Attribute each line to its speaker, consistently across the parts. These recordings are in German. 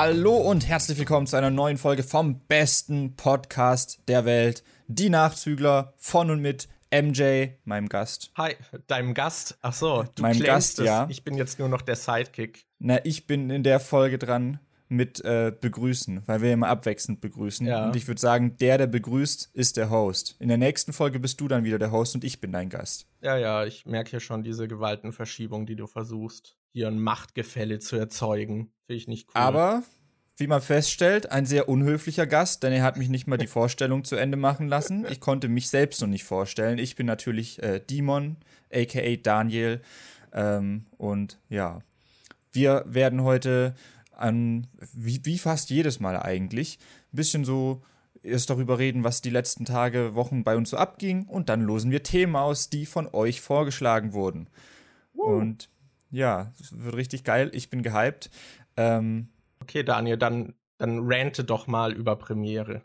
Speaker 1: Hallo und herzlich willkommen zu einer neuen Folge vom besten Podcast der Welt. Die Nachzügler von und mit MJ, meinem Gast.
Speaker 2: Hi, deinem Gast. Ach so,
Speaker 1: du meinem Gast,
Speaker 2: es.
Speaker 1: ja.
Speaker 2: Ich bin jetzt nur noch der Sidekick.
Speaker 1: Na, ich bin in der Folge dran mit äh, begrüßen, weil wir immer abwechselnd begrüßen. Ja. Und ich würde sagen, der, der begrüßt, ist der Host. In der nächsten Folge bist du dann wieder der Host und ich bin dein Gast.
Speaker 2: Ja, ja, ich merke hier schon diese Gewaltenverschiebung, die du versuchst, hier ein Machtgefälle zu erzeugen. Finde ich nicht cool.
Speaker 1: Aber wie man feststellt, ein sehr unhöflicher Gast, denn er hat mich nicht mal die Vorstellung zu Ende machen lassen. Ich konnte mich selbst noch nicht vorstellen. Ich bin natürlich äh, Demon, aka Daniel. Ähm, und ja, wir werden heute an, wie, wie fast jedes Mal eigentlich, ein bisschen so erst darüber reden, was die letzten Tage, Wochen bei uns so abging und dann losen wir Themen aus, die von euch vorgeschlagen wurden. Uh. Und ja, es wird richtig geil. Ich bin gehypt. Ähm,
Speaker 2: okay, Daniel, dann, dann rante doch mal über Premiere.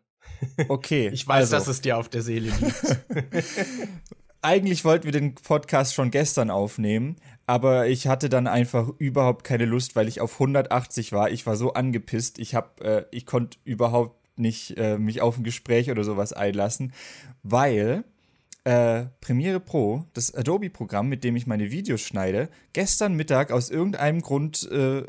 Speaker 1: Okay.
Speaker 2: ich weiß, also. dass es dir auf der Seele liegt.
Speaker 1: Eigentlich wollten wir den Podcast schon gestern aufnehmen, aber ich hatte dann einfach überhaupt keine Lust, weil ich auf 180 war. Ich war so angepisst, ich hab, äh, ich konnte überhaupt nicht äh, mich auf ein Gespräch oder sowas einlassen, weil äh, Premiere Pro, das Adobe-Programm, mit dem ich meine Videos schneide, gestern Mittag aus irgendeinem Grund äh,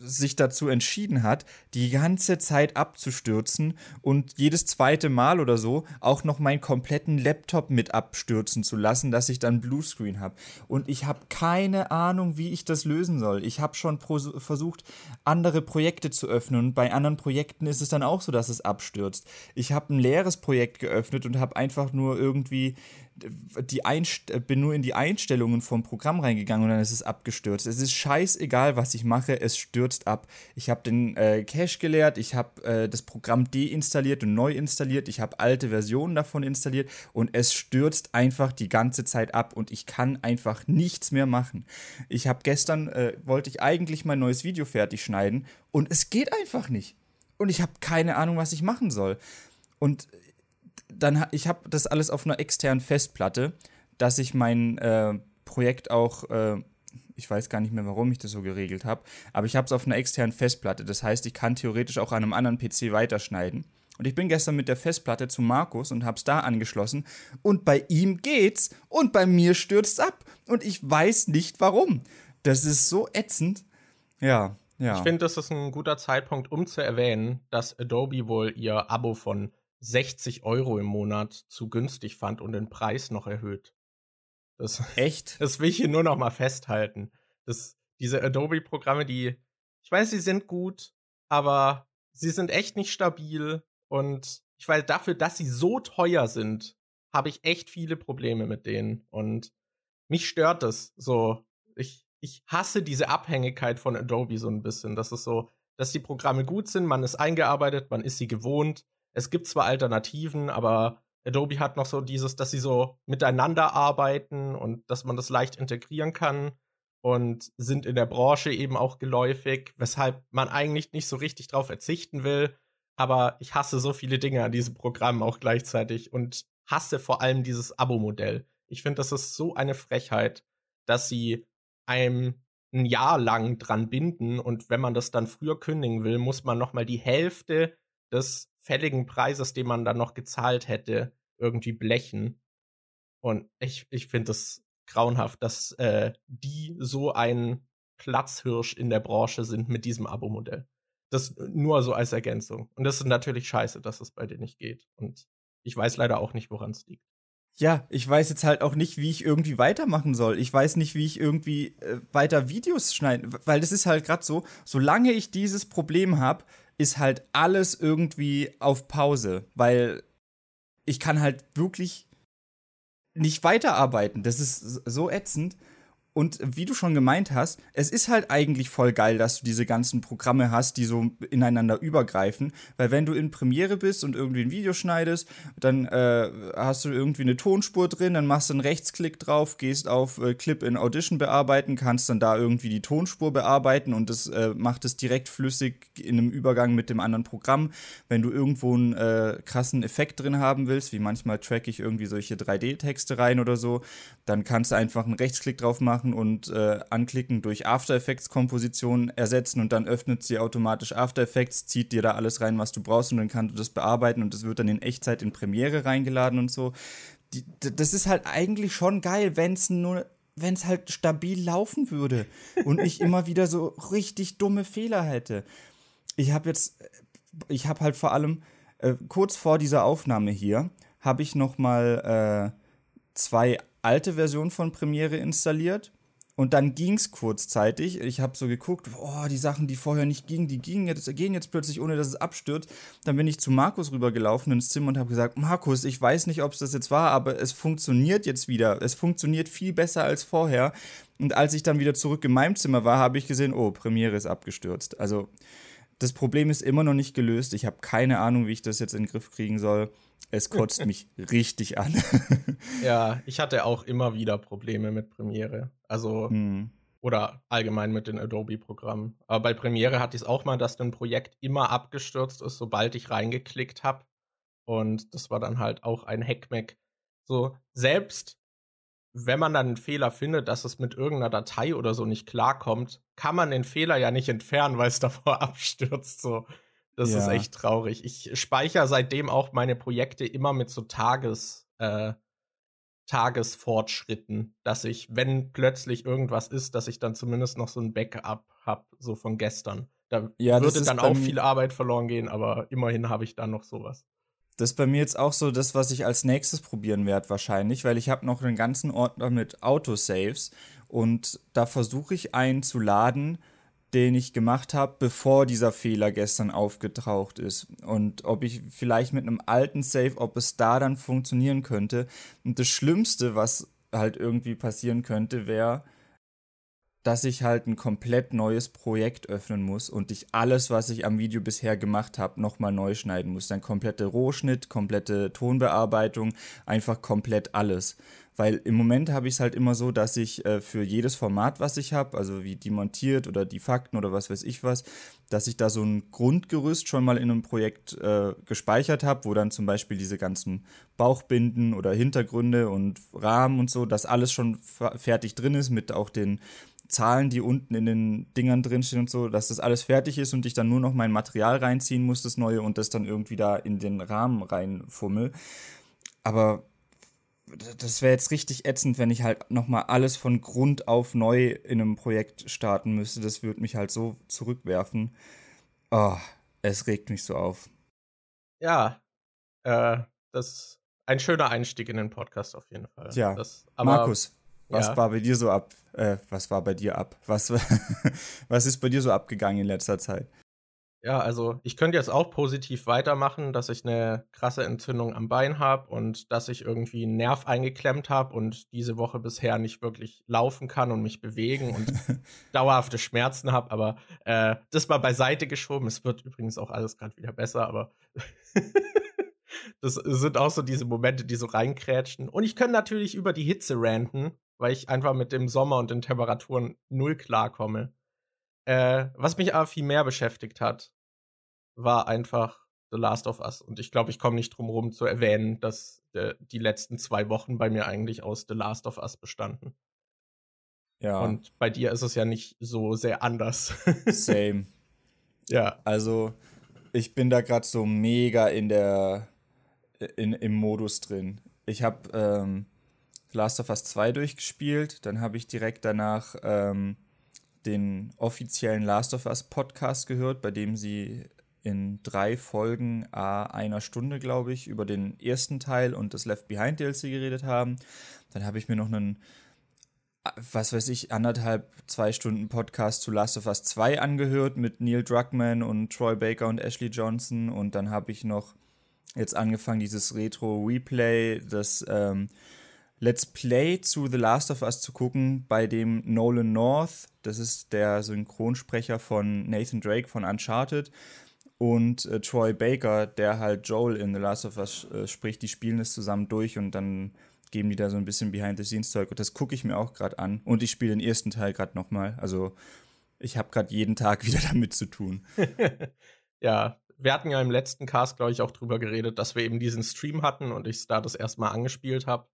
Speaker 1: sich dazu entschieden hat, die ganze Zeit abzustürzen und jedes zweite Mal oder so auch noch meinen kompletten Laptop mit abstürzen zu lassen, dass ich dann Bluescreen habe. Und ich habe keine Ahnung, wie ich das lösen soll. Ich habe schon versucht, andere Projekte zu öffnen und bei anderen Projekten ist es dann auch so, dass es abstürzt. Ich habe ein leeres Projekt geöffnet und habe einfach nur irgendwie die Einst bin nur in die Einstellungen vom Programm reingegangen und dann ist es abgestürzt. Es ist scheißegal, was ich mache, es stürzt ab. Ich habe den äh, Cache geleert, ich habe äh, das Programm deinstalliert und neu installiert, ich habe alte Versionen davon installiert und es stürzt einfach die ganze Zeit ab und ich kann einfach nichts mehr machen. Ich habe gestern, äh, wollte ich eigentlich mein neues Video fertig schneiden und es geht einfach nicht. Und ich habe keine Ahnung, was ich machen soll. Und dann ich habe das alles auf einer externen Festplatte, dass ich mein äh, Projekt auch, äh, ich weiß gar nicht mehr, warum ich das so geregelt habe, aber ich habe es auf einer externen Festplatte. Das heißt, ich kann theoretisch auch an einem anderen PC weiterschneiden. Und ich bin gestern mit der Festplatte zu Markus und habe es da angeschlossen. Und bei ihm geht's und bei mir stürzt ab. Und ich weiß nicht warum. Das ist so ätzend. Ja, ja.
Speaker 2: Ich finde, das ist ein guter Zeitpunkt, um zu erwähnen, dass Adobe wohl ihr Abo von 60 Euro im Monat zu günstig fand und den Preis noch erhöht.
Speaker 1: Das, Echt?
Speaker 2: Das will ich hier nur noch mal festhalten. Das, diese Adobe-Programme, die, ich weiß, sie sind gut, aber sie sind echt nicht stabil und ich weiß, dafür, dass sie so teuer sind, habe ich echt viele Probleme mit denen und mich stört das so. Ich, ich hasse diese Abhängigkeit von Adobe so ein bisschen. Das ist so, dass die Programme gut sind, man ist eingearbeitet, man ist sie gewohnt es gibt zwar Alternativen, aber Adobe hat noch so dieses, dass sie so miteinander arbeiten und dass man das leicht integrieren kann und sind in der Branche eben auch geläufig, weshalb man eigentlich nicht so richtig drauf verzichten will. Aber ich hasse so viele Dinge an diesem Programm auch gleichzeitig und hasse vor allem dieses Abo-Modell. Ich finde, das ist so eine Frechheit, dass sie einem ein Jahr lang dran binden und wenn man das dann früher kündigen will, muss man noch mal die Hälfte des fälligen Preises, den man dann noch gezahlt hätte, irgendwie blechen. Und ich, ich finde es grauenhaft, dass äh, die so ein Platzhirsch in der Branche sind mit diesem Abo-Modell. Das nur so als Ergänzung. Und das ist natürlich scheiße, dass es bei denen nicht geht. Und ich weiß leider auch nicht, woran es liegt.
Speaker 1: Ja, ich weiß jetzt halt auch nicht, wie ich irgendwie weitermachen soll. Ich weiß nicht, wie ich irgendwie äh, weiter Videos schneiden, weil das ist halt gerade so, solange ich dieses Problem habe, ist halt alles irgendwie auf Pause, weil ich kann halt wirklich nicht weiterarbeiten. Das ist so ätzend. Und wie du schon gemeint hast, es ist halt eigentlich voll geil, dass du diese ganzen Programme hast, die so ineinander übergreifen. Weil wenn du in Premiere bist und irgendwie ein Video schneidest, dann äh, hast du irgendwie eine Tonspur drin, dann machst du einen Rechtsklick drauf, gehst auf äh, Clip in Audition bearbeiten, kannst dann da irgendwie die Tonspur bearbeiten und das äh, macht es direkt flüssig in einem Übergang mit dem anderen Programm. Wenn du irgendwo einen äh, krassen Effekt drin haben willst, wie manchmal track ich irgendwie solche 3D-Texte rein oder so, dann kannst du einfach einen Rechtsklick drauf machen machen und äh, anklicken, durch After Effects Komposition ersetzen und dann öffnet sie automatisch After Effects, zieht dir da alles rein, was du brauchst und dann kannst du das bearbeiten und das wird dann in Echtzeit in Premiere reingeladen und so. Die, das ist halt eigentlich schon geil, wenn es nur wenn es halt stabil laufen würde und ich immer wieder so richtig dumme Fehler hätte. Ich habe jetzt, ich habe halt vor allem äh, kurz vor dieser Aufnahme hier, habe ich noch mal äh, zwei alte Versionen von Premiere installiert und dann ging es kurzzeitig. Ich habe so geguckt, oh, die Sachen, die vorher nicht gingen, die gingen jetzt, gehen jetzt plötzlich, ohne dass es abstürzt. Dann bin ich zu Markus rübergelaufen ins Zimmer und habe gesagt, Markus, ich weiß nicht, ob es das jetzt war, aber es funktioniert jetzt wieder. Es funktioniert viel besser als vorher. Und als ich dann wieder zurück in meinem Zimmer war, habe ich gesehen, oh, Premiere ist abgestürzt. Also das Problem ist immer noch nicht gelöst. Ich habe keine Ahnung, wie ich das jetzt in den Griff kriegen soll. Es kotzt mich richtig an.
Speaker 2: ja, ich hatte auch immer wieder Probleme mit Premiere. Also, hm. oder allgemein mit den Adobe-Programmen. Aber bei Premiere hatte ich es auch mal, dass ein Projekt immer abgestürzt ist, sobald ich reingeklickt habe. Und das war dann halt auch ein Hackmack. So, selbst wenn man dann einen Fehler findet, dass es mit irgendeiner Datei oder so nicht klarkommt, kann man den Fehler ja nicht entfernen, weil es davor abstürzt. So, das ja. ist echt traurig. Ich speichere seitdem auch meine Projekte immer mit so Tages, äh, Tagesfortschritten, dass ich, wenn plötzlich irgendwas ist, dass ich dann zumindest noch so ein Backup habe, so von gestern. Da ja, würde dann auch viel Arbeit verloren gehen, aber immerhin habe ich dann noch sowas.
Speaker 1: Das ist bei mir jetzt auch so das, was ich als nächstes probieren werde wahrscheinlich, weil ich habe noch einen ganzen Ordner mit Autosaves und da versuche ich einen zu laden, den ich gemacht habe, bevor dieser Fehler gestern aufgetaucht ist. Und ob ich vielleicht mit einem alten Save, ob es da dann funktionieren könnte. Und das Schlimmste, was halt irgendwie passieren könnte, wäre, dass ich halt ein komplett neues Projekt öffnen muss und ich alles, was ich am Video bisher gemacht habe, nochmal neu schneiden muss. Dann komplette Rohschnitt, komplette Tonbearbeitung, einfach komplett alles. Weil im Moment habe ich es halt immer so, dass ich äh, für jedes Format, was ich habe, also wie die montiert oder die Fakten oder was weiß ich was, dass ich da so ein Grundgerüst schon mal in einem Projekt äh, gespeichert habe, wo dann zum Beispiel diese ganzen Bauchbinden oder Hintergründe und Rahmen und so, dass alles schon fertig drin ist mit auch den Zahlen, die unten in den Dingern drinstehen und so, dass das alles fertig ist und ich dann nur noch mein Material reinziehen muss, das neue, und das dann irgendwie da in den Rahmen reinfummel. Aber das wäre jetzt richtig ätzend, wenn ich halt nochmal alles von Grund auf neu in einem Projekt starten müsste. Das würde mich halt so zurückwerfen. Oh, es regt mich so auf.
Speaker 2: Ja, äh, das ist ein schöner Einstieg in den Podcast auf jeden Fall.
Speaker 1: Ja,
Speaker 2: das,
Speaker 1: aber, Markus, was ja. war bei dir so ab? Äh, was war bei dir ab? Was, was ist bei dir so abgegangen in letzter Zeit?
Speaker 2: Ja, also ich könnte jetzt auch positiv weitermachen, dass ich eine krasse Entzündung am Bein habe und dass ich irgendwie einen Nerv eingeklemmt habe und diese Woche bisher nicht wirklich laufen kann und mich bewegen und dauerhafte Schmerzen habe. Aber äh, das mal beiseite geschoben. Es wird übrigens auch alles gerade wieder besser, aber das sind auch so diese Momente, die so reinkrätschen. Und ich kann natürlich über die Hitze ranten, weil ich einfach mit dem Sommer und den Temperaturen null klarkomme. Äh, was mich aber viel mehr beschäftigt hat, war einfach The Last of Us. Und ich glaube, ich komme nicht drum rum zu erwähnen, dass äh, die letzten zwei Wochen bei mir eigentlich aus The Last of Us bestanden. Ja. Und bei dir ist es ja nicht so sehr anders.
Speaker 1: Same. Ja. Also, ich bin da gerade so mega in der in, im Modus drin. Ich habe ähm, Last of Us 2 durchgespielt. Dann habe ich direkt danach ähm, den offiziellen Last of Us Podcast gehört, bei dem sie in drei Folgen a einer Stunde, glaube ich, über den ersten Teil und das Left Behind DLC geredet haben. Dann habe ich mir noch einen, was weiß ich, anderthalb, zwei Stunden Podcast zu Last of Us 2 angehört mit Neil Druckmann und Troy Baker und Ashley Johnson. Und dann habe ich noch jetzt angefangen, dieses Retro-Replay, das ähm, Let's Play zu The Last of Us zu gucken, bei dem Nolan North, das ist der Synchronsprecher von Nathan Drake von Uncharted, und äh, Troy Baker, der halt Joel in The Last of Us äh, spricht, die spielen es zusammen durch und dann geben die da so ein bisschen Behind-the-Scenes-Zeug und das gucke ich mir auch gerade an. Und ich spiele den ersten Teil gerade nochmal. Also ich habe gerade jeden Tag wieder damit zu tun.
Speaker 2: ja, wir hatten ja im letzten Cast, glaube ich, auch drüber geredet, dass wir eben diesen Stream hatten und ich da das erstmal angespielt habe.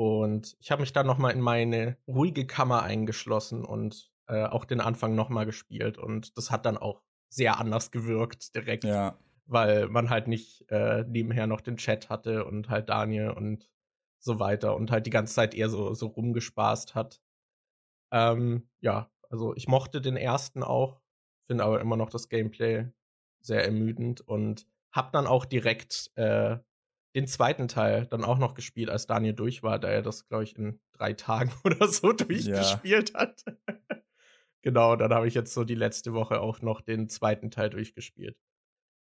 Speaker 2: Und ich habe mich dann nochmal in meine ruhige Kammer eingeschlossen und äh, auch den Anfang nochmal gespielt. Und das hat dann auch sehr anders gewirkt direkt.
Speaker 1: Ja.
Speaker 2: Weil man halt nicht äh, nebenher noch den Chat hatte und halt Daniel und so weiter und halt die ganze Zeit eher so, so rumgespaßt hat. Ähm, ja, also ich mochte den ersten auch, finde aber immer noch das Gameplay sehr ermüdend und hab dann auch direkt äh, den zweiten Teil dann auch noch gespielt, als Daniel durch war, da er das, glaube ich, in drei Tagen oder so durchgespielt ja. hat. genau, dann habe ich jetzt so die letzte Woche auch noch den zweiten Teil durchgespielt.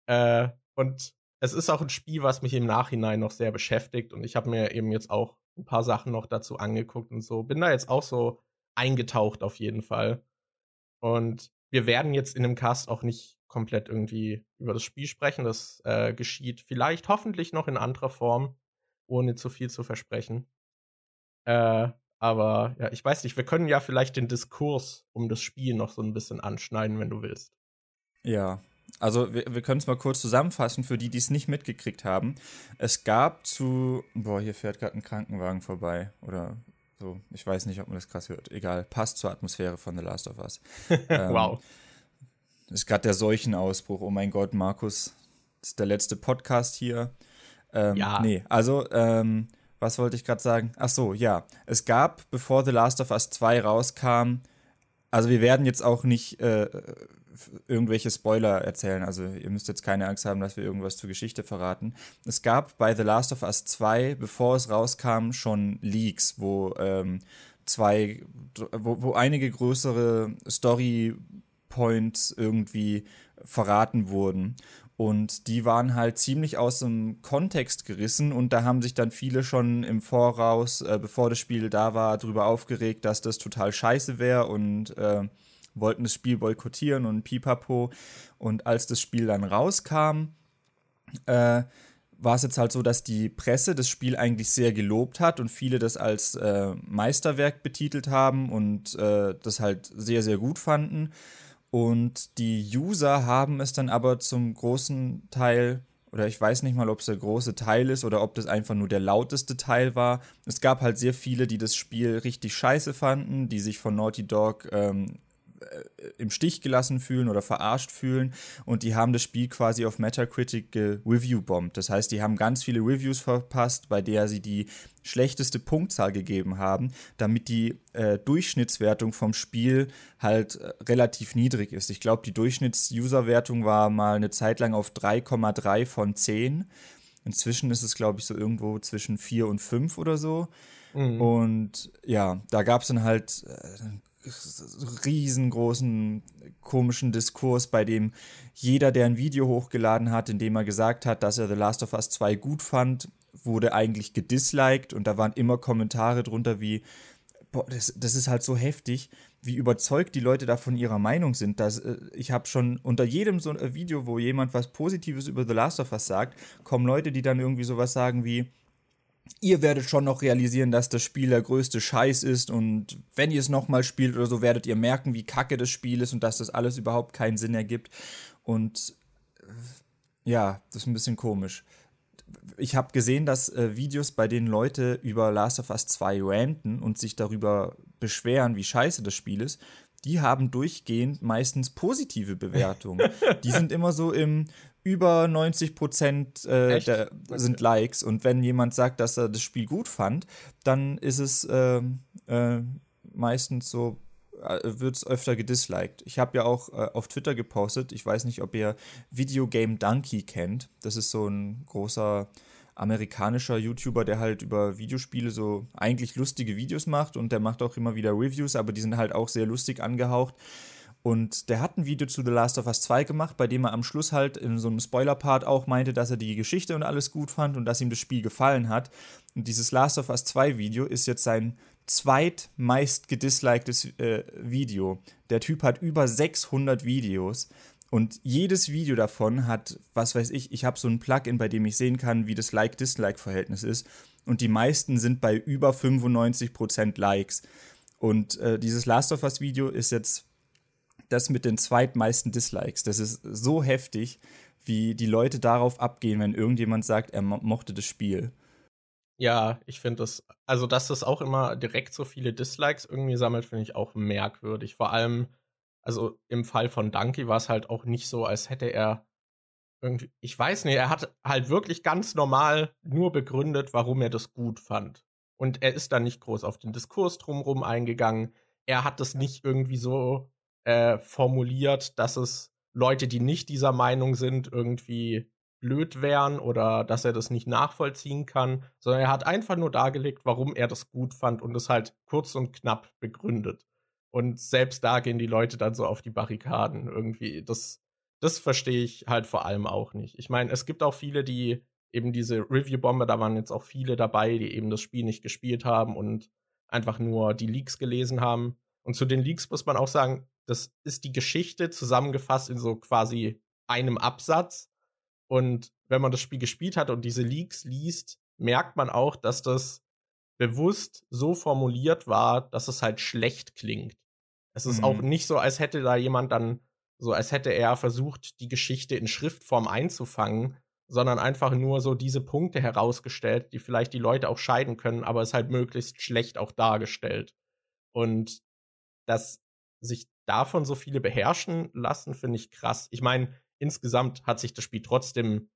Speaker 2: Äh, und es ist auch ein Spiel, was mich im Nachhinein noch sehr beschäftigt und ich habe mir eben jetzt auch ein paar Sachen noch dazu angeguckt und so. Bin da jetzt auch so eingetaucht auf jeden Fall. Und wir werden jetzt in dem Cast auch nicht komplett irgendwie über das Spiel sprechen. Das äh, geschieht vielleicht hoffentlich noch in anderer Form, ohne zu viel zu versprechen. Äh, aber ja, ich weiß nicht, wir können ja vielleicht den Diskurs um das Spiel noch so ein bisschen anschneiden, wenn du willst.
Speaker 1: Ja, also wir, wir können es mal kurz zusammenfassen für die, die es nicht mitgekriegt haben. Es gab zu, boah, hier fährt gerade ein Krankenwagen vorbei oder so. Ich weiß nicht, ob man das krass hört. Egal, passt zur Atmosphäre von The Last of Us.
Speaker 2: ähm, wow.
Speaker 1: Das ist gerade der Seuchenausbruch. Oh mein Gott, Markus, das ist der letzte Podcast hier. Ähm, ja. Nee, also, ähm, was wollte ich gerade sagen? Ach so, ja. Es gab, bevor The Last of Us 2 rauskam, also wir werden jetzt auch nicht äh, irgendwelche Spoiler erzählen. Also ihr müsst jetzt keine Angst haben, dass wir irgendwas zur Geschichte verraten. Es gab bei The Last of Us 2, bevor es rauskam, schon Leaks, wo ähm, zwei, wo, wo einige größere Story Points irgendwie verraten wurden. Und die waren halt ziemlich aus dem Kontext gerissen und da haben sich dann viele schon im Voraus, äh, bevor das Spiel da war, darüber aufgeregt, dass das total scheiße wäre und äh, wollten das Spiel boykottieren und pipapo. Und als das Spiel dann rauskam, äh, war es jetzt halt so, dass die Presse das Spiel eigentlich sehr gelobt hat und viele das als äh, Meisterwerk betitelt haben und äh, das halt sehr, sehr gut fanden. Und die User haben es dann aber zum großen Teil, oder ich weiß nicht mal, ob es der große Teil ist oder ob das einfach nur der lauteste Teil war. Es gab halt sehr viele, die das Spiel richtig scheiße fanden, die sich von Naughty Dog ähm, äh, im Stich gelassen fühlen oder verarscht fühlen und die haben das Spiel quasi auf Metacritic review-bombt. Das heißt, die haben ganz viele Reviews verpasst, bei der sie die schlechteste Punktzahl gegeben haben, damit die äh, Durchschnittswertung vom Spiel halt äh, relativ niedrig ist. Ich glaube, die Durchschnitts-User-Wertung war mal eine Zeit lang auf 3,3 von 10. Inzwischen ist es, glaube ich, so irgendwo zwischen 4 und 5 oder so. Mhm. Und ja, da gab es dann halt äh, riesengroßen komischen Diskurs, bei dem jeder, der ein Video hochgeladen hat, in dem er gesagt hat, dass er The Last of Us 2 gut fand, wurde eigentlich gedisliked und da waren immer Kommentare drunter wie, boah, das, das ist halt so heftig, wie überzeugt die Leute da von ihrer Meinung sind. Dass, äh, ich habe schon unter jedem so ein Video, wo jemand was Positives über The Last of Us sagt, kommen Leute, die dann irgendwie sowas sagen wie, ihr werdet schon noch realisieren, dass das Spiel der größte Scheiß ist und wenn ihr es nochmal spielt oder so, werdet ihr merken, wie kacke das Spiel ist und dass das alles überhaupt keinen Sinn ergibt. Und äh, ja, das ist ein bisschen komisch. Ich habe gesehen, dass äh, Videos, bei denen Leute über Last of Us 2 ranten und sich darüber beschweren, wie scheiße das Spiel ist, die haben durchgehend meistens positive Bewertungen. die sind immer so im über 90 Prozent äh, sind Likes. Und wenn jemand sagt, dass er das Spiel gut fand, dann ist es äh, äh, meistens so, äh, wird es öfter gedisliked. Ich habe ja auch äh, auf Twitter gepostet, ich weiß nicht, ob ihr Videogame Donkey kennt. Das ist so ein großer amerikanischer YouTuber, der halt über Videospiele so eigentlich lustige Videos macht und der macht auch immer wieder Reviews, aber die sind halt auch sehr lustig angehaucht. Und der hat ein Video zu The Last of Us 2 gemacht, bei dem er am Schluss halt in so einem Spoiler-Part auch meinte, dass er die Geschichte und alles gut fand und dass ihm das Spiel gefallen hat. Und dieses Last of Us 2 Video ist jetzt sein zweitmeist gedisliktes äh, Video. Der Typ hat über 600 Videos und jedes Video davon hat, was weiß ich, ich habe so ein Plugin, bei dem ich sehen kann, wie das Like-Dislike-Verhältnis ist. Und die meisten sind bei über 95% Likes. Und äh, dieses Last of Us Video ist jetzt das mit den zweitmeisten Dislikes. Das ist so heftig, wie die Leute darauf abgehen, wenn irgendjemand sagt, er mo mochte das Spiel.
Speaker 2: Ja, ich finde das, also dass das auch immer direkt so viele Dislikes irgendwie sammelt, finde ich auch merkwürdig. Vor allem, also im Fall von Donkey war es halt auch nicht so, als hätte er irgendwie, ich weiß nicht, er hat halt wirklich ganz normal nur begründet, warum er das gut fand. Und er ist da nicht groß auf den Diskurs drumherum eingegangen. Er hat das nicht irgendwie so äh, formuliert, dass es Leute, die nicht dieser Meinung sind, irgendwie blöd wären oder dass er das nicht nachvollziehen kann, sondern er hat einfach nur dargelegt, warum er das gut fand und es halt kurz und knapp begründet. Und selbst da gehen die Leute dann so auf die Barrikaden irgendwie. Das, das verstehe ich halt vor allem auch nicht. Ich meine, es gibt auch viele, die eben diese Review-Bombe, da waren jetzt auch viele dabei, die eben das Spiel nicht gespielt haben und einfach nur die Leaks gelesen haben. Und zu den Leaks muss man auch sagen, das ist die Geschichte zusammengefasst in so quasi einem Absatz. Und wenn man das Spiel gespielt hat und diese Leaks liest, merkt man auch, dass das bewusst so formuliert war, dass es halt schlecht klingt. Es ist mhm. auch nicht so, als hätte da jemand dann, so als hätte er versucht, die Geschichte in Schriftform einzufangen, sondern einfach nur so diese Punkte herausgestellt, die vielleicht die Leute auch scheiden können, aber es halt möglichst schlecht auch dargestellt. Und dass sich davon so viele beherrschen lassen, finde ich krass. Ich meine, insgesamt hat sich das Spiel trotzdem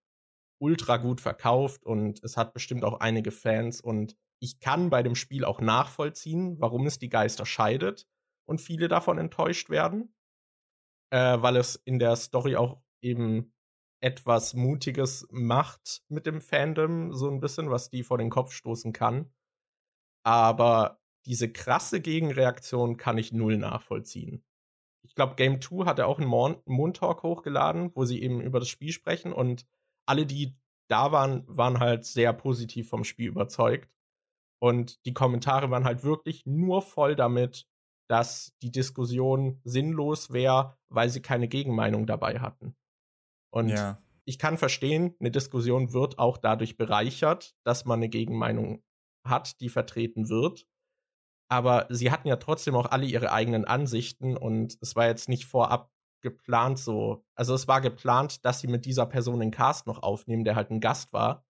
Speaker 2: ultra gut verkauft und es hat bestimmt auch einige Fans und ich kann bei dem Spiel auch nachvollziehen, warum es die Geister scheidet und viele davon enttäuscht werden, äh, weil es in der Story auch eben etwas Mutiges macht mit dem Fandom, so ein bisschen, was die vor den Kopf stoßen kann. Aber diese krasse Gegenreaktion kann ich null nachvollziehen ich glaube, Game 2 hatte auch einen Moon Talk hochgeladen, wo sie eben über das Spiel sprechen und alle, die da waren, waren halt sehr positiv vom Spiel überzeugt. Und die Kommentare waren halt wirklich nur voll damit, dass die Diskussion sinnlos wäre, weil sie keine Gegenmeinung dabei hatten. Und ja. ich kann verstehen, eine Diskussion wird auch dadurch bereichert, dass man eine Gegenmeinung hat, die vertreten wird aber sie hatten ja trotzdem auch alle ihre eigenen Ansichten und es war jetzt nicht vorab geplant so. Also es war geplant, dass sie mit dieser Person den Cast noch aufnehmen, der halt ein Gast war.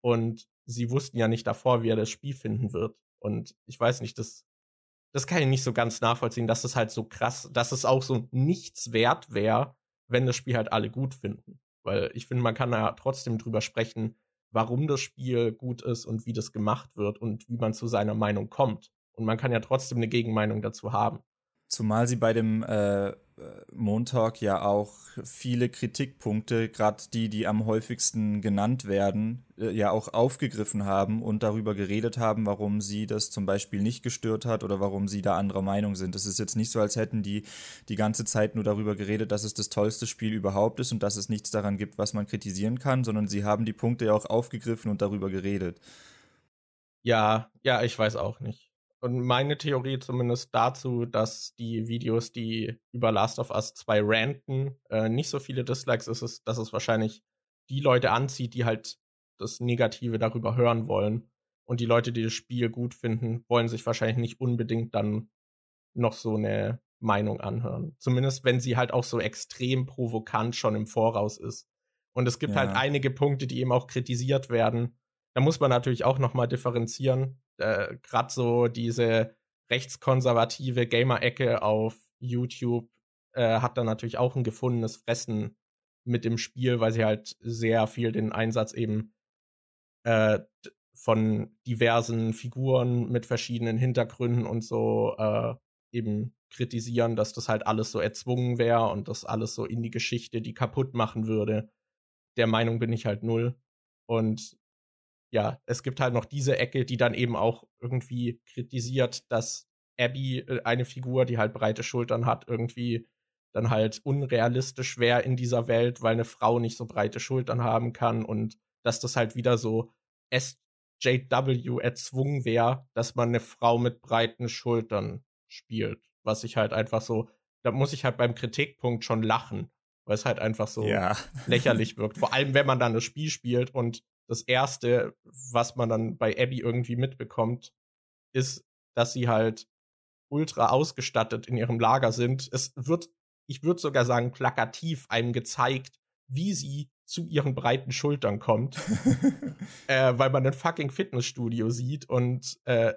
Speaker 2: Und sie wussten ja nicht davor, wie er das Spiel finden wird. Und ich weiß nicht, das, das kann ich nicht so ganz nachvollziehen, dass es halt so krass, dass es auch so nichts wert wäre, wenn das Spiel halt alle gut finden. Weil ich finde, man kann ja trotzdem drüber sprechen, warum das Spiel gut ist und wie das gemacht wird und wie man zu seiner Meinung kommt. Und man kann ja trotzdem eine Gegenmeinung dazu haben.
Speaker 1: Zumal sie bei dem äh, Montalk ja auch viele Kritikpunkte, gerade die, die am häufigsten genannt werden, äh, ja auch aufgegriffen haben und darüber geredet haben, warum sie das zum Beispiel nicht gestört hat oder warum sie da anderer Meinung sind. Es ist jetzt nicht so, als hätten die die ganze Zeit nur darüber geredet, dass es das tollste Spiel überhaupt ist und dass es nichts daran gibt, was man kritisieren kann, sondern sie haben die Punkte ja auch aufgegriffen und darüber geredet.
Speaker 2: Ja, ja, ich weiß auch nicht. Und meine Theorie zumindest dazu, dass die Videos, die über Last of Us 2 ranten, äh, nicht so viele Dislikes ist, ist, dass es wahrscheinlich die Leute anzieht, die halt das Negative darüber hören wollen. Und die Leute, die das Spiel gut finden, wollen sich wahrscheinlich nicht unbedingt dann noch so eine Meinung anhören. Zumindest wenn sie halt auch so extrem provokant schon im Voraus ist. Und es gibt halt ja. halt einige Punkte, die eben auch kritisiert werden. Da muss man natürlich auch noch mal differenzieren äh, gerade so diese rechtskonservative Gamer-Ecke auf YouTube äh, hat dann natürlich auch ein gefundenes Fressen mit dem Spiel, weil sie halt sehr viel den Einsatz eben äh, von diversen Figuren mit verschiedenen Hintergründen und so äh, eben kritisieren, dass das halt alles so erzwungen wäre und das alles so in die Geschichte, die kaputt machen würde. Der Meinung bin ich halt null. Und ja, es gibt halt noch diese Ecke, die dann eben auch irgendwie kritisiert, dass Abby, äh, eine Figur, die halt breite Schultern hat, irgendwie dann halt unrealistisch wäre in dieser Welt, weil eine Frau nicht so breite Schultern haben kann und dass das halt wieder so SJW erzwungen wäre, dass man eine Frau mit breiten Schultern spielt. Was ich halt einfach so, da muss ich halt beim Kritikpunkt schon lachen, weil es halt einfach so ja. lächerlich wirkt. Vor allem, wenn man dann das Spiel spielt und das erste, was man dann bei Abby irgendwie mitbekommt, ist, dass sie halt ultra ausgestattet in ihrem Lager sind. Es wird, ich würde sogar sagen, plakativ einem gezeigt, wie sie zu ihren breiten Schultern kommt, äh, weil man ein fucking Fitnessstudio sieht und äh,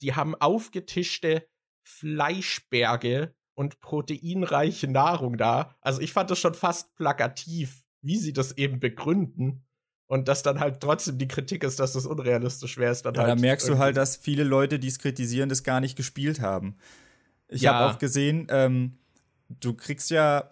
Speaker 2: die haben aufgetischte Fleischberge und proteinreiche Nahrung da. Also ich fand das schon fast plakativ, wie sie das eben begründen. Und dass dann halt trotzdem die Kritik ist, dass das unrealistisch wäre, ist dann
Speaker 1: ja,
Speaker 2: halt.
Speaker 1: Da merkst du halt, dass viele Leute, die es kritisieren, das gar nicht gespielt haben. Ich ja. habe auch gesehen, ähm, du kriegst ja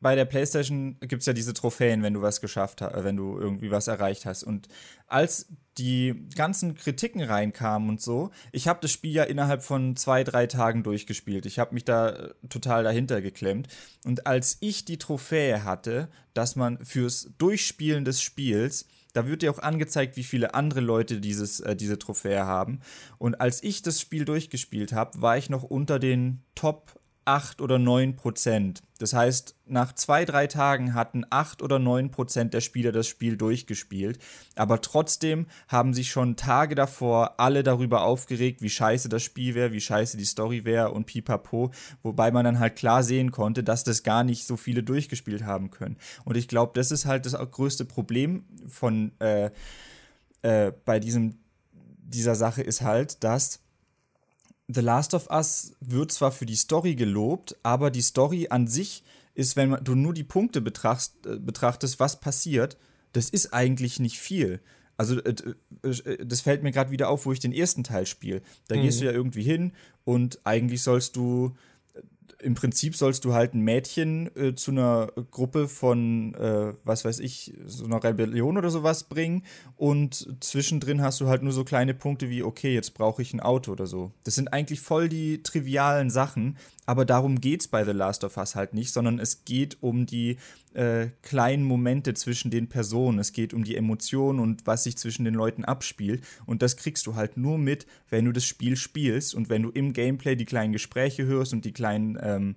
Speaker 1: bei der PlayStation gibt es ja diese Trophäen, wenn du was geschafft hast, wenn du irgendwie was erreicht hast. Und als die ganzen Kritiken reinkamen und so, ich habe das Spiel ja innerhalb von zwei, drei Tagen durchgespielt. Ich habe mich da äh, total dahinter geklemmt. Und als ich die Trophäe hatte, dass man fürs Durchspielen des Spiels da wird dir auch angezeigt, wie viele andere Leute dieses, äh, diese Trophäe haben. Und als ich das Spiel durchgespielt habe, war ich noch unter den Top 8 oder 9 Prozent. Das heißt, nach zwei, drei Tagen hatten 8 oder 9 Prozent der Spieler das Spiel durchgespielt. Aber trotzdem haben sich schon Tage davor alle darüber aufgeregt, wie scheiße das Spiel wäre, wie scheiße die Story wäre und pipapo. Wobei man dann halt klar sehen konnte, dass das gar nicht so viele durchgespielt haben können. Und ich glaube, das ist halt das größte Problem von äh, äh, bei diesem, dieser Sache ist halt, dass The Last of Us wird zwar für die Story gelobt, aber die Story an sich ist, wenn du nur die Punkte betrachtest, äh, betrachtest was passiert, das ist eigentlich nicht viel. Also äh, äh, das fällt mir gerade wieder auf, wo ich den ersten Teil spiele. Da mhm. gehst du ja irgendwie hin und eigentlich sollst du im Prinzip sollst du halt ein Mädchen äh, zu einer Gruppe von, äh, was weiß ich, so einer Rebellion oder sowas bringen und zwischendrin hast du halt nur so kleine Punkte wie, okay, jetzt brauche ich ein Auto oder so. Das sind eigentlich voll die trivialen Sachen, aber darum geht es bei The Last of Us halt nicht, sondern es geht um die äh, kleinen Momente zwischen den Personen. Es geht um die Emotionen und was sich zwischen den Leuten abspielt. Und das kriegst du halt nur mit, wenn du das Spiel spielst und wenn du im Gameplay die kleinen Gespräche hörst und die kleinen ähm,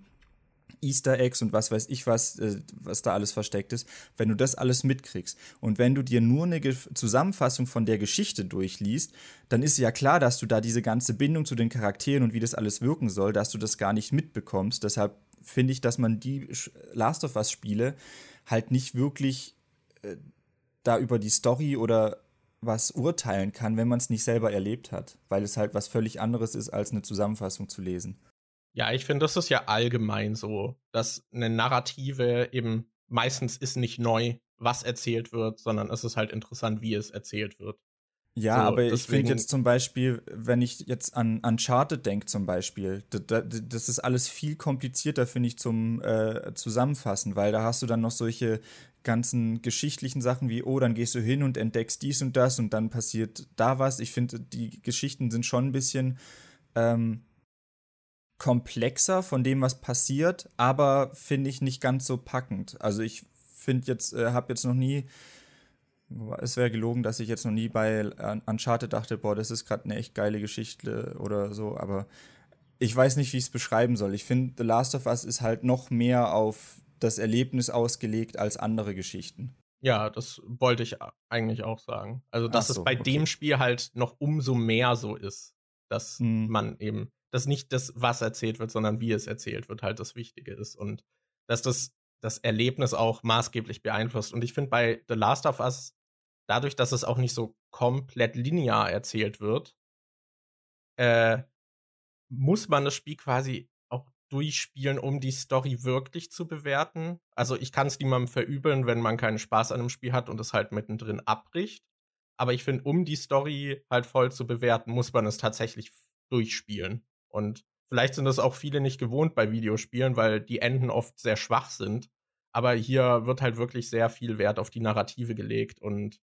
Speaker 1: Easter Eggs und was weiß ich was, äh, was da alles versteckt ist, wenn du das alles mitkriegst und wenn du dir nur eine Ge Zusammenfassung von der Geschichte durchliest, dann ist ja klar, dass du da diese ganze Bindung zu den Charakteren und wie das alles wirken soll, dass du das gar nicht mitbekommst. Deshalb finde ich, dass man die Last of Us Spiele halt nicht wirklich äh, da über die Story oder was urteilen kann, wenn man es nicht selber erlebt hat, weil es halt was völlig anderes ist, als eine Zusammenfassung zu lesen.
Speaker 2: Ja, ich finde, das ist ja allgemein so, dass eine Narrative eben meistens ist nicht neu, was erzählt wird, sondern es ist halt interessant, wie es erzählt wird.
Speaker 1: Ja, so, aber ich finde jetzt zum Beispiel, wenn ich jetzt an Uncharted denke zum Beispiel, das, das ist alles viel komplizierter, finde ich, zum äh, Zusammenfassen, weil da hast du dann noch solche ganzen geschichtlichen Sachen wie, oh, dann gehst du hin und entdeckst dies und das und dann passiert da was. Ich finde, die Geschichten sind schon ein bisschen ähm, komplexer von dem, was passiert, aber finde ich nicht ganz so packend. Also ich finde jetzt, äh, habe jetzt noch nie, es wäre gelogen, dass ich jetzt noch nie bei Uncharted dachte, boah, das ist gerade eine echt geile Geschichte oder so, aber ich weiß nicht, wie ich es beschreiben soll. Ich finde, The Last of Us ist halt noch mehr auf das Erlebnis ausgelegt als andere Geschichten.
Speaker 2: Ja, das wollte ich eigentlich auch sagen. Also, dass so, es bei okay. dem Spiel halt noch umso mehr so ist, dass hm. man eben dass nicht das, was erzählt wird, sondern wie es erzählt wird, halt das Wichtige ist. Und dass das das Erlebnis auch maßgeblich beeinflusst. Und ich finde bei The Last of Us, dadurch, dass es auch nicht so komplett linear erzählt wird, äh, muss man das Spiel quasi auch durchspielen, um die Story wirklich zu bewerten. Also ich kann es niemandem verübeln, wenn man keinen Spaß an einem Spiel hat und es halt mittendrin abbricht. Aber ich finde, um die Story halt voll zu bewerten, muss man es tatsächlich durchspielen. Und vielleicht sind das auch viele nicht gewohnt bei Videospielen, weil die Enden oft sehr schwach sind. Aber hier wird halt wirklich sehr viel Wert auf die Narrative gelegt. Und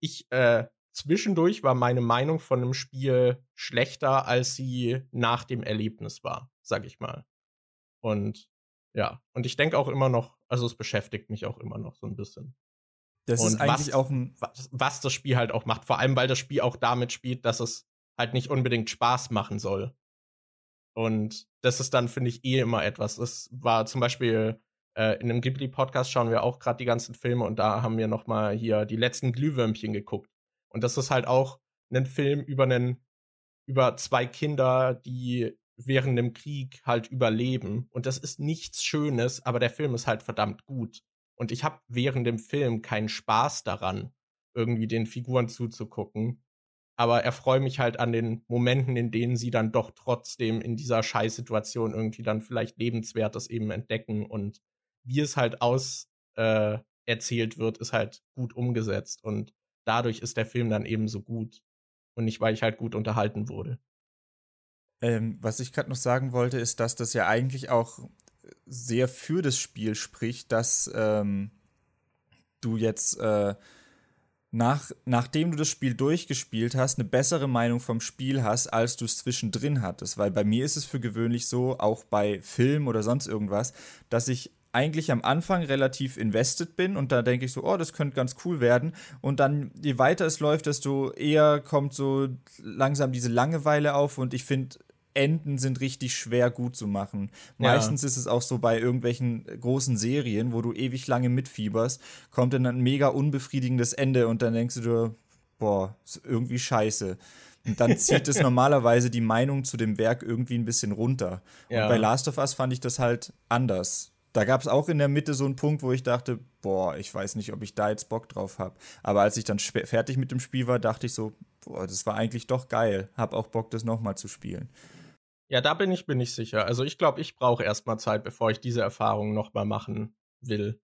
Speaker 2: ich, äh, zwischendurch war meine Meinung von einem Spiel schlechter, als sie nach dem Erlebnis war, sag ich mal. Und ja, und ich denke auch immer noch, also es beschäftigt mich auch immer noch so ein bisschen.
Speaker 1: Das und ist eigentlich was, auch ein.
Speaker 2: Was, was das Spiel halt auch macht, vor allem weil das Spiel auch damit spielt, dass es halt nicht unbedingt Spaß machen soll. Und das ist dann, finde ich, eh immer etwas. Das war zum Beispiel äh, in einem Ghibli-Podcast schauen wir auch gerade die ganzen Filme und da haben wir noch mal hier die letzten Glühwürmchen geguckt. Und das ist halt auch ein Film über einen über zwei Kinder, die während dem Krieg halt überleben. Und das ist nichts Schönes, aber der Film ist halt verdammt gut. Und ich habe während dem Film keinen Spaß daran, irgendwie den Figuren zuzugucken. Aber erfreue mich halt an den Momenten, in denen sie dann doch trotzdem in dieser Scheißsituation irgendwie dann vielleicht Lebenswertes eben entdecken und wie es halt aus äh, erzählt wird, ist halt gut umgesetzt. Und dadurch ist der Film dann eben so gut. Und nicht, weil ich halt gut unterhalten wurde.
Speaker 1: Ähm, was ich gerade noch sagen wollte, ist, dass das ja eigentlich auch sehr für das Spiel spricht, dass ähm, du jetzt äh, nach, nachdem du das Spiel durchgespielt hast, eine bessere Meinung vom Spiel hast, als du es zwischendrin hattest. Weil bei mir ist es für gewöhnlich so, auch bei Film oder sonst irgendwas, dass ich eigentlich am Anfang relativ invested bin und da denke ich so, oh, das könnte ganz cool werden. Und dann, je weiter es läuft, desto eher kommt so langsam diese Langeweile auf und ich finde, Enden sind richtig schwer gut zu machen. Meistens ja. ist es auch so bei irgendwelchen großen Serien, wo du ewig lange mitfieberst, kommt dann ein mega unbefriedigendes Ende und dann denkst du dir, boah, ist irgendwie scheiße. Und dann zieht es normalerweise die Meinung zu dem Werk irgendwie ein bisschen runter. Ja. Und bei Last of Us fand ich das halt anders. Da gab es auch in der Mitte so einen Punkt, wo ich dachte, boah, ich weiß nicht, ob ich da jetzt Bock drauf habe. Aber als ich dann fertig mit dem Spiel war, dachte ich so, boah, das war eigentlich doch geil. Hab auch Bock, das nochmal zu spielen.
Speaker 2: Ja, da bin ich bin ich sicher. Also ich glaube, ich brauche erstmal Zeit, bevor ich diese Erfahrung nochmal machen will.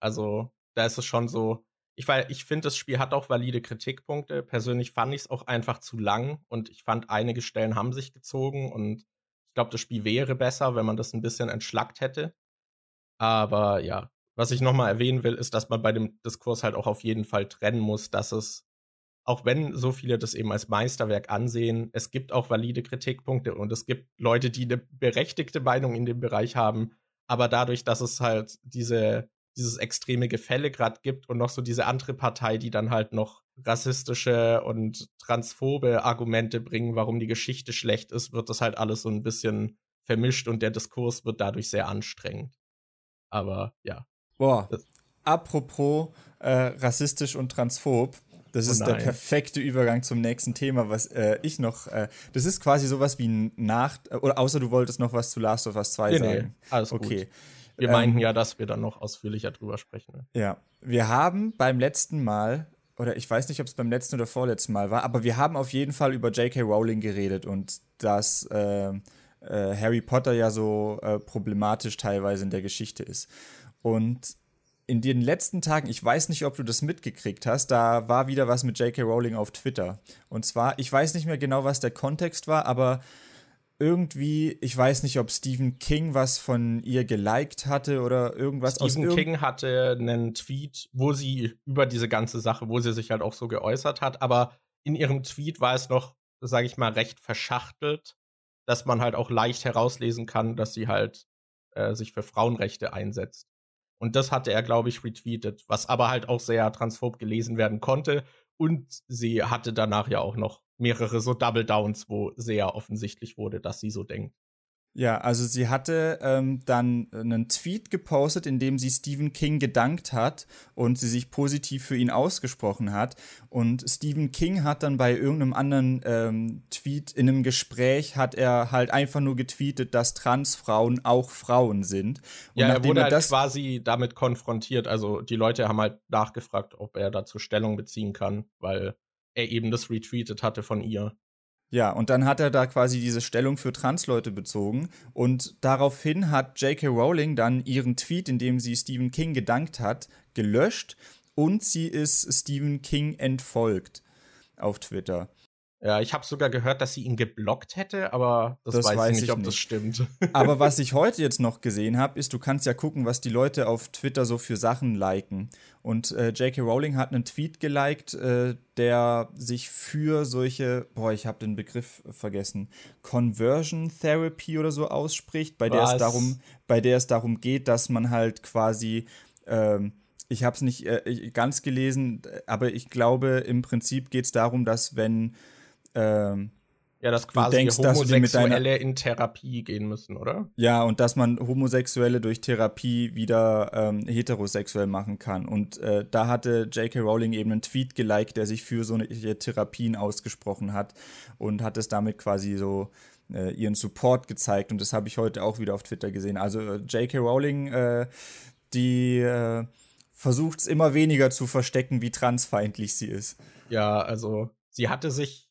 Speaker 2: Also da ist es schon so. Ich, ich finde, das Spiel hat auch valide Kritikpunkte. Persönlich fand ich es auch einfach zu lang und ich fand, einige Stellen haben sich gezogen und ich glaube, das Spiel wäre besser, wenn man das ein bisschen entschlackt hätte. Aber ja, was ich nochmal erwähnen will, ist, dass man bei dem Diskurs halt auch auf jeden Fall trennen muss, dass es auch wenn so viele das eben als Meisterwerk ansehen, es gibt auch valide Kritikpunkte und es gibt Leute, die eine berechtigte Meinung in dem Bereich haben, aber dadurch, dass es halt diese, dieses extreme Gefälle gerade gibt und noch so diese andere Partei, die dann halt noch rassistische und transphobe Argumente bringen, warum die Geschichte schlecht ist, wird das halt alles so ein bisschen vermischt und der Diskurs wird dadurch sehr anstrengend. Aber ja.
Speaker 1: Boah. Apropos äh, rassistisch und transphob, das oh ist der perfekte Übergang zum nächsten Thema, was äh, ich noch. Äh, das ist quasi sowas wie ein Nach. Oder außer du wolltest noch was zu Last of Us 2 nee, sagen.
Speaker 2: Nee, alles okay. Gut. Wir ähm, meinten ja, dass wir dann noch ausführlicher drüber sprechen. Ne?
Speaker 1: Ja. Wir haben beim letzten Mal, oder ich weiß nicht, ob es beim letzten oder vorletzten Mal war, aber wir haben auf jeden Fall über J.K. Rowling geredet und dass äh, äh, Harry Potter ja so äh, problematisch teilweise in der Geschichte ist. Und in den letzten Tagen, ich weiß nicht, ob du das mitgekriegt hast, da war wieder was mit J.K. Rowling auf Twitter. Und zwar, ich weiß nicht mehr genau, was der Kontext war, aber irgendwie, ich weiß nicht, ob Stephen King was von ihr geliked hatte oder irgendwas.
Speaker 2: Stephen King hatte einen Tweet, wo sie über diese ganze Sache, wo sie sich halt auch so geäußert hat, aber in ihrem Tweet war es noch, sage ich mal, recht verschachtelt, dass man halt auch leicht herauslesen kann, dass sie halt äh, sich für Frauenrechte einsetzt. Und das hatte er, glaube ich, retweetet, was aber halt auch sehr transphob gelesen werden konnte. Und sie hatte danach ja auch noch mehrere so Double Downs, wo sehr offensichtlich wurde, dass sie so denkt.
Speaker 1: Ja, also sie hatte ähm, dann einen Tweet gepostet, in dem sie Stephen King gedankt hat und sie sich positiv für ihn ausgesprochen hat. Und Stephen King hat dann bei irgendeinem anderen ähm, Tweet in einem Gespräch hat er halt einfach nur getweetet, dass Transfrauen auch Frauen sind.
Speaker 2: Und ja, er wurde er halt quasi damit konfrontiert. Also die Leute haben halt nachgefragt, ob er dazu Stellung beziehen kann, weil er eben das retweetet hatte von ihr.
Speaker 1: Ja, und dann hat er da quasi diese Stellung für Transleute bezogen. Und daraufhin hat J.K. Rowling dann ihren Tweet, in dem sie Stephen King gedankt hat, gelöscht und sie ist Stephen King entfolgt auf Twitter.
Speaker 2: Ja, ich habe sogar gehört, dass sie ihn geblockt hätte, aber das, das weiß, weiß ich nicht, ob nicht. das stimmt.
Speaker 1: aber was ich heute jetzt noch gesehen habe, ist, du kannst ja gucken, was die Leute auf Twitter so für Sachen liken. Und äh, J.K. Rowling hat einen Tweet geliked, äh, der sich für solche, boah, ich habe den Begriff vergessen, Conversion Therapy oder so ausspricht, bei der es darum, bei der es darum geht, dass man halt quasi ähm, ich habe es nicht äh, ganz gelesen, aber ich glaube, im Prinzip geht es darum, dass wenn ähm,
Speaker 2: ja, dass quasi denkst, Homosexuelle in Therapie gehen müssen, oder?
Speaker 1: Ja, und dass man Homosexuelle durch Therapie wieder ähm, heterosexuell machen kann. Und äh, da hatte J.K. Rowling eben einen Tweet geliked, der sich für so eine Therapien ausgesprochen hat und hat es damit quasi so äh, ihren Support gezeigt. Und das habe ich heute auch wieder auf Twitter gesehen. Also äh, J.K. Rowling, äh, die äh, versucht es immer weniger zu verstecken, wie transfeindlich sie ist.
Speaker 2: Ja, also sie hatte sich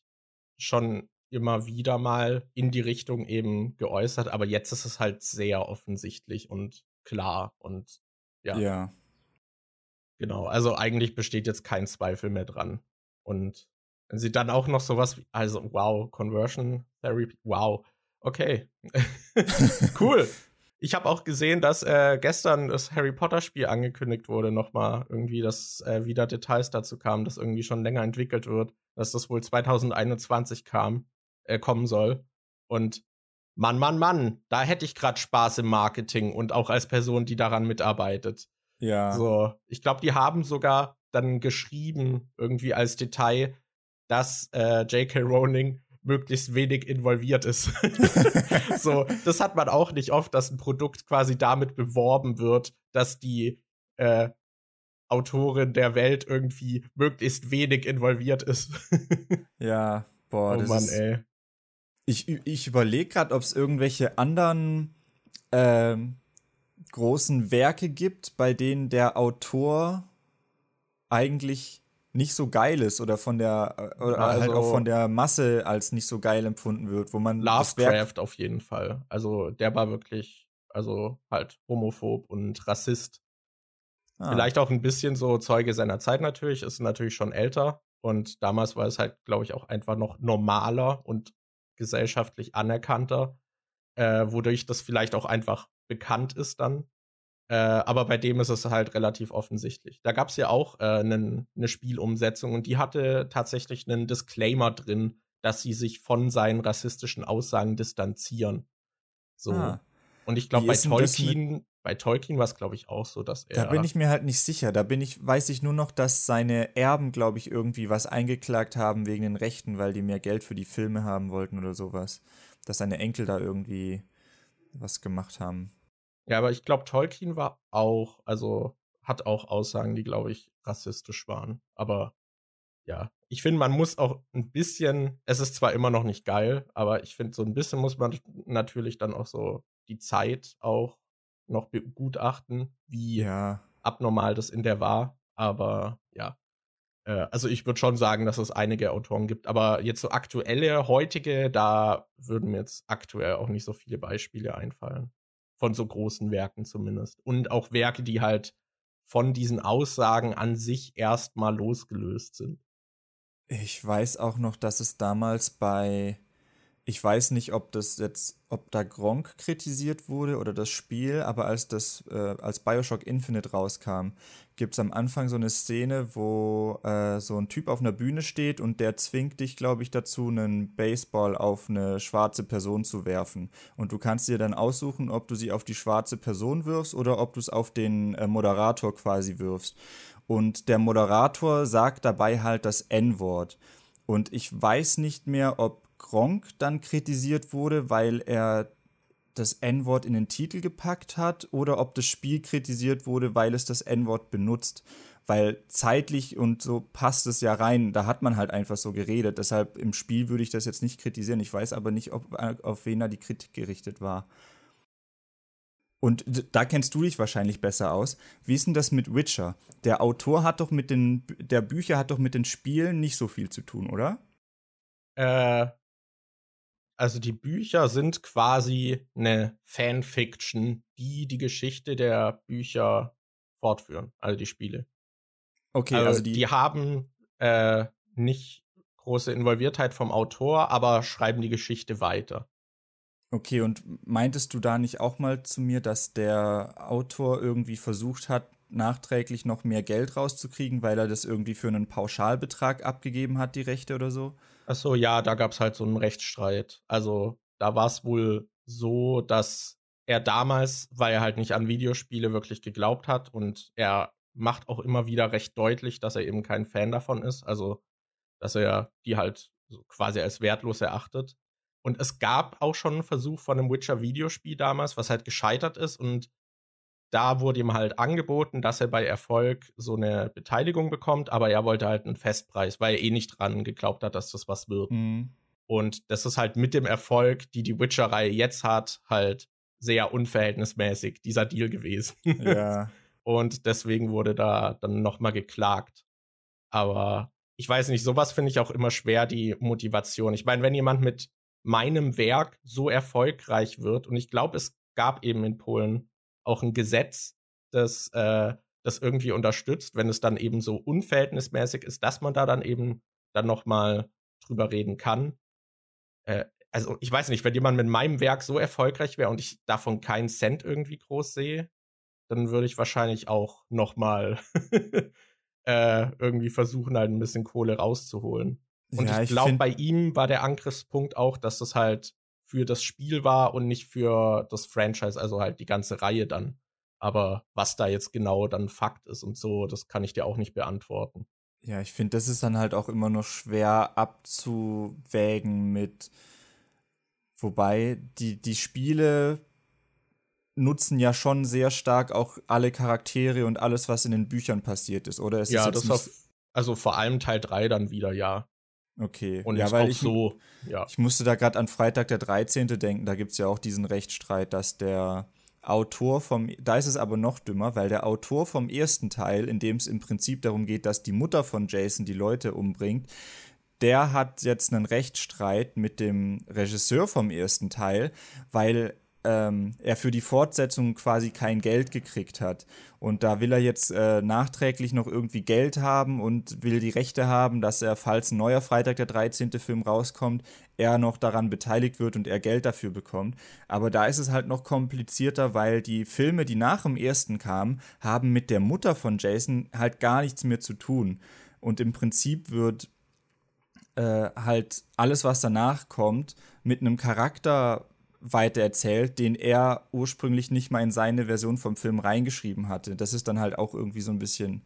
Speaker 2: schon immer wieder mal in die Richtung eben geäußert, aber jetzt ist es halt sehr offensichtlich und klar und ja.
Speaker 1: Ja.
Speaker 2: Genau, also eigentlich besteht jetzt kein Zweifel mehr dran. Und wenn sie dann auch noch sowas wie, also wow, Conversion Therapy, wow, okay, cool. Ich habe auch gesehen, dass äh, gestern das Harry Potter Spiel angekündigt wurde, nochmal irgendwie, dass äh, wieder Details dazu kamen, dass irgendwie schon länger entwickelt wird, dass das wohl 2021 kam, äh, kommen soll. Und Mann, Mann, Mann, da hätte ich gerade Spaß im Marketing und auch als Person, die daran mitarbeitet.
Speaker 1: Ja.
Speaker 2: So, ich glaube, die haben sogar dann geschrieben, irgendwie als Detail, dass äh, J.K. Rowling möglichst wenig involviert ist. so, das hat man auch nicht oft, dass ein Produkt quasi damit beworben wird, dass die äh, Autorin der Welt irgendwie möglichst wenig involviert ist.
Speaker 1: ja, boah,
Speaker 2: oh
Speaker 1: das
Speaker 2: Mann,
Speaker 1: ist,
Speaker 2: ey.
Speaker 1: Ich, ich überlege gerade, ob es irgendwelche anderen ähm, großen Werke gibt, bei denen der Autor eigentlich nicht so geil ist oder von der oder
Speaker 2: Also-
Speaker 1: halt auch von der Masse als nicht so geil empfunden wird, wo man
Speaker 2: Lovecraft auf jeden Fall. Also der war wirklich, also halt homophob und Rassist.
Speaker 1: Ah,
Speaker 2: Vielleicht auch ein bisschen so Zeuge seiner Zeit natürlich, ist natürlich schon älter. Und damals war es halt, glaube ich, auch einfach noch normaler und gesellschaftlich anerkannter, äh, wodurch das vielleicht auch einfach bekannt ist dann. Äh, aber bei dem ist es halt relativ offensichtlich. Da gab es ja auch äh, eine Spielumsetzung und die hatte tatsächlich einen Disclaimer drin, dass sie sich von seinen rassistischen Aussagen distanzieren. So.
Speaker 1: Ah.
Speaker 2: Und ich glaube, bei Tolkien, bei Tolkien war es, glaube ich, auch so, dass er.
Speaker 1: Da bin ich mir halt nicht sicher. Da bin ich, weiß ich nur noch, dass seine Erben, glaube ich, irgendwie was eingeklagt haben wegen den Rechten, weil die mehr Geld für die Filme haben wollten oder sowas. Dass seine Enkel da irgendwie was gemacht haben.
Speaker 2: Ja, aber ich glaube, Tolkien war auch, also hat auch Aussagen, die, glaube ich, rassistisch waren. Aber ja, ich finde, man muss auch ein bisschen, es ist zwar immer noch nicht geil, aber ich finde, so ein bisschen muss man natürlich dann auch so die Zeit auch noch begutachten, wie
Speaker 1: Ja.
Speaker 2: abnormal das in der war. Aber ja, äh, also ich würde schon sagen, dass es einige Autoren gibt. Aber jetzt so aktuelle, heutige, da würden mir jetzt aktuell auch nicht so viele Beispiele einfallen. Von so großen Werken zumindest. Und auch Werke, die halt von diesen Aussagen an sich erstmal losgelöst sind.
Speaker 1: Ich weiß auch noch, dass es damals bei, ich weiß nicht, ob das jetzt, ob da Gronk kritisiert wurde oder das Spiel, aber als das, äh, als Bioshock Infinite rauskam, gibt es am Anfang so eine Szene, wo äh, so ein Typ auf einer Bühne steht und der zwingt dich, glaube ich, dazu, einen Baseball auf eine schwarze Person zu werfen. Und du kannst dir dann aussuchen, ob du sie auf die schwarze Person wirfst oder ob du es auf den äh, Moderator quasi wirfst. Und der Moderator sagt dabei halt das N-Wort. Und ich weiß nicht mehr, ob Gronk dann kritisiert wurde, weil er das N-Wort in den Titel gepackt hat oder ob das Spiel kritisiert wurde, weil es das N-Wort benutzt. Weil zeitlich und so passt es ja rein. Da hat man halt einfach so geredet. Deshalb im Spiel würde ich das jetzt nicht kritisieren. Ich weiß aber nicht, ob, auf wen da die Kritik gerichtet war. Und da kennst du dich wahrscheinlich besser aus. Wie ist denn das mit Witcher? Der Autor hat doch mit den, der Bücher hat doch mit den Spielen nicht so viel zu tun, oder?
Speaker 2: Äh, also die Bücher sind quasi eine Fanfiction, die die Geschichte der Bücher fortführen, also die Spiele.
Speaker 1: Okay,
Speaker 2: also,
Speaker 1: also
Speaker 2: die,
Speaker 1: die,
Speaker 2: haben äh, nicht große Involviertheit vom Autor, aber schreiben die Geschichte weiter.
Speaker 1: Okay, und meintest du da nicht auch mal zu mir, dass der Autor irgendwie versucht hat, nachträglich noch mehr Geld rauszukriegen, weil er das irgendwie für einen Pauschalbetrag abgegeben hat, die Rechte oder so?
Speaker 2: Ach so, ja, da gab es halt so einen Rechtsstreit. Also da war es wohl so, dass er damals, weil er halt nicht an Videospiele wirklich geglaubt hat und er macht auch immer wieder recht deutlich, dass er eben kein Fan davon ist, also dass er die halt so quasi als wertlos erachtet. Und es gab auch schon einen Versuch von einem Witcher-Videospiel damals, was halt gescheitert ist und da wurde ihm halt angeboten, dass er bei Erfolg so eine Beteiligung bekommt, aber er wollte halt einen Festpreis, weil er eh nicht dran geglaubt hat, dass das was wird.
Speaker 1: Mhm.
Speaker 2: Und das ist halt mit dem Erfolg, die die Witcher-Reihe jetzt hat, halt sehr unverhältnismäßig dieser Deal gewesen.
Speaker 1: Ja.
Speaker 2: und deswegen wurde da dann nochmal geklagt. Aber ich weiß nicht, sowas finde ich auch immer schwer, die Motivation. Ich meine, wenn jemand mit meinem Werk so erfolgreich wird, und ich glaube, es gab eben in Polen auch ein Gesetz, das äh, das irgendwie unterstützt, wenn es dann eben so unverhältnismäßig ist, dass man da dann eben dann noch mal drüber reden kann. Äh, also ich weiß nicht, wenn jemand mit meinem Werk so erfolgreich wäre und ich davon keinen Cent irgendwie groß sehe, dann würde ich wahrscheinlich auch noch mal äh, irgendwie versuchen, halt ein bisschen Kohle rauszuholen. Und ja, ich glaube, bei ihm war der Angriffspunkt auch, dass das halt für das Spiel war und nicht für das Franchise, also halt die ganze Reihe dann. Aber was da jetzt genau dann Fakt ist und so, das kann ich dir auch nicht beantworten.
Speaker 1: Ja, ich finde, das ist dann halt auch immer noch schwer abzuwägen mit, wobei die, die Spiele nutzen ja schon sehr stark auch alle Charaktere und alles, was in den Büchern passiert ist, oder?
Speaker 2: Ist ja, das auf, also vor allem Teil 3 dann wieder, ja.
Speaker 1: Okay.
Speaker 2: Und ja, weil ich so, ja.
Speaker 1: Ich musste da gerade an Freitag der 13. denken, da gibt es ja auch diesen Rechtsstreit, dass der Autor vom, da ist es aber noch dümmer, weil der Autor vom ersten Teil, in dem es im Prinzip darum geht, dass die Mutter von Jason die Leute umbringt, der hat jetzt einen Rechtsstreit mit dem Regisseur vom ersten Teil, weil ähm, er für die Fortsetzung quasi kein Geld gekriegt hat. Und da will er jetzt äh, nachträglich noch irgendwie Geld haben und will die Rechte haben, dass er, falls ein neuer Freitag der 13. Film rauskommt, er noch daran beteiligt wird und er Geld dafür bekommt. Aber da ist es halt noch komplizierter, weil die Filme, die nach dem ersten kamen, haben mit der Mutter von Jason halt gar nichts mehr zu tun. Und im Prinzip wird äh, halt alles, was danach kommt, mit einem Charakter weitererzählt, den er ursprünglich nicht mal in seine Version vom Film reingeschrieben hatte. Das ist dann halt auch irgendwie so ein bisschen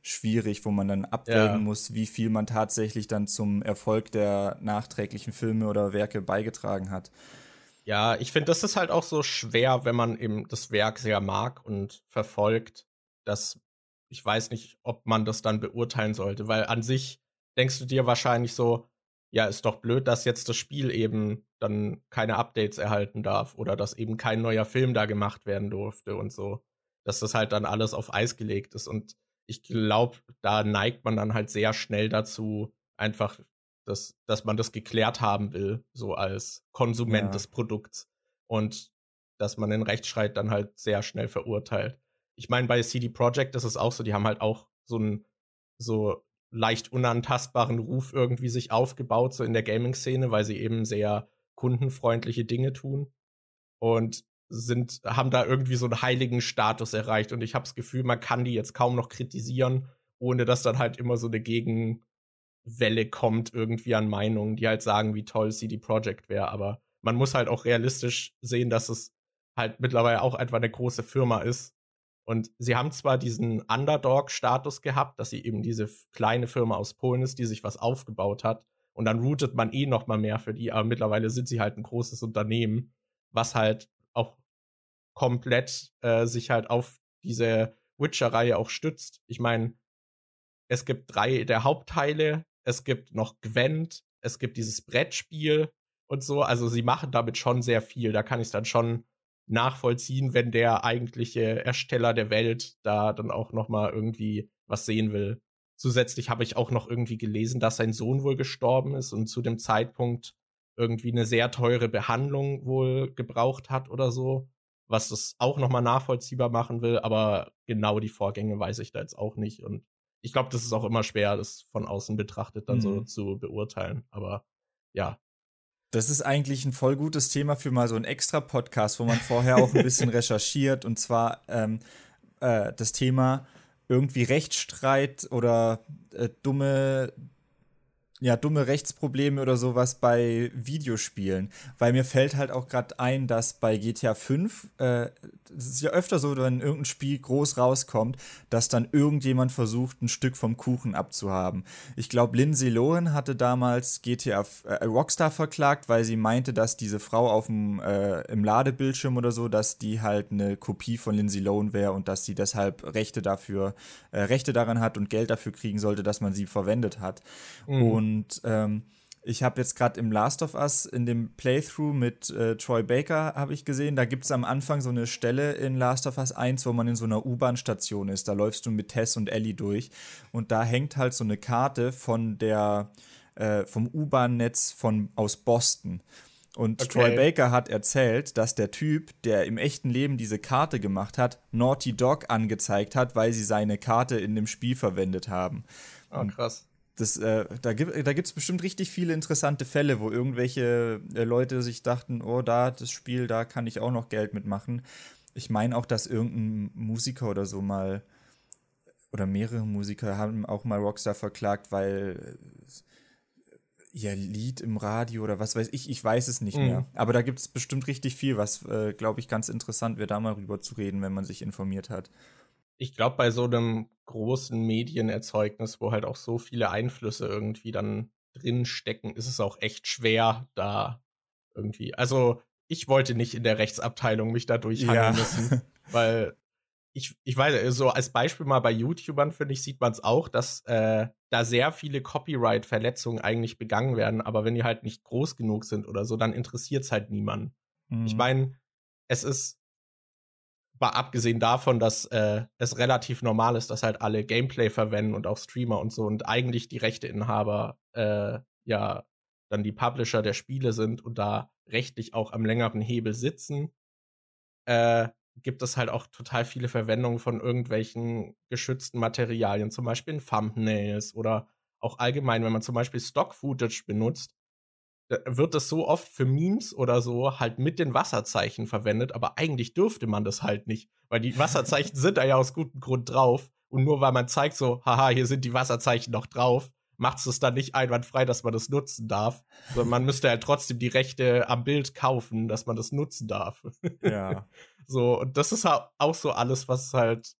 Speaker 1: schwierig, wo man dann abwägen ja. muss, wie viel man tatsächlich dann zum Erfolg der nachträglichen Filme oder Werke beigetragen hat.
Speaker 2: Ja, ich finde, das ist halt auch so schwer, wenn man eben das Werk sehr mag und verfolgt, dass ich weiß nicht, ob man das dann beurteilen sollte, weil an sich denkst du dir wahrscheinlich so, ja, ist doch blöd, dass jetzt das Spiel eben dann keine Updates erhalten darf oder dass eben kein neuer Film da gemacht werden durfte und so. Dass das halt dann alles auf Eis gelegt ist. Und ich glaube, da neigt man dann halt sehr schnell dazu, einfach, dass, dass man das geklärt haben will, so als Konsument ja. des Produkts. Und dass man den Rechtsstreit dann halt sehr schnell verurteilt. Ich meine, bei CD Projekt ist es auch so, die haben halt auch so ein so leicht unantastbaren Ruf irgendwie sich aufgebaut, so in der Gaming-Szene, weil sie eben sehr kundenfreundliche Dinge tun und sind, haben da irgendwie so einen heiligen Status erreicht. Und ich habe das Gefühl, man kann die jetzt kaum noch kritisieren, ohne dass dann halt immer so eine Gegenwelle kommt irgendwie an Meinungen, die halt sagen, wie toll CD Projekt wäre. Aber man muss halt auch realistisch sehen, dass es halt mittlerweile auch einfach eine große Firma ist und sie haben zwar diesen Underdog-Status gehabt, dass sie eben diese kleine Firma aus Polen ist, die sich was aufgebaut hat. Und dann routet man eh noch mal mehr für die, aber mittlerweile sind sie halt ein großes Unternehmen, was halt auch komplett äh, sich halt auf diese Witcher-Reihe auch stützt. Ich meine, es gibt drei der Hauptteile, es gibt noch Gwent, es gibt dieses Brettspiel und so. Also sie machen damit schon sehr viel. Da kann ich dann schon nachvollziehen, wenn der eigentliche Ersteller der Welt da dann auch noch mal irgendwie was sehen will. Zusätzlich habe ich auch noch irgendwie gelesen, dass sein Sohn wohl gestorben ist und zu dem Zeitpunkt irgendwie eine sehr teure Behandlung wohl gebraucht hat oder so, was das auch noch mal nachvollziehbar machen will, aber genau die Vorgänge weiß ich da jetzt auch nicht und ich glaube, das ist auch immer schwer, das von außen betrachtet dann mhm. so zu beurteilen, aber ja,
Speaker 1: das ist eigentlich ein voll gutes Thema für mal so einen extra Podcast, wo man vorher auch ein bisschen recherchiert. Und zwar ähm, äh, das Thema irgendwie Rechtsstreit oder äh, dumme ja, dumme Rechtsprobleme oder sowas bei Videospielen. Weil mir fällt halt auch gerade ein, dass bei GTA 5, äh, das ist ja öfter so, wenn irgendein Spiel groß rauskommt, dass dann irgendjemand versucht, ein Stück vom Kuchen abzuhaben. Ich glaube, Lindsay Lohan hatte damals GTA äh, Rockstar verklagt, weil sie meinte, dass diese Frau auf dem äh, im Ladebildschirm oder so, dass die halt eine Kopie von Lindsay Lohan wäre und dass sie deshalb Rechte dafür, äh, Rechte daran hat und Geld dafür kriegen sollte, dass man sie verwendet hat. Mhm. Und und ähm, Ich habe jetzt gerade im Last of Us in dem Playthrough mit äh, Troy Baker habe ich gesehen, da gibt es am Anfang so eine Stelle in Last of Us 1, wo man in so einer U-Bahn-Station ist. Da läufst du mit Tess und Ellie durch und da hängt halt so eine Karte von der äh, vom U-Bahn-Netz von aus Boston. Und okay. Troy Baker hat erzählt, dass der Typ, der im echten Leben diese Karte gemacht hat, Naughty Dog angezeigt hat, weil sie seine Karte in dem Spiel verwendet haben.
Speaker 2: Oh, krass.
Speaker 1: Das, äh, da gibt es da bestimmt richtig viele interessante Fälle, wo irgendwelche äh, Leute sich dachten, oh, da, das Spiel, da kann ich auch noch Geld mitmachen. Ich meine auch, dass irgendein Musiker oder so mal, oder mehrere Musiker haben auch mal Rockstar verklagt, weil ihr Lied im Radio oder was weiß ich, ich weiß es nicht mhm. mehr. Aber da gibt es bestimmt richtig viel, was, äh, glaube ich, ganz interessant wäre, da mal rüber zu reden, wenn man sich informiert hat.
Speaker 2: Ich glaube, bei so einem großen Medienerzeugnis, wo halt auch so viele Einflüsse irgendwie dann drin stecken, ist es auch echt schwer, da irgendwie. Also, ich wollte nicht in der Rechtsabteilung mich da durchhangeln ja. müssen, weil ich, ich weiß, so als Beispiel mal bei YouTubern, finde ich, sieht man es auch, dass äh, da sehr viele Copyright-Verletzungen eigentlich begangen werden, aber wenn die halt nicht groß genug sind oder so, dann interessiert es halt niemanden. Mhm. Ich meine, es ist, mal abgesehen davon, dass äh, es relativ normal ist, dass halt alle Gameplay verwenden und auch Streamer und so und eigentlich die Rechteinhaber äh, ja dann die Publisher der Spiele sind und da rechtlich auch am längeren Hebel sitzen, äh, gibt es halt auch total viele Verwendungen von irgendwelchen geschützten Materialien, zum Beispiel in Thumbnails oder auch allgemein, wenn man zum Beispiel Stock-Footage benutzt, wird das so oft für Memes oder so halt mit den Wasserzeichen verwendet, aber eigentlich dürfte man das halt nicht, weil die Wasserzeichen sind da ja aus gutem Grund drauf und nur weil man zeigt so, haha, hier sind die Wasserzeichen noch drauf, macht es dann nicht einwandfrei, dass man das nutzen darf, sondern man müsste halt trotzdem die Rechte am Bild kaufen, dass man das nutzen darf.
Speaker 1: Ja.
Speaker 2: so, und das ist auch so alles, was halt,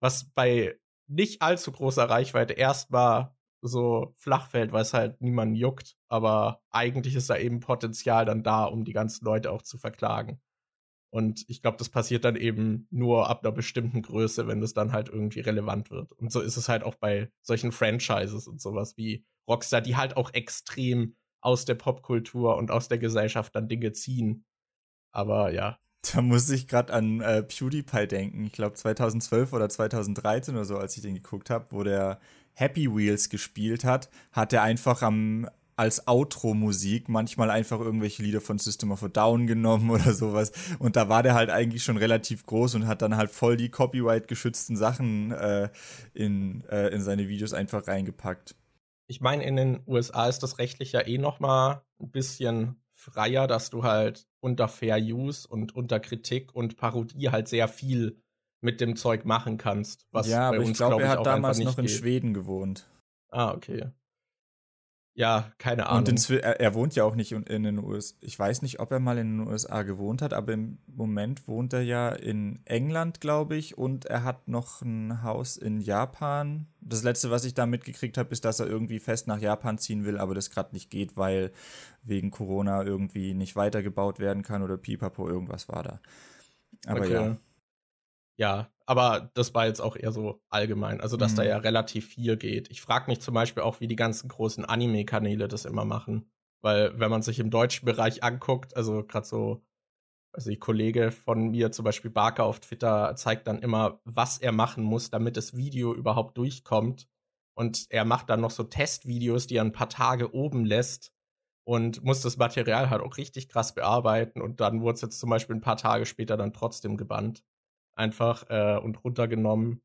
Speaker 2: was bei nicht allzu großer Reichweite erstmal so flach fällt, weil es halt niemanden juckt. Aber eigentlich ist da eben Potenzial dann da, um die ganzen Leute auch zu verklagen. Und ich glaube, das passiert dann eben nur ab einer bestimmten Größe, wenn das dann halt irgendwie relevant wird. Und so ist es halt auch bei solchen Franchises und sowas wie Rockstar, die halt auch extrem aus der Popkultur und aus der Gesellschaft dann Dinge ziehen. Aber ja.
Speaker 1: Da muss ich gerade an äh, PewDiePie denken. Ich glaube 2012 oder 2013 oder so, als ich den geguckt habe, wo der Happy Wheels gespielt hat, hat er einfach am als Outro-Musik manchmal einfach irgendwelche Lieder von System of a Down genommen oder sowas. Und da war der halt eigentlich schon relativ groß und hat dann halt voll die Copyright-geschützten Sachen äh, in, äh, in seine Videos einfach reingepackt.
Speaker 2: Ich meine, in den USA ist das rechtlich ja eh noch mal ein bisschen freier, dass du halt unter Fair Use und unter Kritik und Parodie halt sehr viel mit dem Zeug machen kannst.
Speaker 1: Was ja, aber bei uns, ich glaube, glaub, er hat damals noch in geht. Schweden gewohnt.
Speaker 2: Ah, okay. Ja, keine Ahnung.
Speaker 1: Und er, er, wohnt ja auch nicht in, den USA. Ich weiß nicht, ob er mal in den USA gewohnt hat, aber im Moment wohnt er ja in England, glaube ich, und er hat noch ein Haus in Japan. Das letzte, was ich da mitgekriegt habe, ist, dass er irgendwie fest nach Japan ziehen will, aber das gerade nicht geht, weil wegen Corona irgendwie nicht weitergebaut werden kann oder pipapo, irgendwas war da. Aber okay. ja.
Speaker 2: Ja, aber das war jetzt auch eher so allgemein, also dass mhm. da ja relativ viel geht. Ich frage mich zum Beispiel auch, wie die ganzen großen Anime-Kanäle das immer machen. Weil, wenn man sich im deutschen Bereich anguckt, also gerade so, also die Kollege von mir, zum Beispiel Barker auf Twitter, zeigt dann immer, was er machen muss, damit das Video überhaupt durchkommt. Und er macht dann noch so Testvideos, die er ein paar Tage oben lässt und muss das Material halt auch richtig krass bearbeiten. Und dann wurde es jetzt zum Beispiel ein paar Tage später dann trotzdem gebannt einfach äh, und runtergenommen.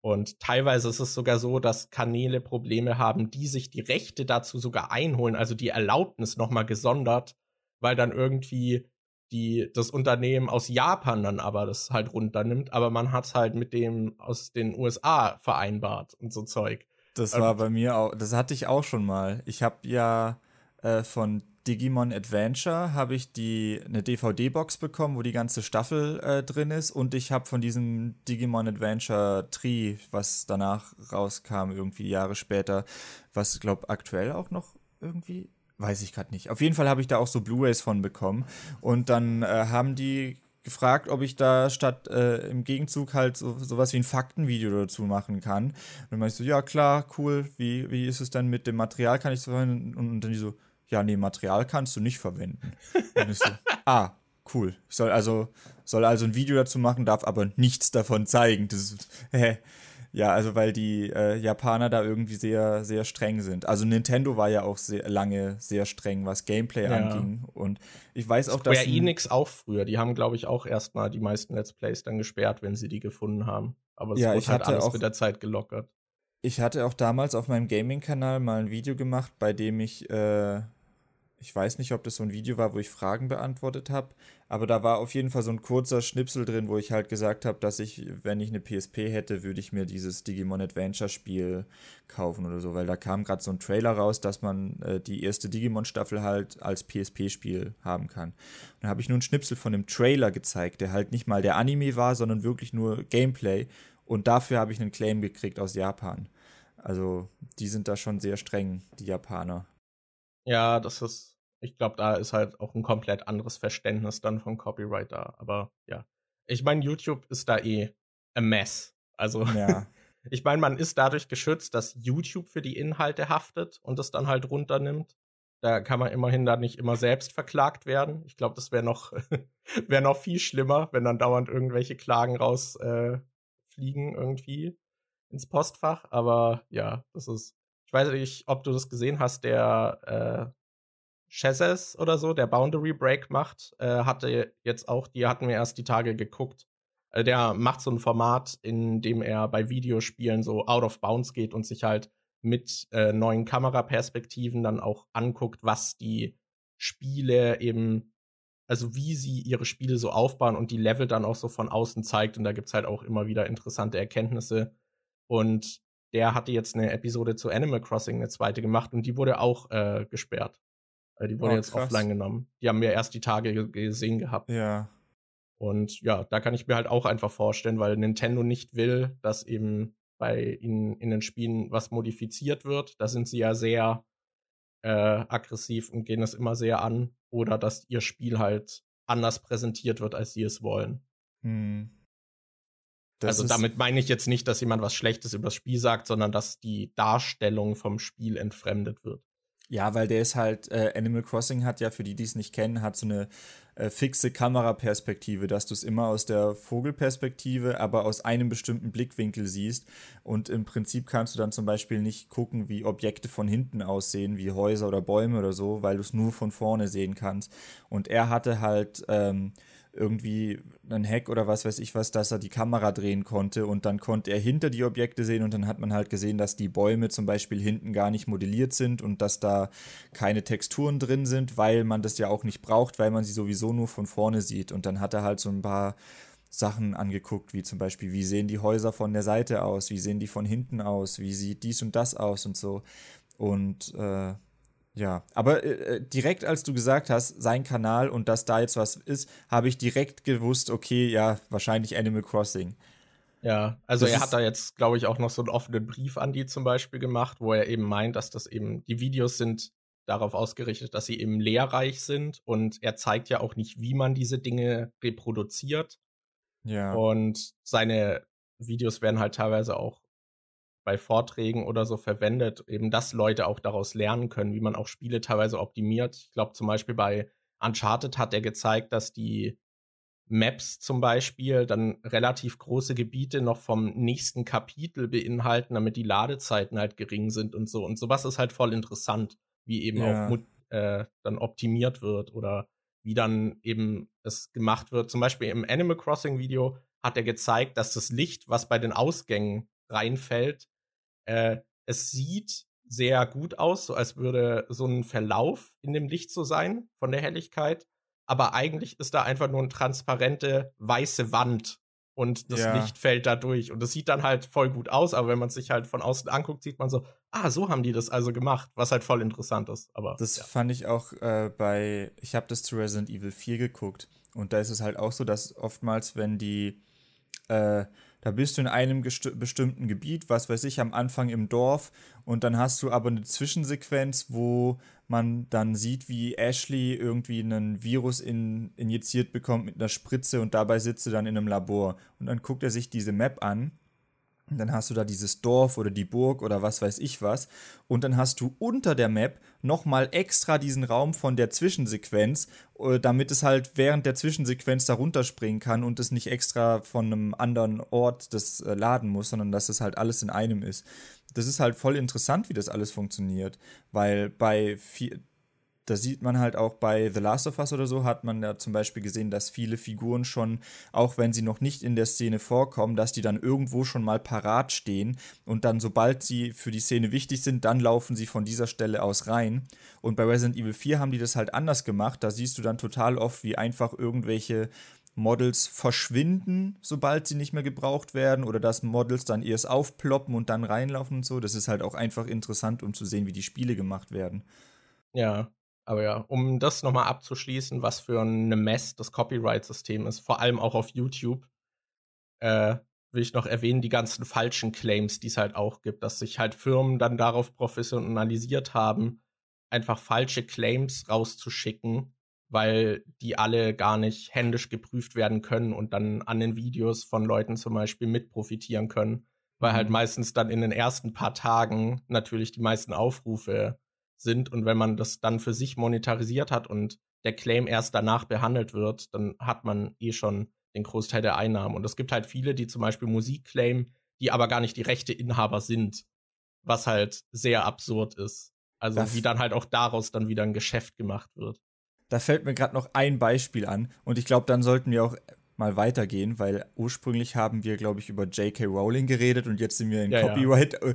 Speaker 2: Und teilweise ist es sogar so, dass Kanäle Probleme haben, die sich die Rechte dazu sogar einholen, also die Erlaubnis nochmal gesondert, weil dann irgendwie die, das Unternehmen aus Japan dann aber das halt runternimmt, aber man hat es halt mit dem aus den USA vereinbart und so Zeug.
Speaker 1: Das war bei mir auch, das hatte ich auch schon mal. Ich habe ja äh, von Digimon Adventure habe ich die eine DVD-Box bekommen, wo die ganze Staffel äh, drin ist und ich habe von diesem Digimon Adventure Tree, was danach rauskam, irgendwie Jahre später, was glaube aktuell auch noch irgendwie weiß ich gerade nicht. Auf jeden Fall habe ich da auch so Blu-rays von bekommen und dann äh, haben die gefragt, ob ich da statt äh, im Gegenzug halt so, sowas wie ein Faktenvideo dazu machen kann. Und dann meinte ich so, ja klar, cool, wie, wie ist es dann mit dem Material, kann ich so verwenden? Und dann die so, ja, nee, Material kannst du nicht verwenden. Und ich so, ah, cool. Ich soll also, soll also ein Video dazu machen, darf aber nichts davon zeigen. Das ist, hä? Ja, also weil die äh, Japaner da irgendwie sehr, sehr streng sind. Also Nintendo war ja auch sehr lange sehr streng, was Gameplay ja. anging. Und ich weiß auch,
Speaker 2: Square dass. Square Enix auch früher. Die haben, glaube ich, auch erstmal die meisten Let's Plays dann gesperrt, wenn sie die gefunden haben. Aber es
Speaker 1: ja,
Speaker 2: wurde halt alles
Speaker 1: auch,
Speaker 2: mit der Zeit gelockert.
Speaker 1: Ich hatte auch damals auf meinem Gaming-Kanal mal ein Video gemacht, bei dem ich äh, ich weiß nicht, ob das so ein Video war, wo ich Fragen beantwortet habe, aber da war auf jeden Fall so ein kurzer Schnipsel drin, wo ich halt gesagt habe, dass ich, wenn ich eine PSP hätte, würde ich mir dieses Digimon Adventure Spiel kaufen oder so, weil da kam gerade so ein Trailer raus, dass man äh, die erste Digimon Staffel halt als PSP-Spiel haben kann. Und da habe ich nur einen Schnipsel von dem Trailer gezeigt, der halt nicht mal der Anime war, sondern wirklich nur Gameplay. Und dafür habe ich einen Claim gekriegt aus Japan. Also die sind da schon sehr streng, die Japaner.
Speaker 2: Ja, das ist, ich glaube, da ist halt auch ein komplett anderes Verständnis dann von Copyright da. Aber ja, ich meine, YouTube ist da eh a mess. Also, ja. ich meine, man ist dadurch geschützt, dass YouTube für die Inhalte haftet und das dann halt runternimmt. Da kann man immerhin dann nicht immer selbst verklagt werden. Ich glaube, das wäre noch, wär noch viel schlimmer, wenn dann dauernd irgendwelche Klagen rausfliegen äh, irgendwie ins Postfach. Aber ja, das ist ich weiß nicht, ob du das gesehen hast, der äh, oder so, der Boundary Break macht, äh, hatte jetzt auch, die hatten wir erst die Tage geguckt. Äh, der macht so ein Format, in dem er bei Videospielen so out of bounds geht und sich halt mit äh, neuen Kameraperspektiven dann auch anguckt, was die Spiele eben, also wie sie ihre Spiele so aufbauen und die Level dann auch so von außen zeigt. Und da gibt's halt auch immer wieder interessante Erkenntnisse. Und der hatte jetzt eine Episode zu Animal Crossing, eine zweite gemacht und die wurde auch äh, gesperrt. Äh, die wurde oh, jetzt offline genommen. Die haben wir erst die Tage gesehen gehabt.
Speaker 1: Ja.
Speaker 2: Und ja, da kann ich mir halt auch einfach vorstellen, weil Nintendo nicht will, dass eben bei ihnen in den Spielen was modifiziert wird. Da sind sie ja sehr äh, aggressiv und gehen es immer sehr an. Oder dass ihr Spiel halt anders präsentiert wird, als sie es wollen. Hm. Das also damit meine ich jetzt nicht, dass jemand was Schlechtes über das Spiel sagt, sondern dass die Darstellung vom Spiel entfremdet wird.
Speaker 1: Ja, weil der ist halt, äh, Animal Crossing hat ja, für die, die es nicht kennen, hat so eine äh, fixe Kameraperspektive, dass du es immer aus der Vogelperspektive, aber aus einem bestimmten Blickwinkel siehst. Und im Prinzip kannst du dann zum Beispiel nicht gucken, wie Objekte von hinten aussehen, wie Häuser oder Bäume oder so, weil du es nur von vorne sehen kannst. Und er hatte halt ähm, irgendwie ein Hack oder was weiß ich was, dass er die Kamera drehen konnte und dann konnte er hinter die Objekte sehen und dann hat man halt gesehen, dass die Bäume zum Beispiel hinten gar nicht modelliert sind und dass da keine Texturen drin sind, weil man das ja auch nicht braucht, weil man sie sowieso nur von vorne sieht und dann hat er halt so ein paar Sachen angeguckt, wie zum Beispiel, wie sehen die Häuser von der Seite aus, wie sehen die von hinten aus, wie sieht dies und das aus und so. Und äh, ja, aber äh, äh, direkt als du gesagt hast, sein Kanal und dass da jetzt was ist, habe ich direkt gewusst, okay, ja, wahrscheinlich Animal Crossing.
Speaker 2: Ja, also das er hat da jetzt, glaube ich, auch noch so einen offenen Brief an die zum Beispiel gemacht, wo er eben meint, dass das eben, die Videos sind darauf ausgerichtet, dass sie eben lehrreich sind und er zeigt ja auch nicht, wie man diese Dinge reproduziert.
Speaker 1: Ja.
Speaker 2: Und seine Videos werden halt teilweise auch bei Vorträgen oder so verwendet, eben dass Leute auch daraus lernen können, wie man auch Spiele teilweise optimiert. Ich glaube zum Beispiel bei Uncharted hat er gezeigt, dass die Maps zum Beispiel dann relativ große Gebiete noch vom nächsten Kapitel beinhalten, damit die Ladezeiten halt gering sind und so. Und sowas ist halt voll interessant, wie eben ja. auch äh, dann optimiert wird oder wie dann eben es gemacht wird. Zum Beispiel im Animal Crossing Video hat er gezeigt, dass das Licht, was bei den Ausgängen reinfällt, äh, es sieht sehr gut aus, so als würde so ein Verlauf in dem Licht so sein von der Helligkeit. Aber eigentlich ist da einfach nur eine transparente weiße Wand und das ja. Licht fällt da durch. Und das sieht dann halt voll gut aus, aber wenn man sich halt von außen anguckt, sieht man so, ah, so haben die das also gemacht, was halt voll interessant ist. Aber
Speaker 1: das
Speaker 2: ja.
Speaker 1: fand ich auch äh, bei, ich habe das zu Resident Evil 4 geguckt und da ist es halt auch so, dass oftmals, wenn die äh, da bist du in einem bestimmten Gebiet, was weiß ich, am Anfang im Dorf und dann hast du aber eine Zwischensequenz, wo man dann sieht, wie Ashley irgendwie einen Virus in, injiziert bekommt mit einer Spritze und dabei sitzt sie dann in einem Labor. Und dann guckt er sich diese Map an dann hast du da dieses Dorf oder die Burg oder was weiß ich was. Und dann hast du unter der Map nochmal extra diesen Raum von der Zwischensequenz, äh, damit es halt während der Zwischensequenz da runterspringen kann und es nicht extra von einem anderen Ort das äh, laden muss, sondern dass es halt alles in einem ist. Das ist halt voll interessant, wie das alles funktioniert. Weil bei da sieht man halt auch bei The Last of Us oder so, hat man ja zum Beispiel gesehen, dass viele Figuren schon, auch wenn sie noch nicht in der Szene vorkommen, dass die dann irgendwo schon mal parat stehen und dann, sobald sie für die Szene wichtig sind, dann laufen sie von dieser Stelle aus rein. Und bei Resident Evil 4 haben die das halt anders gemacht. Da siehst du dann total oft, wie einfach irgendwelche Models verschwinden, sobald sie nicht mehr gebraucht werden, oder dass Models dann erst aufploppen und dann reinlaufen und so. Das ist halt auch einfach interessant, um zu sehen, wie die Spiele gemacht werden.
Speaker 2: Ja, aber ja, um das nochmal abzuschließen, was für eine Mess das Copyright-System ist, vor allem auch auf YouTube, äh, will ich noch erwähnen, die ganzen falschen Claims, die es halt auch gibt, dass sich halt Firmen dann darauf professionalisiert haben, einfach falsche Claims rauszuschicken, weil die alle gar nicht händisch geprüft werden können und dann an den Videos von Leuten zum Beispiel mit profitieren können, weil halt mhm. meistens dann in den ersten paar Tagen natürlich die meisten Aufrufe sind. Und wenn man das dann für sich monetarisiert hat und der Claim erst danach behandelt wird, dann hat man eh schon den Großteil der Einnahmen. Und es gibt halt viele, die zum Beispiel Musik claimen, die aber gar nicht die rechte Inhaber sind, was halt sehr absurd ist. Also das wie dann halt auch daraus dann wieder ein Geschäft gemacht wird.
Speaker 1: Da fällt mir gerade noch ein Beispiel an und ich glaube, dann sollten wir auch mal weitergehen, weil ursprünglich haben wir, glaube ich, über J.K. Rowling geredet und jetzt sind wir in ja, Copyright ja. Äh,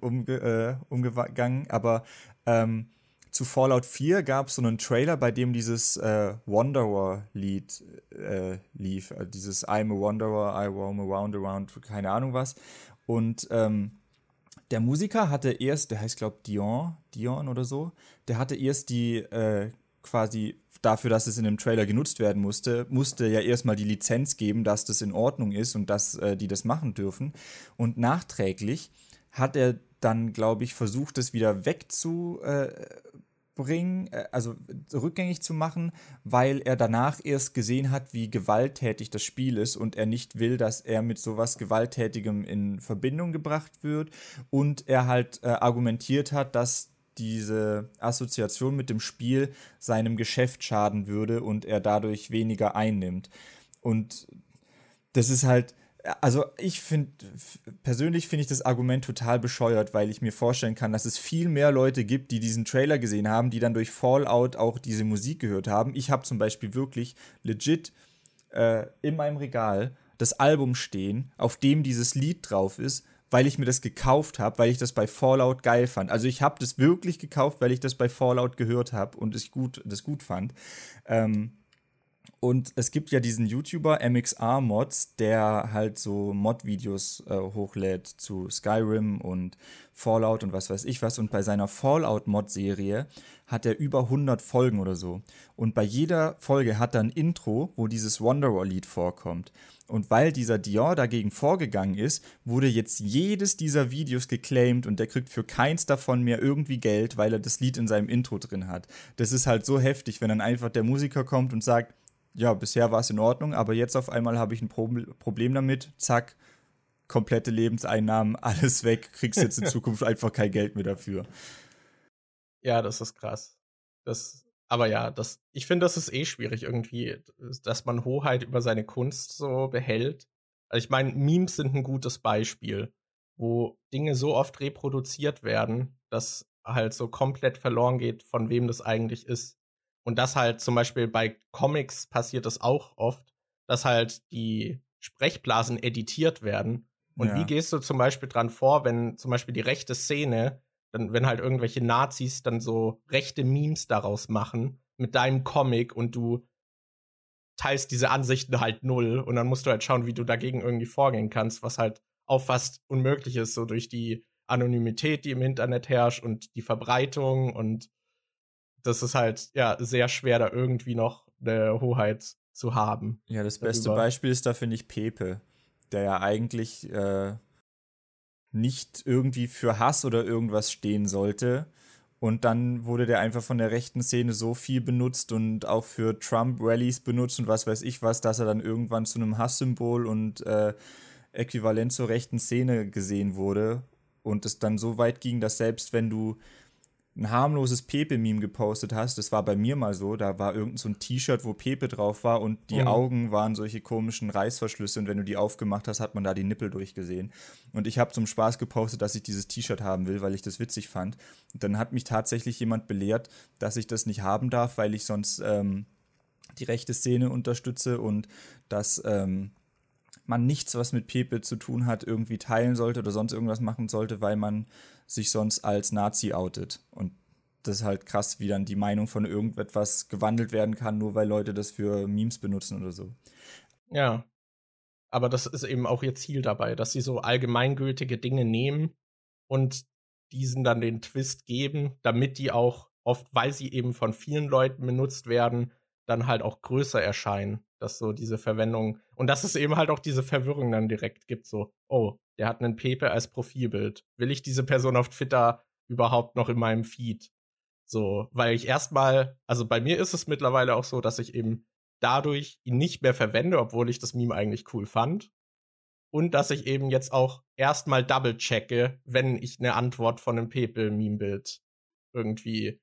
Speaker 1: um, äh, umgegangen. Aber ähm, zu Fallout 4 gab es so einen Trailer, bei dem dieses äh, Wanderer-Lied äh, lief. Also dieses I'm a Wanderer, I roam around, around, keine Ahnung was. Und ähm, der Musiker hatte erst, der heißt, glaube ich, Dion, Dion oder so, der hatte erst die äh, quasi dafür, dass es in dem Trailer genutzt werden musste, musste ja erstmal die Lizenz geben, dass das in Ordnung ist und dass äh, die das machen dürfen. Und nachträglich hat er dann, glaube ich, versucht, es wieder wegzubringen, äh, also rückgängig zu machen, weil er danach erst gesehen hat, wie gewalttätig das Spiel ist und er nicht will, dass er mit sowas Gewalttätigem in Verbindung gebracht wird und er halt äh, argumentiert hat, dass diese Assoziation mit dem Spiel seinem Geschäft schaden würde und er dadurch weniger einnimmt. Und das ist halt, also ich finde, persönlich finde ich das Argument total bescheuert, weil ich mir vorstellen kann, dass es viel mehr Leute gibt, die diesen Trailer gesehen haben, die dann durch Fallout auch diese Musik gehört haben. Ich habe zum Beispiel wirklich legit äh, in meinem Regal das Album stehen, auf dem dieses Lied drauf ist weil ich mir das gekauft habe, weil ich das bei Fallout geil fand. Also ich habe das wirklich gekauft, weil ich das bei Fallout gehört habe und ich gut, das gut fand. Ähm, und es gibt ja diesen YouTuber MXR Mods, der halt so Mod-Videos äh, hochlädt zu Skyrim und Fallout und was weiß ich was. Und bei seiner Fallout-Mod-Serie hat er über 100 Folgen oder so. Und bei jeder Folge hat er ein Intro, wo dieses Wanderer-Lied vorkommt. Und weil dieser Dior dagegen vorgegangen ist, wurde jetzt jedes dieser Videos geclaimed und der kriegt für keins davon mehr irgendwie Geld, weil er das Lied in seinem Intro drin hat. Das ist halt so heftig, wenn dann einfach der Musiker kommt und sagt, ja, bisher war es in Ordnung, aber jetzt auf einmal habe ich ein Pro Problem damit, zack, komplette Lebenseinnahmen, alles weg, kriegst jetzt in Zukunft einfach kein Geld mehr dafür.
Speaker 2: Ja, das ist krass. Das aber ja, das, ich finde, das ist eh schwierig irgendwie, dass man Hoheit über seine Kunst so behält. Also ich meine, Memes sind ein gutes Beispiel, wo Dinge so oft reproduziert werden, dass halt so komplett verloren geht, von wem das eigentlich ist. Und das halt zum Beispiel bei Comics passiert das auch oft, dass halt die Sprechblasen editiert werden. Und ja. wie gehst du zum Beispiel dran vor, wenn zum Beispiel die rechte Szene dann, wenn halt irgendwelche Nazis dann so rechte Memes daraus machen mit deinem Comic und du teilst diese Ansichten halt null und dann musst du halt schauen, wie du dagegen irgendwie vorgehen kannst, was halt auch fast unmöglich ist, so durch die Anonymität, die im Internet herrscht und die Verbreitung und das ist halt ja sehr schwer, da irgendwie noch eine Hoheit zu haben.
Speaker 1: Ja, das beste darüber. Beispiel ist da, finde ich, Pepe. der ja eigentlich äh, nicht irgendwie für Hass oder irgendwas stehen sollte. Und dann wurde der einfach von der rechten Szene so viel benutzt und auch für Trump-Rallies benutzt und was weiß ich was, dass er dann irgendwann zu einem Hasssymbol und äh, äquivalent zur rechten Szene gesehen wurde. Und es dann so weit ging, dass selbst wenn du ein harmloses Pepe-Meme gepostet hast, das war bei mir mal so, da war irgend so ein T-Shirt, wo Pepe drauf war und die mhm. Augen waren solche komischen Reißverschlüsse und wenn du die aufgemacht hast, hat man da die Nippel durchgesehen. Und ich habe zum Spaß gepostet, dass ich dieses T-Shirt haben will, weil ich das witzig fand. Und dann hat mich tatsächlich jemand belehrt, dass ich das nicht haben darf, weil ich sonst ähm, die rechte Szene unterstütze und dass ähm, man nichts, was mit Pepe zu tun hat, irgendwie teilen sollte oder sonst irgendwas machen sollte, weil man sich sonst als Nazi outet. Und das ist halt krass, wie dann die Meinung von irgendetwas gewandelt werden kann, nur weil Leute das für Memes benutzen oder so.
Speaker 2: Ja. Aber das ist eben auch ihr Ziel dabei, dass sie so allgemeingültige Dinge nehmen und diesen dann den Twist geben, damit die auch oft, weil sie eben von vielen Leuten benutzt werden, dann halt auch größer erscheinen, dass so diese Verwendung und dass es eben halt auch diese Verwirrung dann direkt gibt, so, oh, der hat einen Pepe als Profilbild. Will ich diese Person auf Twitter überhaupt noch in meinem Feed? So, weil ich erstmal, also bei mir ist es mittlerweile auch so, dass ich eben dadurch ihn nicht mehr verwende, obwohl ich das Meme eigentlich cool fand. Und dass ich eben jetzt auch erstmal double checke, wenn ich eine Antwort von einem Pepe-Meme-Bild irgendwie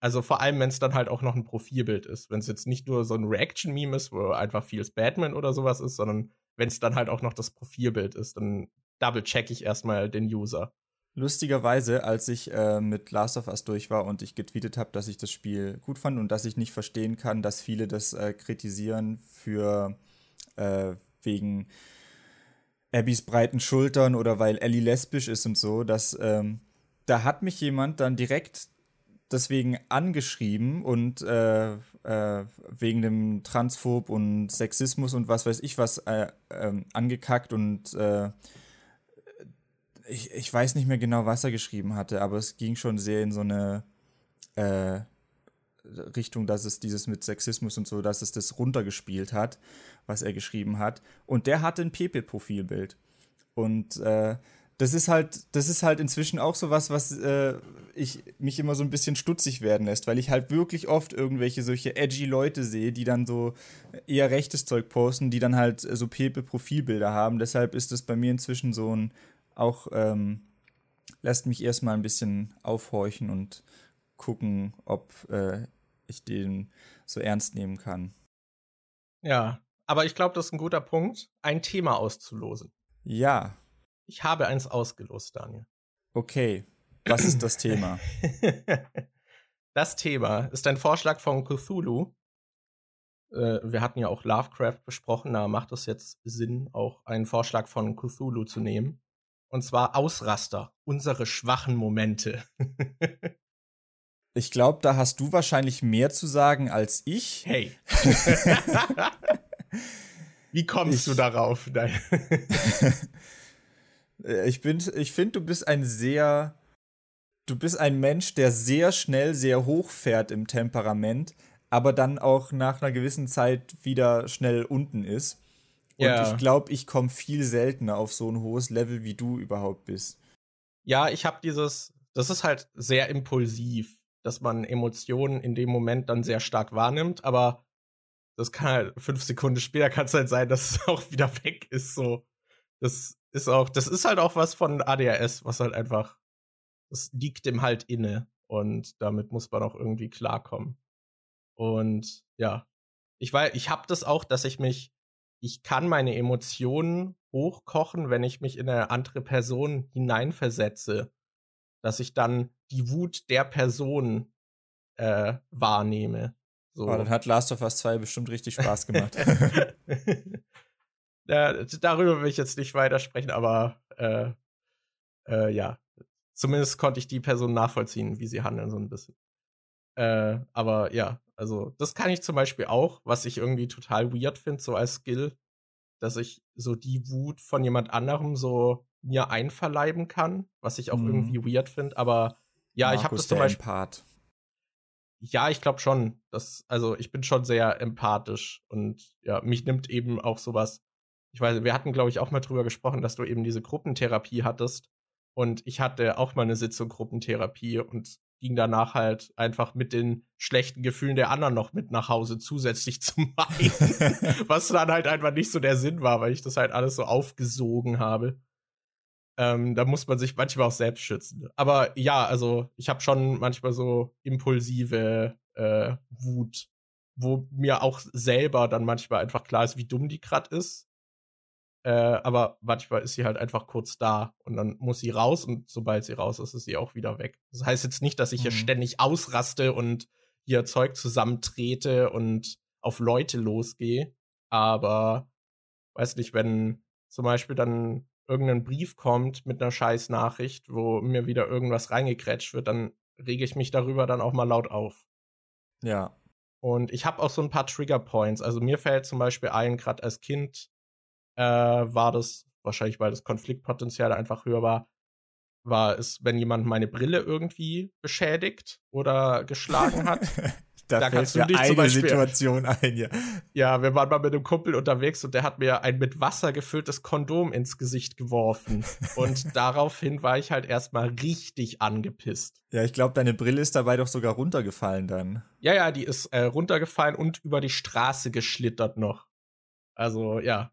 Speaker 2: also vor allem, wenn es dann halt auch noch ein Profilbild ist. Wenn es jetzt nicht nur so ein Reaction-Meme ist, wo einfach vieles Batman oder sowas ist, sondern wenn es dann halt auch noch das Profilbild ist, dann double-check ich erstmal den User.
Speaker 1: Lustigerweise, als ich äh, mit Last of Us durch war und ich getweetet habe, dass ich das Spiel gut fand und dass ich nicht verstehen kann, dass viele das äh, kritisieren für äh, wegen Abbys breiten Schultern oder weil Ellie lesbisch ist und so, dass ähm, da hat mich jemand dann direkt deswegen angeschrieben und äh, äh, wegen dem Transphob und Sexismus und was weiß ich was äh, ähm, angekackt und äh, ich, ich weiß nicht mehr genau, was er geschrieben hatte, aber es ging schon sehr in so eine äh, Richtung, dass es dieses mit Sexismus und so, dass es das runtergespielt hat, was er geschrieben hat. Und der hatte ein Pepe-Profilbild. Und äh, das ist halt, das ist halt inzwischen auch so was, was äh, ich mich immer so ein bisschen stutzig werden lässt, weil ich halt wirklich oft irgendwelche solche edgy Leute sehe, die dann so eher rechtes Zeug posten, die dann halt so Pepe-Profilbilder haben. Deshalb ist das bei mir inzwischen so ein auch ähm, lässt mich erstmal ein bisschen aufhorchen und gucken, ob äh, ich den so ernst nehmen kann.
Speaker 2: Ja, aber ich glaube, das ist ein guter Punkt, ein Thema auszulosen.
Speaker 1: Ja,
Speaker 2: ich habe eins ausgelost, Daniel.
Speaker 1: Okay. Was ist das Thema?
Speaker 2: das Thema ist ein Vorschlag von Cthulhu. Äh, wir hatten ja auch Lovecraft besprochen, da macht es jetzt Sinn, auch einen Vorschlag von Cthulhu zu nehmen. Und zwar Ausraster, unsere schwachen Momente.
Speaker 1: ich glaube, da hast du wahrscheinlich mehr zu sagen als ich.
Speaker 2: Hey. Wie kommst ich, du darauf?
Speaker 1: Äh, ich bin, ich finde, du bist ein sehr, du bist ein Mensch, der sehr schnell sehr hoch fährt im Temperament, aber dann auch nach einer gewissen Zeit wieder schnell unten ist. Und ja. ich glaube, ich komme viel seltener auf so ein hohes Level, wie du überhaupt bist.
Speaker 2: Ja, ich habe dieses, das ist halt sehr impulsiv, dass man Emotionen in dem Moment dann sehr stark wahrnimmt, aber das kann halt fünf Sekunden später kann es halt sein, dass es auch wieder weg ist. So, das ist auch, das ist halt auch was von ADHS, was halt einfach, das liegt dem halt inne und damit muss man auch irgendwie klarkommen. Und ja, ich weiß, ich habe das auch, dass ich mich, ich kann meine Emotionen hochkochen, wenn ich mich in eine andere Person hineinversetze, dass ich dann die Wut der Person äh, wahrnehme.
Speaker 1: So. Oh, dann hat Last of Us 2 bestimmt richtig Spaß gemacht.
Speaker 2: Äh, darüber will ich jetzt nicht weitersprechen, aber äh, äh, ja, zumindest konnte ich die Person nachvollziehen, wie sie handeln, so ein bisschen. Äh, aber ja, also das kann ich zum Beispiel auch, was ich irgendwie total weird finde, so als Skill, dass ich so die Wut von jemand anderem so mir einverleiben kann, was ich auch mhm. irgendwie weird finde, aber ja, Markus ich habe das zum Beispiel. Empath. Ja, ich glaube schon. Dass, also ich bin schon sehr empathisch und ja, mich nimmt eben auch sowas ich weiß, wir hatten, glaube ich, auch mal drüber gesprochen, dass du eben diese Gruppentherapie hattest. Und ich hatte auch mal eine Sitzung Gruppentherapie und ging danach halt einfach mit den schlechten Gefühlen der anderen noch mit nach Hause zusätzlich zu meinen. was dann halt einfach nicht so der Sinn war, weil ich das halt alles so aufgesogen habe. Ähm, da muss man sich manchmal auch selbst schützen. Aber ja, also ich habe schon manchmal so impulsive äh, Wut, wo mir auch selber dann manchmal einfach klar ist, wie dumm die gerade ist. Äh, aber manchmal ist sie halt einfach kurz da und dann muss sie raus und sobald sie raus ist, ist sie auch wieder weg. Das heißt jetzt nicht, dass ich mhm. hier ständig ausraste und hier Zeug zusammentrete und auf Leute losgehe, aber weiß nicht, wenn zum Beispiel dann irgendein Brief kommt mit einer scheiß Nachricht, wo mir wieder irgendwas reingekrätscht wird, dann rege ich mich darüber dann auch mal laut auf.
Speaker 1: Ja.
Speaker 2: Und ich habe auch so ein paar Trigger Points. Also mir fällt zum Beispiel ein, gerade als Kind äh, war das, wahrscheinlich weil das Konfliktpotenzial einfach höher war, war es, wenn jemand meine Brille irgendwie beschädigt oder geschlagen hat.
Speaker 1: da, da kannst du dich eine zum Beispiel, Situation ein, ja.
Speaker 2: Ja, wir waren mal mit einem Kumpel unterwegs und der hat mir ein mit Wasser gefülltes Kondom ins Gesicht geworfen. und daraufhin war ich halt erstmal richtig angepisst.
Speaker 1: Ja, ich glaube, deine Brille ist dabei doch sogar runtergefallen dann.
Speaker 2: Ja, ja, die ist äh, runtergefallen und über die Straße geschlittert noch. Also, ja.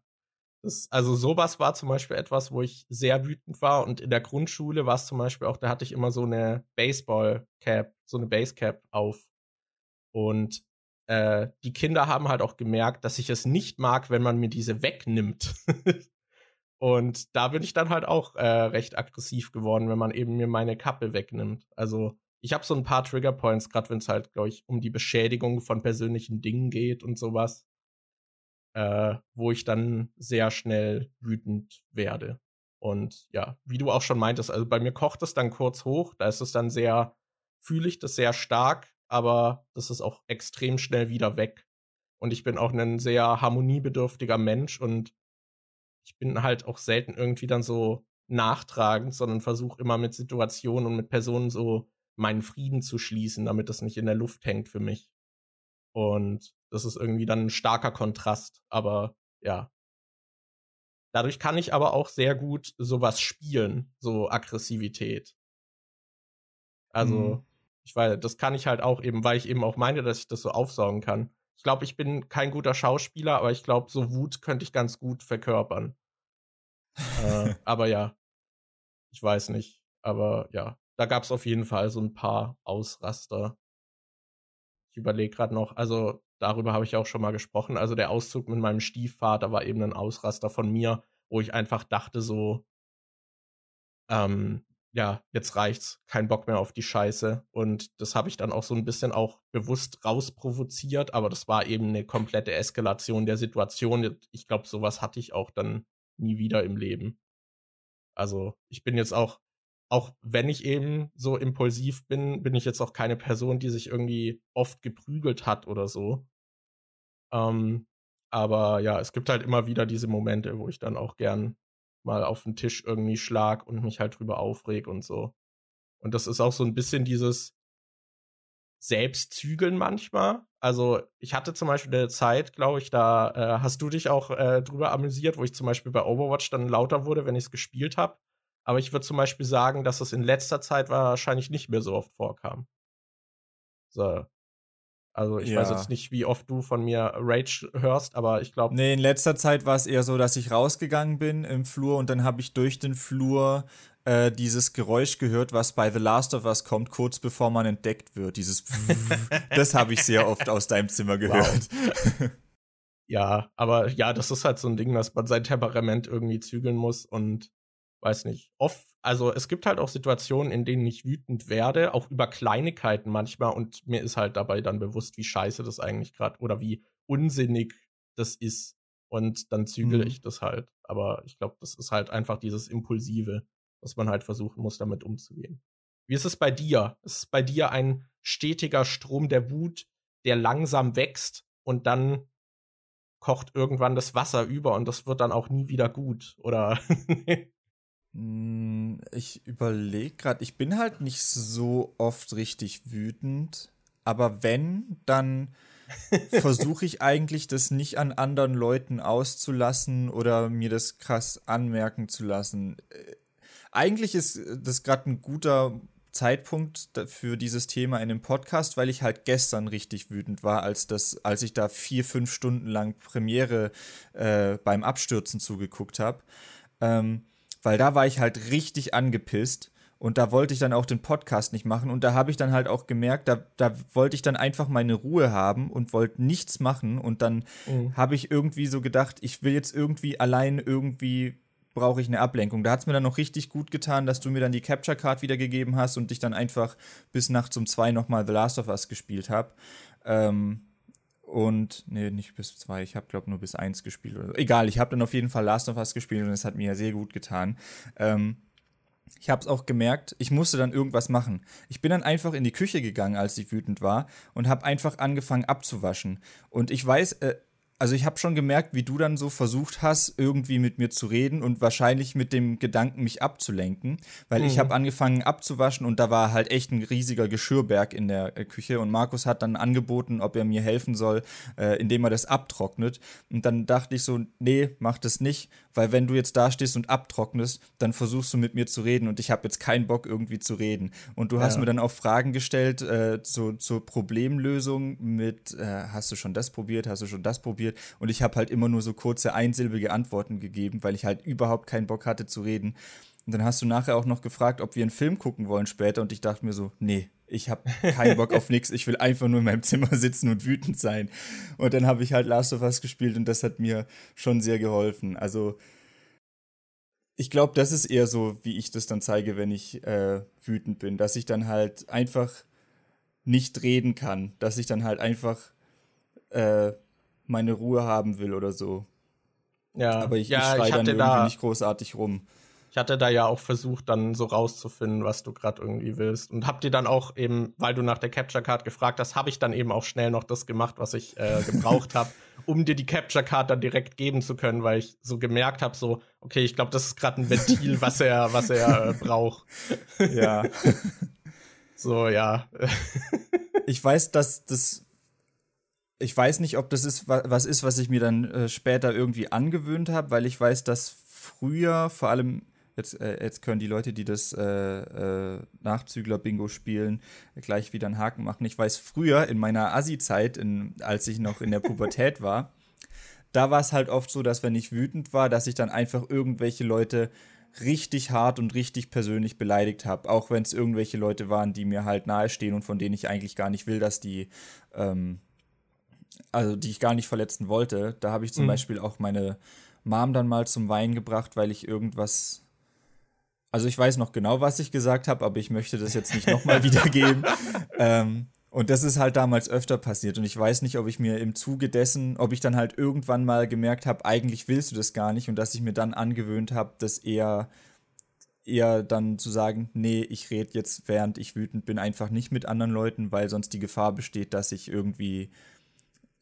Speaker 2: Das, also sowas war zum Beispiel etwas, wo ich sehr wütend war. Und in der Grundschule war es zum Beispiel auch, da hatte ich immer so eine Baseball-Cap, so eine Basecap auf. Und äh, die Kinder haben halt auch gemerkt, dass ich es nicht mag, wenn man mir diese wegnimmt. und da bin ich dann halt auch äh, recht aggressiv geworden, wenn man eben mir meine Kappe wegnimmt. Also ich habe so ein paar Triggerpoints, gerade wenn es halt, glaube ich, um die Beschädigung von persönlichen Dingen geht und sowas, äh, wo ich dann sehr schnell wütend werde. Und ja, wie du auch schon meintest, also bei mir kocht es dann kurz hoch, da ist es dann sehr, fühle ich das sehr stark aber das ist auch extrem schnell wieder weg. Und ich bin auch ein sehr harmoniebedürftiger Mensch und ich bin halt auch selten irgendwie dann so nachtragend, sondern versuche immer mit Situationen und mit Personen so meinen Frieden zu schließen, damit das nicht in der Luft hängt für mich. Und das ist irgendwie dann ein starker Kontrast, aber ja. Dadurch kann ich aber auch sehr gut sowas spielen, so Aggressivität. Also, mhm. Ich weiß, das kann ich halt auch eben, weil ich eben auch meine, dass ich das so aufsaugen kann. Ich glaube, ich bin kein guter Schauspieler, aber ich glaube, so Wut könnte ich ganz gut verkörpern. äh, aber ja, ich weiß nicht. Aber ja, da gab es auf jeden Fall so ein paar Ausraster. Ich überlege gerade noch, also darüber habe ich auch schon mal gesprochen. Also der Auszug mit meinem Stiefvater war eben ein Ausraster von mir, wo ich einfach dachte so, ähm, ja, jetzt reicht's, kein Bock mehr auf die Scheiße. Und das habe ich dann auch so ein bisschen auch bewusst rausprovoziert, aber das war eben eine komplette Eskalation der Situation. Ich glaube, sowas hatte ich auch dann nie wieder im Leben. Also ich bin jetzt auch, auch wenn ich eben so impulsiv bin, bin ich jetzt auch keine Person, die sich irgendwie oft geprügelt hat oder so. Ähm, aber ja, es gibt halt immer wieder diese Momente, wo ich dann auch gern mal auf den Tisch irgendwie schlag und mich halt drüber aufreg und so. Und das ist auch so ein bisschen dieses Selbstzügeln manchmal. Also ich hatte zum Beispiel eine Zeit, glaube ich, da äh, hast du dich auch äh, drüber amüsiert, wo ich zum Beispiel bei Overwatch dann lauter wurde, wenn ich es gespielt habe. Aber ich würde zum Beispiel sagen, dass es in letzter Zeit wahrscheinlich nicht mehr so oft vorkam. So. Also ich ja. weiß jetzt nicht, wie oft du von mir Rage hörst, aber ich glaube.
Speaker 1: Nee, in letzter Zeit war es eher so, dass ich rausgegangen bin im Flur und dann habe ich durch den Flur äh, dieses Geräusch gehört, was bei The Last of Us kommt, kurz bevor man entdeckt wird. Dieses Das habe ich sehr oft aus deinem Zimmer gehört.
Speaker 2: Wow. ja, aber ja, das ist halt so ein Ding, dass man sein Temperament irgendwie zügeln muss und weiß nicht. Oft, also es gibt halt auch Situationen, in denen ich wütend werde, auch über Kleinigkeiten manchmal und mir ist halt dabei dann bewusst, wie scheiße das eigentlich gerade oder wie unsinnig das ist. Und dann zügel mhm. ich das halt. Aber ich glaube, das ist halt einfach dieses Impulsive, was man halt versuchen muss, damit umzugehen. Wie ist es bei dir? Ist es bei dir ein stetiger Strom der Wut, der langsam wächst und dann kocht irgendwann das Wasser über und das wird dann auch nie wieder gut? Oder
Speaker 1: ich überlege gerade, ich bin halt nicht so oft richtig wütend, aber wenn, dann versuche ich eigentlich, das nicht an anderen Leuten auszulassen oder mir das krass anmerken zu lassen. Äh, eigentlich ist das gerade ein guter Zeitpunkt für dieses Thema in dem Podcast, weil ich halt gestern richtig wütend war, als das, als ich da vier, fünf Stunden lang Premiere äh, beim Abstürzen zugeguckt habe. Ähm, weil da war ich halt richtig angepisst und da wollte ich dann auch den Podcast nicht machen und da habe ich dann halt auch gemerkt, da, da wollte ich dann einfach meine Ruhe haben und wollte nichts machen und dann mhm. habe ich irgendwie so gedacht, ich will jetzt irgendwie allein irgendwie brauche ich eine Ablenkung. Da hat es mir dann noch richtig gut getan, dass du mir dann die Capture Card wiedergegeben hast und ich dann einfach bis nachts um zwei nochmal The Last of Us gespielt habe. Ähm, und, nee, nicht bis zwei, ich habe, glaube nur bis eins gespielt. Oder so. Egal, ich habe dann auf jeden Fall Last of Us gespielt und es hat mir ja sehr gut getan. Ähm, ich habe es auch gemerkt, ich musste dann irgendwas machen. Ich bin dann einfach in die Küche gegangen, als ich wütend war und habe einfach angefangen abzuwaschen. Und ich weiß, äh, also ich habe schon gemerkt, wie du dann so versucht hast, irgendwie mit mir zu reden und wahrscheinlich mit dem Gedanken, mich abzulenken, weil mhm. ich habe angefangen abzuwaschen und da war halt echt ein riesiger Geschirrberg in der äh, Küche und Markus hat dann angeboten, ob er mir helfen soll, äh, indem er das abtrocknet. Und dann dachte ich so, nee, mach das nicht, weil wenn du jetzt da stehst und abtrocknest, dann versuchst du mit mir zu reden und ich habe jetzt keinen Bock irgendwie zu reden. Und du hast ja. mir dann auch Fragen gestellt äh, zu, zur Problemlösung mit, äh, hast du schon das probiert, hast du schon das probiert? probiert und ich habe halt immer nur so kurze einsilbige Antworten gegeben, weil ich halt überhaupt keinen Bock hatte zu reden. Und dann hast du nachher auch noch gefragt, ob wir einen Film gucken wollen später und ich dachte mir so, nee, ich habe keinen Bock auf nichts, ich will einfach nur in meinem Zimmer sitzen und wütend sein. Und dann habe ich halt Last of Us gespielt und das hat mir schon sehr geholfen. Also ich glaube, das ist eher so, wie ich das dann zeige, wenn ich äh, wütend bin, dass ich dann halt einfach nicht reden kann, dass ich dann halt einfach äh, meine Ruhe haben will oder so. Ja, aber ich, ja, ich schreie dann irgendwie da, nicht großartig rum.
Speaker 2: Ich hatte da ja auch versucht, dann so rauszufinden, was du gerade irgendwie willst. Und hab dir dann auch eben, weil du nach der Capture Card gefragt hast, habe ich dann eben auch schnell noch das gemacht, was ich äh, gebraucht habe, um dir die Capture Card dann direkt geben zu können, weil ich so gemerkt habe, so, okay, ich glaube, das ist gerade ein Ventil, was er, was er äh, braucht.
Speaker 1: Ja.
Speaker 2: so, ja.
Speaker 1: ich weiß, dass das ich weiß nicht, ob das ist, was ist, was ich mir dann äh, später irgendwie angewöhnt habe, weil ich weiß, dass früher, vor allem jetzt, äh, jetzt können die Leute, die das äh, äh Nachzügler-Bingo spielen, gleich wieder einen Haken machen. Ich weiß, früher in meiner Assi-Zeit, als ich noch in der Pubertät war, da war es halt oft so, dass wenn ich wütend war, dass ich dann einfach irgendwelche Leute richtig hart und richtig persönlich beleidigt habe, auch wenn es irgendwelche Leute waren, die mir halt nahestehen und von denen ich eigentlich gar nicht will, dass die ähm, also die ich gar nicht verletzen wollte. Da habe ich zum mhm. Beispiel auch meine Mom dann mal zum Wein gebracht, weil ich irgendwas. Also ich weiß noch genau, was ich gesagt habe, aber ich möchte das jetzt nicht nochmal wiedergeben. Ähm, und das ist halt damals öfter passiert. Und ich weiß nicht, ob ich mir im Zuge dessen, ob ich dann halt irgendwann mal gemerkt habe, eigentlich willst du das gar nicht und dass ich mir dann angewöhnt habe, das eher eher dann zu sagen, nee, ich rede jetzt, während ich wütend bin, einfach nicht mit anderen Leuten, weil sonst die Gefahr besteht, dass ich irgendwie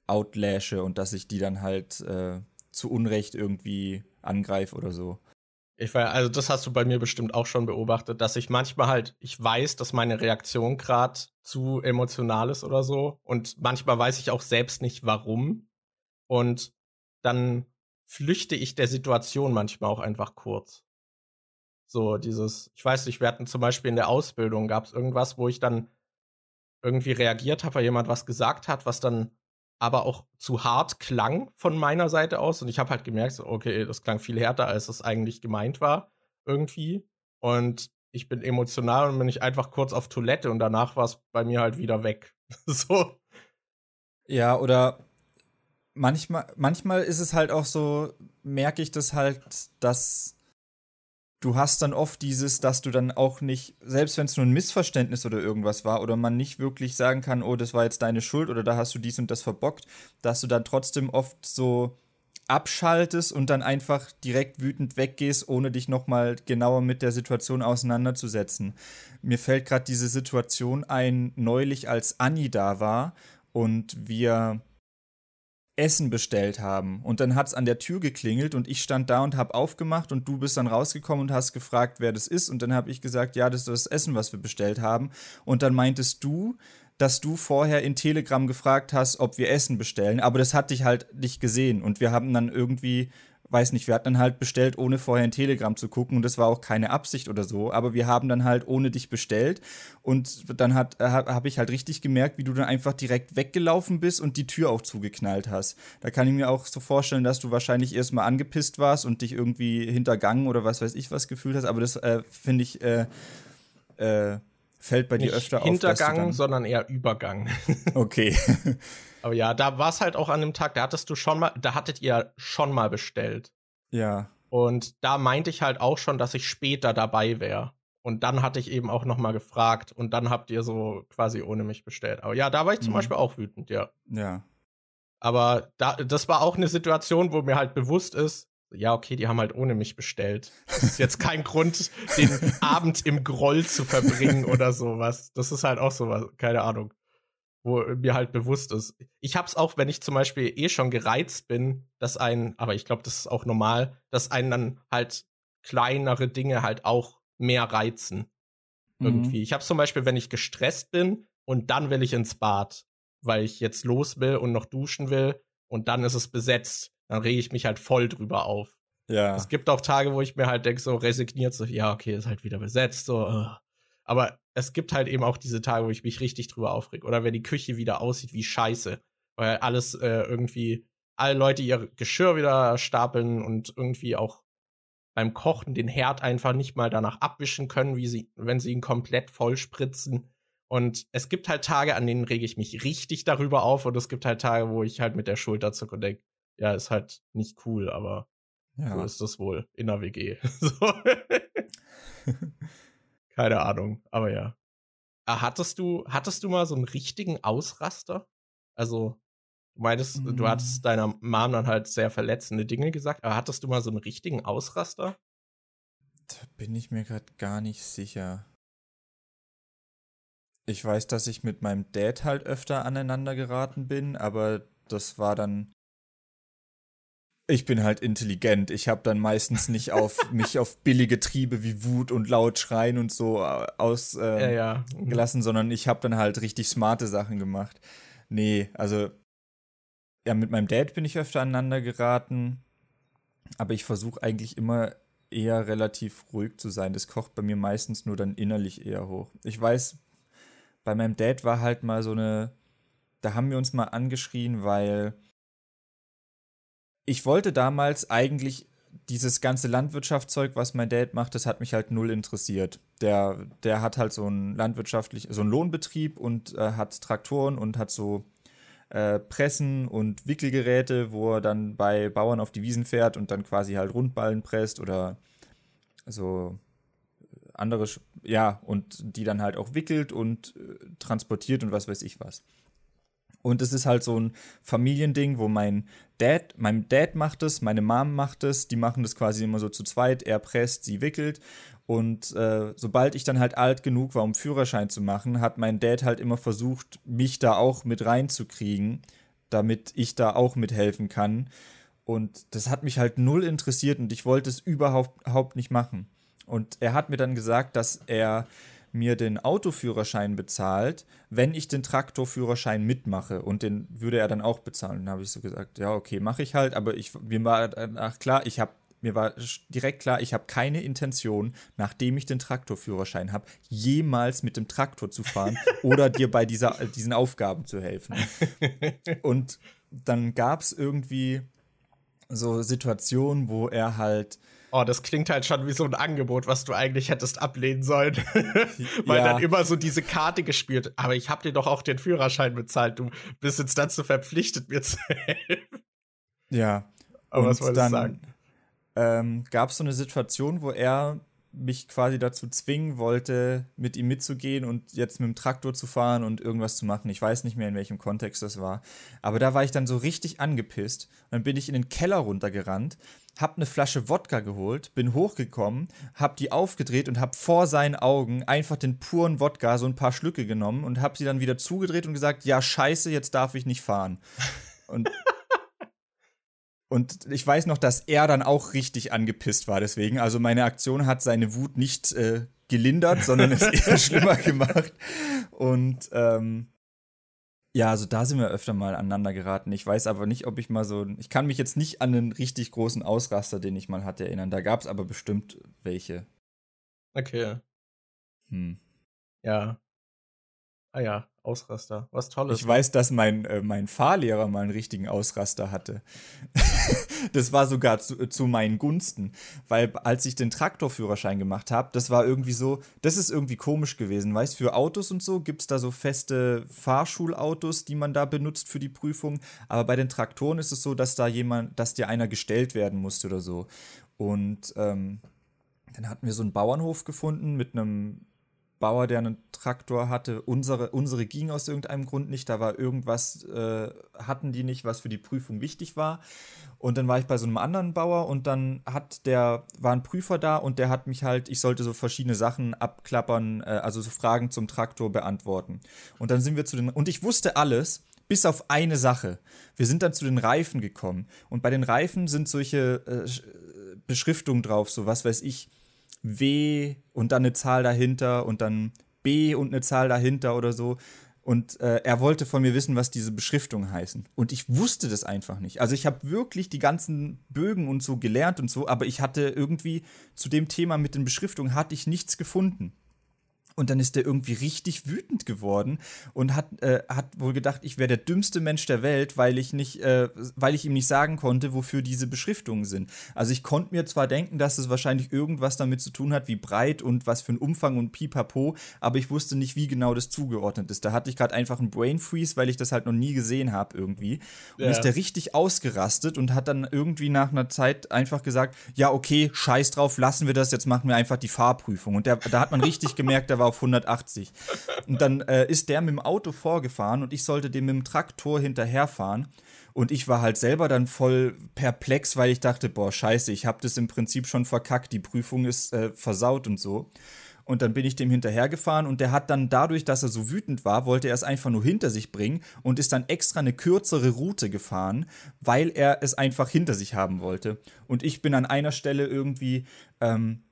Speaker 1: outlashe und dass ich die dann halt äh, zu Unrecht irgendwie angreife oder so.
Speaker 2: Ich weiß, also das hast du bei mir bestimmt auch schon beobachtet, dass ich manchmal halt, ich weiß, dass meine Reaktion gerade zu emotional ist oder so. Und manchmal weiß ich auch selbst nicht warum. Und dann flüchte ich der Situation manchmal auch einfach kurz. So, dieses, ich weiß nicht, wir hatten zum Beispiel in der Ausbildung, gab es irgendwas, wo ich dann irgendwie reagiert habe, weil jemand was gesagt hat, was dann aber auch zu hart klang von meiner Seite aus. Und ich habe halt gemerkt, okay, das klang viel härter, als es eigentlich gemeint war, irgendwie. Und ich bin emotional und bin ich einfach kurz auf Toilette und danach war es bei mir halt wieder weg. so.
Speaker 1: Ja, oder manchmal, manchmal ist es halt auch so, merke ich das halt, dass du hast dann oft dieses, dass du dann auch nicht, selbst wenn es nur ein Missverständnis oder irgendwas war oder man nicht wirklich sagen kann, oh, das war jetzt deine Schuld oder da hast du dies und das verbockt, dass du dann trotzdem oft so abschaltest und dann einfach direkt wütend weggehst, ohne dich nochmal genauer mit der Situation auseinanderzusetzen. Mir fällt gerade diese Situation ein, neulich als Anni da war und wir Essen bestellt haben. Und dann hat es an der Tür geklingelt und ich stand da und habe aufgemacht und du bist dann rausgekommen und hast gefragt, wer das ist. Und dann habe ich gesagt, ja, das ist das Essen, was wir bestellt haben. Und dann meintest du, dass du vorher in Telegram gefragt hast, ob wir Essen bestellen, aber das hatte ich halt nicht gesehen und wir haben dann irgendwie weiß nicht, wir hatten dann halt bestellt, ohne vorher in Telegram zu gucken und das war auch keine Absicht oder so, aber wir haben dann halt ohne dich bestellt und dann äh, habe ich halt richtig gemerkt, wie du dann einfach direkt weggelaufen bist und die Tür auch zugeknallt hast. Da kann ich mir auch so vorstellen, dass du wahrscheinlich erstmal angepisst warst und dich irgendwie hintergangen oder was weiß ich was gefühlt hast, aber das äh, finde ich äh, äh, fällt bei dir öfter
Speaker 2: Hintergang,
Speaker 1: auf. Hintergang,
Speaker 2: sondern eher Übergang.
Speaker 1: Okay.
Speaker 2: Aber ja, da war es halt auch an dem Tag, da hattest du schon mal, da hattet ihr schon mal bestellt.
Speaker 1: Ja.
Speaker 2: Und da meinte ich halt auch schon, dass ich später dabei wäre. Und dann hatte ich eben auch noch mal gefragt und dann habt ihr so quasi ohne mich bestellt. Aber ja, da war ich zum mhm. Beispiel auch wütend, ja.
Speaker 1: Ja.
Speaker 2: Aber da, das war auch eine Situation, wo mir halt bewusst ist, ja, okay, die haben halt ohne mich bestellt. Das ist jetzt kein Grund, den Abend im Groll zu verbringen oder sowas. Das ist halt auch sowas, keine Ahnung wo mir halt bewusst ist. Ich hab's auch, wenn ich zum Beispiel eh schon gereizt bin, dass ein, aber ich glaube, das ist auch normal, dass einen dann halt kleinere Dinge halt auch mehr reizen. Mhm. Irgendwie. Ich hab's zum Beispiel, wenn ich gestresst bin und dann will ich ins Bad, weil ich jetzt los will und noch duschen will und dann ist es besetzt, dann rege ich mich halt voll drüber auf.
Speaker 1: Ja.
Speaker 2: Es gibt auch Tage, wo ich mir halt denke, so resigniert, so, ja, okay, ist halt wieder besetzt, so, uh. aber es gibt halt eben auch diese Tage, wo ich mich richtig drüber aufreg. Oder wenn die Küche wieder aussieht wie Scheiße. Weil alles äh, irgendwie, alle Leute ihr Geschirr wieder stapeln und irgendwie auch beim Kochen den Herd einfach nicht mal danach abwischen können, wie sie, wenn sie ihn komplett voll spritzen. Und es gibt halt Tage, an denen rege ich mich richtig darüber auf. Und es gibt halt Tage, wo ich halt mit der Schulter zucke und denke, ja, ist halt nicht cool, aber ja. so ist das wohl in der WG. Keine Ahnung, aber ja. Ah, hattest du, hattest du mal so einen richtigen Ausraster? Also, du meintest, mhm. du hattest mm. deiner Mom dann halt sehr verletzende Dinge gesagt, aber hattest du mal so einen richtigen Ausraster?
Speaker 1: Da bin ich mir gerade gar nicht sicher. Ich weiß, dass ich mit meinem Dad halt öfter aneinander geraten bin, aber das war dann ich bin halt intelligent. Ich habe dann meistens nicht auf mich auf billige Triebe wie Wut und laut schreien und so ausgelassen, äh, ja, ja. sondern ich habe dann halt richtig smarte Sachen gemacht. Nee, also ja, mit meinem Dad bin ich öfter aneinander geraten, aber ich versuche eigentlich immer eher relativ ruhig zu sein. Das kocht bei mir meistens nur dann innerlich eher hoch. Ich weiß, bei meinem Dad war halt mal so eine, da haben wir uns mal angeschrien, weil ich wollte damals eigentlich dieses ganze Landwirtschaftszeug, was mein Dad macht, das hat mich halt null interessiert. Der, der hat halt so einen landwirtschaftlich, so einen Lohnbetrieb und äh, hat Traktoren und hat so äh, Pressen und Wickelgeräte, wo er dann bei Bauern auf die Wiesen fährt und dann quasi halt Rundballen presst oder so andere, ja, und die dann halt auch wickelt und äh, transportiert und was weiß ich was. Und es ist halt so ein Familiending, wo mein Dad, mein Dad macht es, meine Mom macht es, die machen das quasi immer so zu zweit, er presst, sie wickelt. Und äh, sobald ich dann halt alt genug war, um Führerschein zu machen, hat mein Dad halt immer versucht, mich da auch mit reinzukriegen, damit ich da auch mithelfen kann. Und das hat mich halt null interessiert und ich wollte es überhaupt nicht machen. Und er hat mir dann gesagt, dass er mir den Autoführerschein bezahlt, wenn ich den Traktorführerschein mitmache. Und den würde er dann auch bezahlen. Dann habe ich so gesagt, ja, okay, mache ich halt. Aber ich, mir war danach klar, ich habe mir war direkt klar, ich habe keine Intention, nachdem ich den Traktorführerschein habe, jemals mit dem Traktor zu fahren oder dir bei dieser, diesen Aufgaben zu helfen. Und dann gab es irgendwie so Situationen, wo er halt
Speaker 2: Oh, das klingt halt schon wie so ein Angebot, was du eigentlich hättest ablehnen sollen. Weil ja. dann immer so diese Karte gespielt. Aber ich hab dir doch auch den Führerschein bezahlt. Du bist jetzt dazu verpflichtet, mir zu helfen.
Speaker 1: Ja.
Speaker 2: Aber Und was wolltest du sagen?
Speaker 1: Ähm, Gab es so eine Situation, wo er mich quasi dazu zwingen wollte, mit ihm mitzugehen und jetzt mit dem Traktor zu fahren und irgendwas zu machen. Ich weiß nicht mehr, in welchem Kontext das war. Aber da war ich dann so richtig angepisst. Und dann bin ich in den Keller runtergerannt, hab eine Flasche Wodka geholt, bin hochgekommen, hab die aufgedreht und hab vor seinen Augen einfach den puren Wodka so ein paar Schlücke genommen und hab sie dann wieder zugedreht und gesagt, ja, scheiße, jetzt darf ich nicht fahren. Und Und ich weiß noch, dass er dann auch richtig angepisst war deswegen. Also meine Aktion hat seine Wut nicht äh, gelindert, sondern es eher schlimmer gemacht. Und ähm, Ja, also da sind wir öfter mal aneinander geraten. Ich weiß aber nicht, ob ich mal so. Ich kann mich jetzt nicht an einen richtig großen Ausraster, den ich mal hatte, erinnern. Da gab es aber bestimmt welche.
Speaker 2: Okay.
Speaker 1: Hm.
Speaker 2: Ja. Ah ja, Ausraster. Was Tolles.
Speaker 1: Ich weiß, dass mein, äh, mein Fahrlehrer mal einen richtigen Ausraster hatte. das war sogar zu, zu, meinen Gunsten. Weil als ich den Traktorführerschein gemacht habe, das war irgendwie so, das ist irgendwie komisch gewesen. Weißt für Autos und so gibt es da so feste Fahrschulautos, die man da benutzt für die Prüfung. Aber bei den Traktoren ist es so, dass da jemand, dass dir einer gestellt werden musste oder so. Und ähm, dann hatten wir so einen Bauernhof gefunden mit einem Bauer, der einen Traktor hatte. Unsere, unsere ging aus irgendeinem Grund nicht. Da war irgendwas, äh, hatten die nicht, was für die Prüfung wichtig war. Und dann war ich bei so einem anderen Bauer und dann hat der, war ein Prüfer da und der hat mich halt, ich sollte so verschiedene Sachen abklappern, äh, also so Fragen zum Traktor beantworten. Und dann sind wir zu den, und ich wusste alles, bis auf eine Sache. Wir sind dann zu den Reifen gekommen. Und bei den Reifen sind solche äh, Beschriftungen drauf, so was weiß ich W und dann eine Zahl dahinter und dann B und eine Zahl dahinter oder so. Und äh, er wollte von mir wissen, was diese Beschriftungen heißen. Und ich wusste das einfach nicht. Also ich habe wirklich die ganzen Bögen und so gelernt und so, aber ich hatte irgendwie zu dem Thema mit den Beschriftungen hatte ich nichts gefunden. Und dann ist er irgendwie richtig wütend geworden und hat, äh, hat wohl gedacht, ich wäre der dümmste Mensch der Welt, weil ich nicht, äh, weil ich ihm nicht sagen konnte, wofür diese Beschriftungen sind. Also ich konnte mir zwar denken, dass es wahrscheinlich irgendwas damit zu tun hat, wie breit und was für ein Umfang und pipapo, aber ich wusste nicht, wie genau das zugeordnet ist. Da hatte ich gerade einfach einen Brain Freeze, weil ich das halt noch nie gesehen habe irgendwie. Und ja. ist der richtig ausgerastet und hat dann irgendwie nach einer Zeit einfach gesagt, ja okay, scheiß drauf, lassen wir das, jetzt machen wir einfach die Fahrprüfung. Und der, da hat man richtig gemerkt, da war auf 180. Und dann äh, ist der mit dem Auto vorgefahren und ich sollte dem mit dem Traktor hinterherfahren. Und ich war halt selber dann voll perplex, weil ich dachte, boah, scheiße, ich habe das im Prinzip schon verkackt, die Prüfung ist äh, versaut und so. Und dann bin ich dem hinterhergefahren und der hat dann dadurch, dass er so wütend war, wollte er es einfach nur hinter sich bringen und ist dann extra eine kürzere Route gefahren, weil er es einfach hinter sich haben wollte. Und ich bin an einer Stelle irgendwie ähm,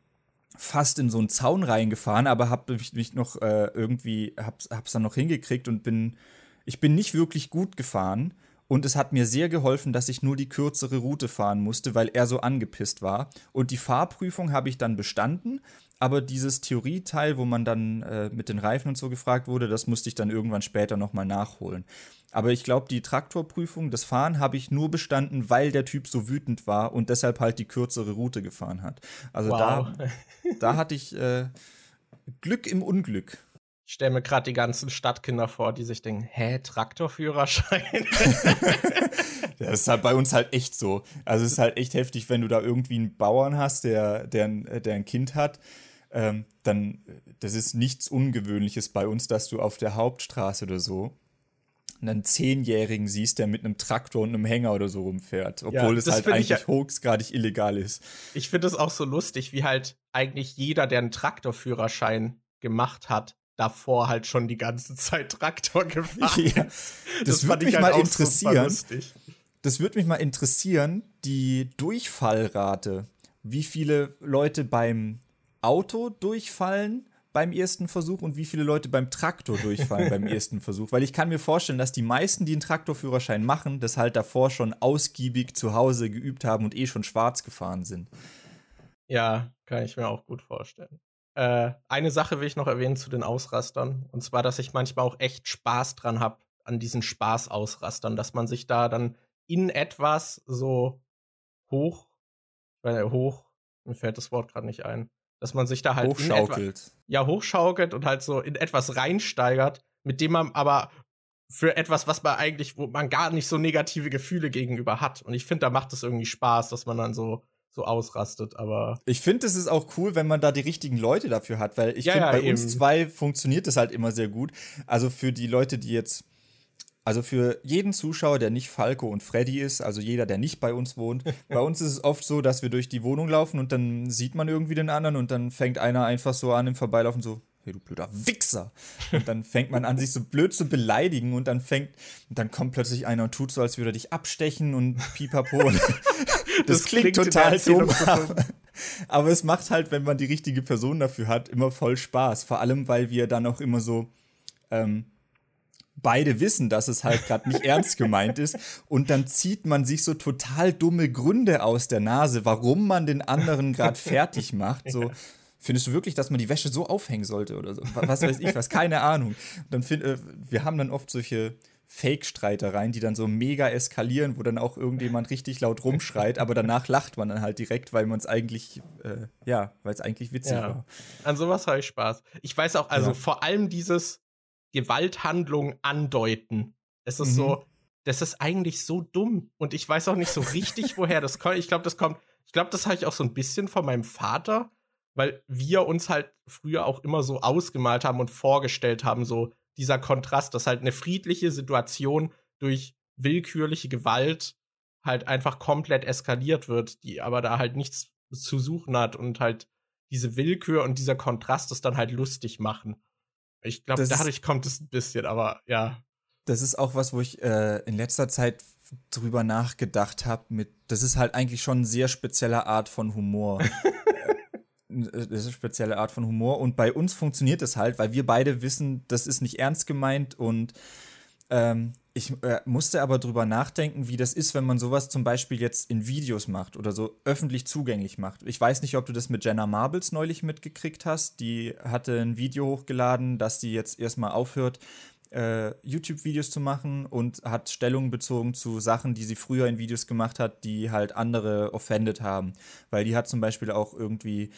Speaker 1: fast in so einen Zaun reingefahren, aber habe mich, mich, noch äh, irgendwie, hab's, hab's dann noch hingekriegt und bin, ich bin nicht wirklich gut gefahren. Und es hat mir sehr geholfen, dass ich nur die kürzere Route fahren musste, weil er so angepisst war. Und die Fahrprüfung habe ich dann bestanden, aber dieses Theorieteil, wo man dann äh, mit den Reifen und so gefragt wurde, das musste ich dann irgendwann später nochmal nachholen. Aber ich glaube, die Traktorprüfung, das Fahren habe ich nur bestanden, weil der Typ so wütend war und deshalb halt die kürzere Route gefahren hat. Also wow. da, da hatte ich äh, Glück im Unglück.
Speaker 2: Ich stelle mir gerade die ganzen Stadtkinder vor, die sich denken, hä, Traktorführerschein?
Speaker 1: das ist halt bei uns halt echt so. Also es ist halt echt heftig, wenn du da irgendwie einen Bauern hast, der, der, der ein Kind hat. Ähm, dann, das ist nichts Ungewöhnliches bei uns, dass du auf der Hauptstraße oder so einen Zehnjährigen siehst, der mit einem Traktor und einem Hänger oder so rumfährt, obwohl ja, es halt eigentlich ja, hochgradig illegal ist.
Speaker 2: Ich finde es auch so lustig, wie halt eigentlich jeder, der einen Traktorführerschein gemacht hat, davor halt schon die ganze Zeit Traktor gefahren
Speaker 1: ja, Das, das würde mich halt mal interessieren. Das würde mich mal interessieren, die Durchfallrate. Wie viele Leute beim Auto durchfallen beim ersten Versuch und wie viele Leute beim Traktor durchfallen beim ersten Versuch. Weil ich kann mir vorstellen, dass die meisten, die einen Traktorführerschein machen, das halt davor schon ausgiebig zu Hause geübt haben und eh schon schwarz gefahren sind.
Speaker 2: Ja, kann ich mir auch gut vorstellen. Äh, eine Sache will ich noch erwähnen zu den Ausrastern. Und zwar, dass ich manchmal auch echt Spaß dran habe, an diesen Spaßausrastern, dass man sich da dann in etwas so hoch, äh, hoch, mir fällt das Wort gerade nicht ein, dass man sich da halt
Speaker 1: hochschaukelt.
Speaker 2: Etwa, ja, hochschaukelt und halt so in etwas reinsteigert, mit dem man aber für etwas, was man eigentlich, wo man gar nicht so negative Gefühle gegenüber hat. Und ich finde, da macht es irgendwie Spaß, dass man dann so so ausrastet, aber.
Speaker 1: Ich finde, es ist auch cool, wenn man da die richtigen Leute dafür hat, weil ich ja, finde, ja, bei eben. uns zwei funktioniert das halt immer sehr gut. Also für die Leute, die jetzt also für jeden Zuschauer, der nicht Falco und Freddy ist, also jeder, der nicht bei uns wohnt, bei uns ist es oft so, dass wir durch die Wohnung laufen und dann sieht man irgendwie den anderen und dann fängt einer einfach so an im Vorbeilaufen so, hey du blöder Wichser. Und dann fängt man an, sich so blöd zu beleidigen und dann fängt, und dann kommt plötzlich einer und tut so, als würde er dich abstechen und pipapo. das, das, klingt, klingt total dumm. Aber es macht halt, wenn man die richtige Person dafür hat, immer voll Spaß. Vor allem, weil wir dann auch immer so, ähm, beide wissen, dass es halt gerade nicht ernst gemeint ist. Und dann zieht man sich so total dumme Gründe aus der Nase, warum man den anderen gerade fertig macht. So, findest du wirklich, dass man die Wäsche so aufhängen sollte oder so? Was weiß ich was, keine Ahnung. dann find, äh, wir haben dann oft solche Fake-Streitereien, die dann so mega eskalieren, wo dann auch irgendjemand richtig laut rumschreit, aber danach lacht man dann halt direkt, weil man es eigentlich, äh, ja, weil es eigentlich witzig ja. war.
Speaker 2: An sowas habe ich Spaß. Ich weiß auch, also ja. vor allem dieses Gewalthandlung andeuten. Es ist mhm. so, das ist eigentlich so dumm. Und ich weiß auch nicht so richtig, woher das kommt. Ich glaube, das kommt, ich glaube, das habe ich auch so ein bisschen von meinem Vater, weil wir uns halt früher auch immer so ausgemalt haben und vorgestellt haben, so, dieser Kontrast, dass halt eine friedliche Situation durch willkürliche Gewalt halt einfach komplett eskaliert wird, die aber da halt nichts zu suchen hat und halt diese Willkür und dieser Kontrast es dann halt lustig machen. Ich glaube, dadurch kommt es ein bisschen, aber ja.
Speaker 1: Das ist auch was, wo ich äh, in letzter Zeit drüber nachgedacht habe. Mit, das ist halt eigentlich schon eine sehr spezielle Art von Humor. das ist eine spezielle Art von Humor. Und bei uns funktioniert es halt, weil wir beide wissen, das ist nicht ernst gemeint. Und ähm, ich äh, musste aber drüber nachdenken, wie das ist, wenn man sowas zum Beispiel jetzt in Videos macht oder so öffentlich zugänglich macht. Ich weiß nicht, ob du das mit Jenna Marbles neulich mitgekriegt hast. Die hatte ein Video hochgeladen, dass sie jetzt erstmal aufhört, äh, YouTube-Videos zu machen und hat Stellung bezogen zu Sachen, die sie früher in Videos gemacht hat, die halt andere offended haben. Weil die hat zum Beispiel auch irgendwie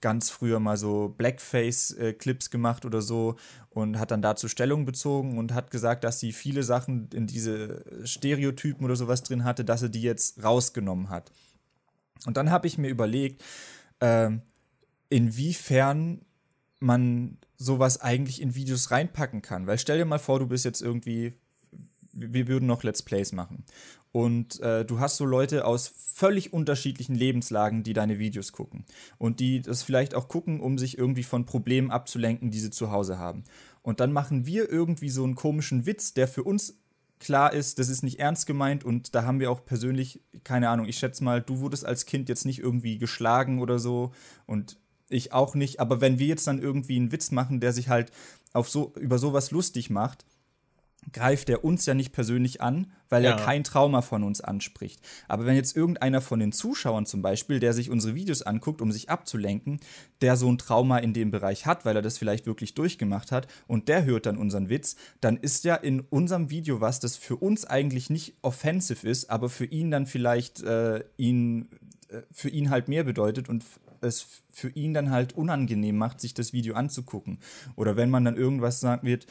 Speaker 1: ganz früher mal so Blackface-Clips gemacht oder so und hat dann dazu Stellung bezogen und hat gesagt, dass sie viele Sachen in diese Stereotypen oder sowas drin hatte, dass sie die jetzt rausgenommen hat. Und dann habe ich mir überlegt, äh, inwiefern man sowas eigentlich in Videos reinpacken kann. Weil stell dir mal vor, du bist jetzt irgendwie, wir würden noch Let's Plays machen. Und äh, du hast so Leute aus völlig unterschiedlichen Lebenslagen, die deine Videos gucken. Und die das vielleicht auch gucken, um sich irgendwie von Problemen abzulenken, die sie zu Hause haben. Und dann machen wir irgendwie so einen komischen Witz, der für uns klar ist, das ist nicht ernst gemeint und da haben wir auch persönlich, keine Ahnung, ich schätze mal, du wurdest als Kind jetzt nicht irgendwie geschlagen oder so und ich auch nicht, aber wenn wir jetzt dann irgendwie einen Witz machen, der sich halt auf so, über sowas lustig macht, greift er uns ja nicht persönlich an, weil ja. er kein Trauma von uns anspricht. Aber wenn jetzt irgendeiner von den Zuschauern zum Beispiel, der sich unsere Videos anguckt, um sich abzulenken, der so ein Trauma in dem Bereich hat, weil er das vielleicht wirklich durchgemacht hat und der hört dann unseren Witz, dann ist ja in unserem Video was, das für uns eigentlich nicht offensive ist, aber für ihn dann vielleicht äh, ihn, äh, für ihn halt mehr bedeutet und es für ihn dann halt unangenehm macht, sich das Video anzugucken. Oder wenn man dann irgendwas sagt wird,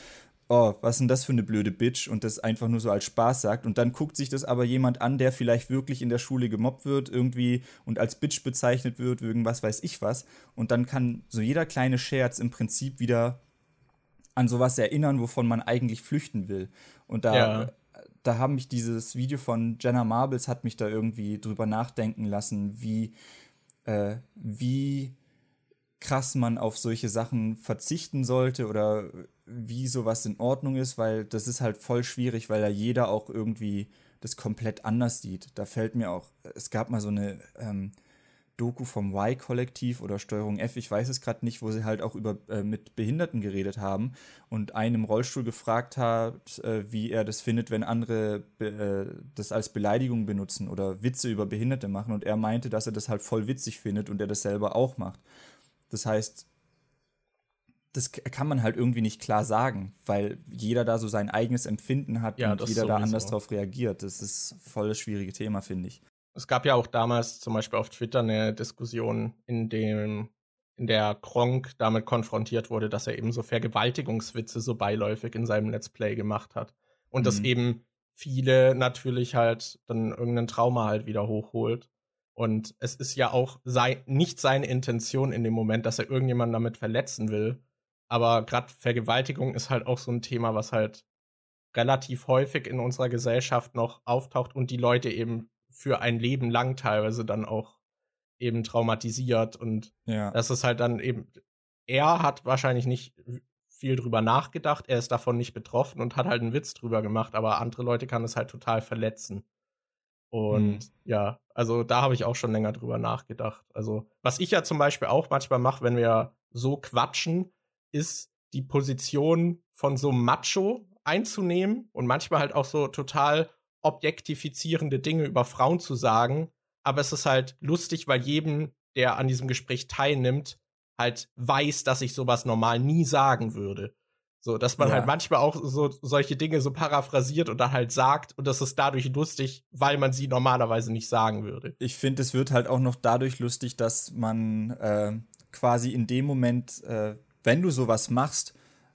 Speaker 1: oh, was ist denn das für eine blöde Bitch und das einfach nur so als Spaß sagt. Und dann guckt sich das aber jemand an, der vielleicht wirklich in der Schule gemobbt wird, irgendwie und als Bitch bezeichnet wird, irgendwas weiß ich was. Und dann kann so jeder kleine Scherz im Prinzip wieder an sowas erinnern, wovon man eigentlich flüchten will. Und da, ja. da haben mich dieses Video von Jenna Marbles hat mich da irgendwie drüber nachdenken lassen, wie, äh, wie krass man auf solche Sachen verzichten sollte oder wie sowas in Ordnung ist, weil das ist halt voll schwierig, weil da jeder auch irgendwie das komplett anders sieht. Da fällt mir auch, es gab mal so eine ähm, Doku vom Y-Kollektiv oder Steuerung F, ich weiß es gerade nicht, wo sie halt auch über äh, mit Behinderten geredet haben und einen im Rollstuhl gefragt hat, äh, wie er das findet, wenn andere äh, das als Beleidigung benutzen oder Witze über Behinderte machen und er meinte, dass er das halt voll witzig findet und er das selber auch macht. Das heißt, das kann man halt irgendwie nicht klar sagen, weil jeder da so sein eigenes Empfinden hat ja, und jeder sowieso. da anders drauf reagiert. Das ist voll das schwierige Thema, finde ich.
Speaker 2: Es gab ja auch damals zum Beispiel auf Twitter eine Diskussion, in dem in der Kronk damit konfrontiert wurde, dass er eben so Vergewaltigungswitze so beiläufig in seinem Let's Play gemacht hat. Und mhm. dass eben viele natürlich halt dann irgendein Trauma halt wieder hochholt. Und es ist ja auch sei, nicht seine Intention in dem Moment, dass er irgendjemanden damit verletzen will. Aber gerade Vergewaltigung ist halt auch so ein Thema, was halt relativ häufig in unserer Gesellschaft noch auftaucht und die Leute eben für ein Leben lang teilweise dann auch eben traumatisiert. Und ja. das ist halt dann eben, er hat wahrscheinlich nicht viel drüber nachgedacht, er ist davon nicht betroffen und hat halt einen Witz drüber gemacht, aber andere Leute kann es halt total verletzen. Und mhm. ja, also da habe ich auch schon länger drüber nachgedacht. Also, was ich ja zum Beispiel auch manchmal mache, wenn wir so quatschen, ist die Position von so Macho einzunehmen und manchmal halt auch so total objektifizierende Dinge über Frauen zu sagen. Aber es ist halt lustig, weil jedem, der an diesem Gespräch teilnimmt, halt weiß, dass ich sowas normal nie sagen würde. So, dass man ja. halt manchmal auch so solche Dinge so paraphrasiert und dann halt sagt und das ist dadurch lustig, weil man sie normalerweise nicht sagen würde.
Speaker 1: Ich finde, es wird halt auch noch dadurch lustig, dass man äh, quasi in dem Moment, äh, wenn du sowas machst,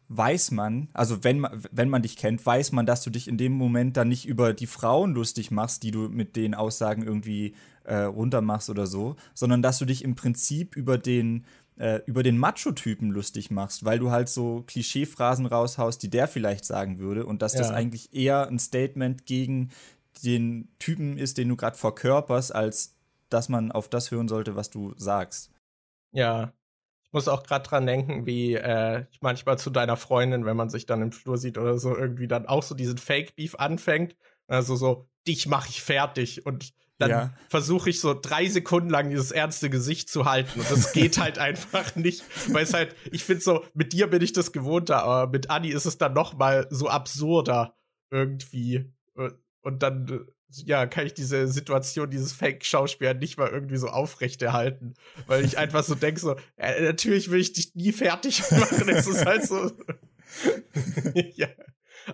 Speaker 1: weiß man, also wenn man, wenn man dich kennt, weiß man, dass du dich in dem Moment dann nicht über die Frauen lustig machst, die du mit den Aussagen irgendwie äh, runtermachst oder so, sondern dass du dich im Prinzip über den äh, über den Macho-Typen lustig machst, weil du halt so Klischeephrasen raushaust, die der vielleicht sagen würde und dass ja. das eigentlich eher ein Statement gegen den Typen ist, den du gerade verkörperst, als dass man auf das hören sollte, was du sagst.
Speaker 2: Ja, muss auch gerade dran denken, wie äh, ich manchmal zu deiner Freundin, wenn man sich dann im Flur sieht oder so, irgendwie dann auch so diesen Fake-Beef anfängt. Also so, dich mach ich fertig. Und dann ja. versuche ich so drei Sekunden lang dieses ernste Gesicht zu halten. Und das geht halt einfach nicht. Weil es halt, ich finde so, mit dir bin ich das gewohnter, aber mit Anni ist es dann noch mal so absurder irgendwie. Und dann, ja, kann ich diese Situation, dieses Fake-Schauspiel nicht mal irgendwie so aufrechterhalten. Weil ich einfach so denke, so, ja, natürlich will ich dich nie fertig machen. Es ist halt so. ja.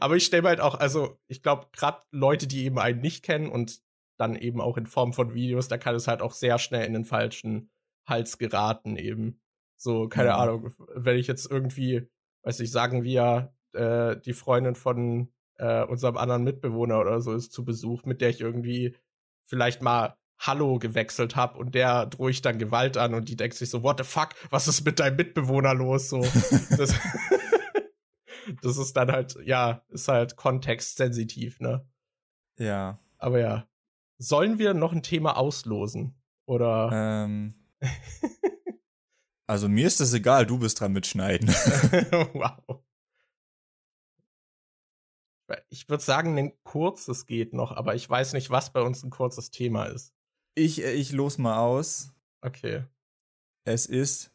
Speaker 2: Aber ich stelle mir halt auch, also ich glaube, gerade Leute, die eben einen nicht kennen und dann eben auch in Form von Videos, da kann es halt auch sehr schnell in den falschen Hals geraten eben. So, keine mhm. Ahnung, wenn ich jetzt irgendwie, weiß ich, sagen wir, äh, die Freundin von äh, unserem anderen Mitbewohner oder so ist zu Besuch, mit der ich irgendwie vielleicht mal Hallo gewechselt habe und der drohe ich dann Gewalt an und die denkt sich so, what the fuck, was ist mit deinem Mitbewohner los? So, das, das ist dann halt, ja, ist halt kontextsensitiv, ne?
Speaker 1: Ja.
Speaker 2: Aber ja, Sollen wir noch ein Thema auslosen? Oder?
Speaker 1: Ähm. also mir ist das egal, du bist dran mit Schneiden. wow.
Speaker 2: Ich würde sagen, ein kurzes geht noch, aber ich weiß nicht, was bei uns ein kurzes Thema ist.
Speaker 1: Ich, äh, ich los mal aus.
Speaker 2: Okay.
Speaker 1: Es ist